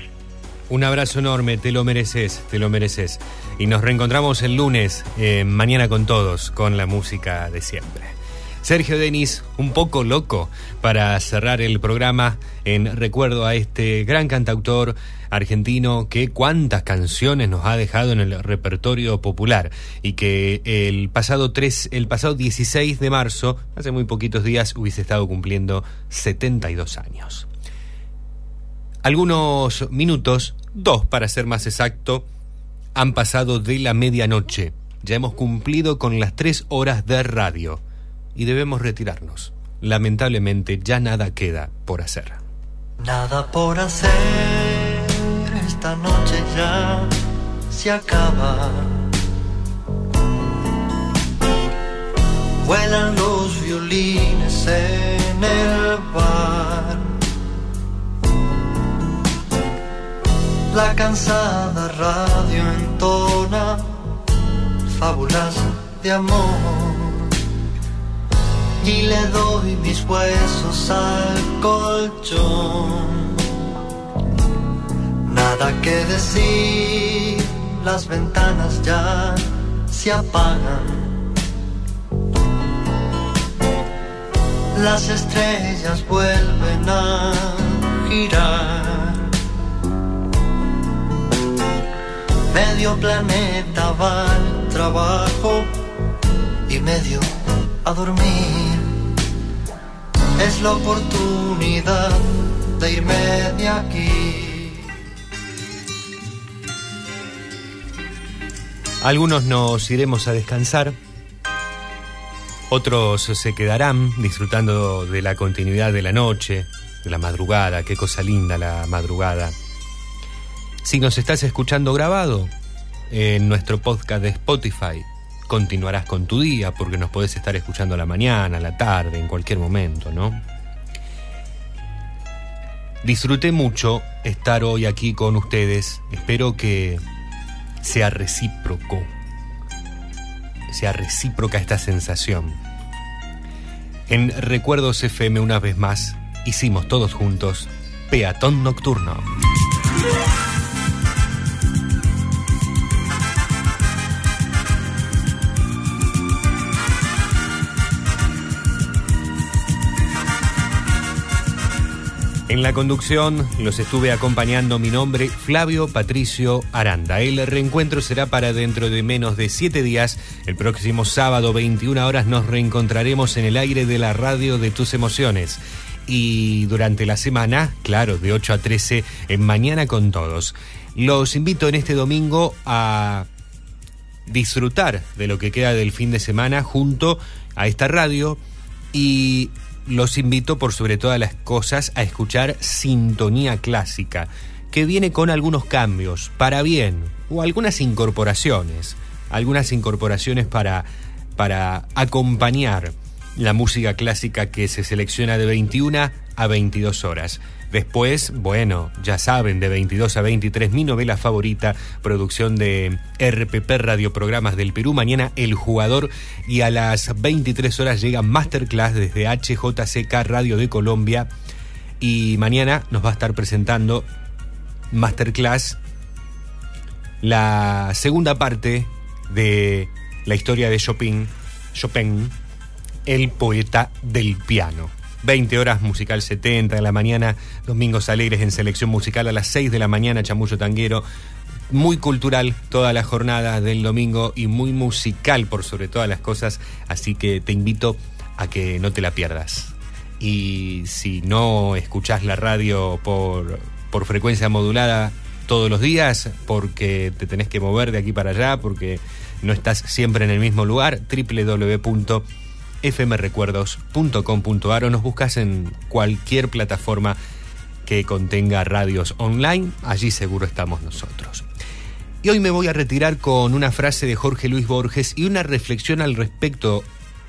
Un abrazo enorme, te lo mereces, te lo mereces. Y nos reencontramos el lunes, eh, mañana con todos, con la música de siempre. Sergio Denis, un poco loco para cerrar el programa en recuerdo a este gran cantautor argentino que cuántas canciones nos ha dejado en el repertorio popular y que el pasado 3, el pasado 16 de marzo, hace muy poquitos días, hubiese estado cumpliendo 72 años. Algunos minutos, dos para ser más exacto, han pasado de la medianoche. Ya hemos cumplido con las tres horas de radio y debemos retirarnos. Lamentablemente ya nada queda por hacer. Nada por hacer, esta noche ya se acaba. Vuelan los violines en el bar. La cansada radio entona fábulas de amor y le doy mis huesos al colchón. Nada que decir, las ventanas ya se apagan. Las estrellas vuelven a girar. Medio planeta va al trabajo y medio a dormir. Es la oportunidad de irme de aquí. Algunos nos iremos a descansar, otros se quedarán disfrutando de la continuidad de la noche, de la madrugada, qué cosa linda la madrugada. Si nos estás escuchando grabado en nuestro podcast de Spotify, continuarás con tu día porque nos podés estar escuchando a la mañana, a la tarde, en cualquier momento, ¿no? Disfruté mucho estar hoy aquí con ustedes. Espero que sea recíproco. Sea recíproca esta sensación. En Recuerdos FM una vez más hicimos todos juntos Peatón Nocturno. En la conducción los estuve acompañando mi nombre, Flavio Patricio Aranda. El reencuentro será para dentro de menos de siete días. El próximo sábado, 21 horas, nos reencontraremos en el aire de la radio de tus emociones. y durante la semana, claro, de 8 a 13 en Mañana con Todos. Los invito en este domingo a disfrutar de lo que queda del fin de semana junto a esta radio y los invito por sobre todas las cosas a escuchar Sintonía Clásica, que viene con algunos cambios, para bien, o algunas incorporaciones, algunas incorporaciones para, para acompañar la música clásica que se selecciona de 21 a 22 horas. Después, bueno, ya saben, de 22 a 23, mi novela favorita, producción de RPP Radioprogramas del Perú. Mañana El Jugador y a las 23 horas llega Masterclass desde HJCK Radio de Colombia. Y mañana nos va a estar presentando Masterclass la segunda parte de la historia de Chopin, Chopin, el poeta del piano. 20 horas musical 70 de la mañana, Domingos Alegres en selección musical a las 6 de la mañana, Chamullo Tanguero. Muy cultural toda la jornada del domingo y muy musical por sobre todas las cosas, así que te invito a que no te la pierdas. Y si no escuchás la radio por, por frecuencia modulada todos los días, porque te tenés que mover de aquí para allá, porque no estás siempre en el mismo lugar, www.fmrecuerdos.com.ar o nos buscas en cualquier plataforma que contenga radios online, allí seguro estamos nosotros. Y hoy me voy a retirar con una frase de Jorge Luis Borges y una reflexión al respecto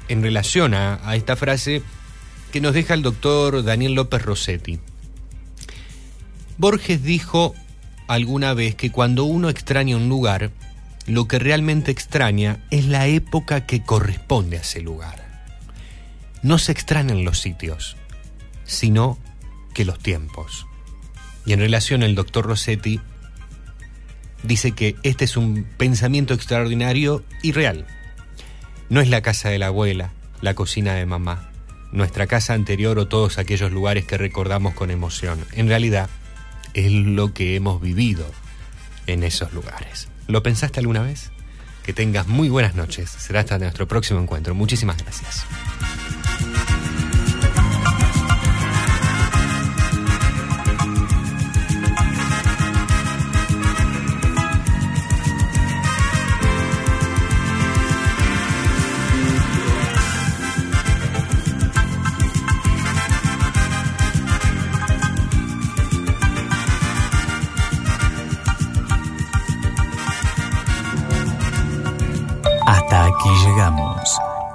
en relación a, a esta frase que nos deja el doctor Daniel López Rossetti. Borges dijo alguna vez que cuando uno extraña un lugar, lo que realmente extraña es la época que corresponde a ese lugar. No se extrañan los sitios, sino que los tiempos. Y en relación al doctor Rossetti, dice que este es un pensamiento extraordinario y real. No es la casa de la abuela, la cocina de mamá, nuestra casa anterior o todos aquellos lugares que recordamos con emoción. En realidad, es lo que hemos vivido en esos lugares. ¿Lo pensaste alguna vez? Que tengas muy buenas noches. Será hasta nuestro próximo encuentro. Muchísimas gracias.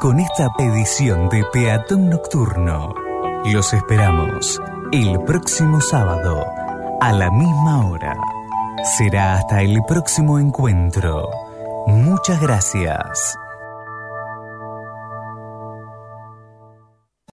Con esta edición de Peatón Nocturno. Los esperamos el próximo sábado a la misma hora. Será hasta el próximo encuentro. Muchas gracias.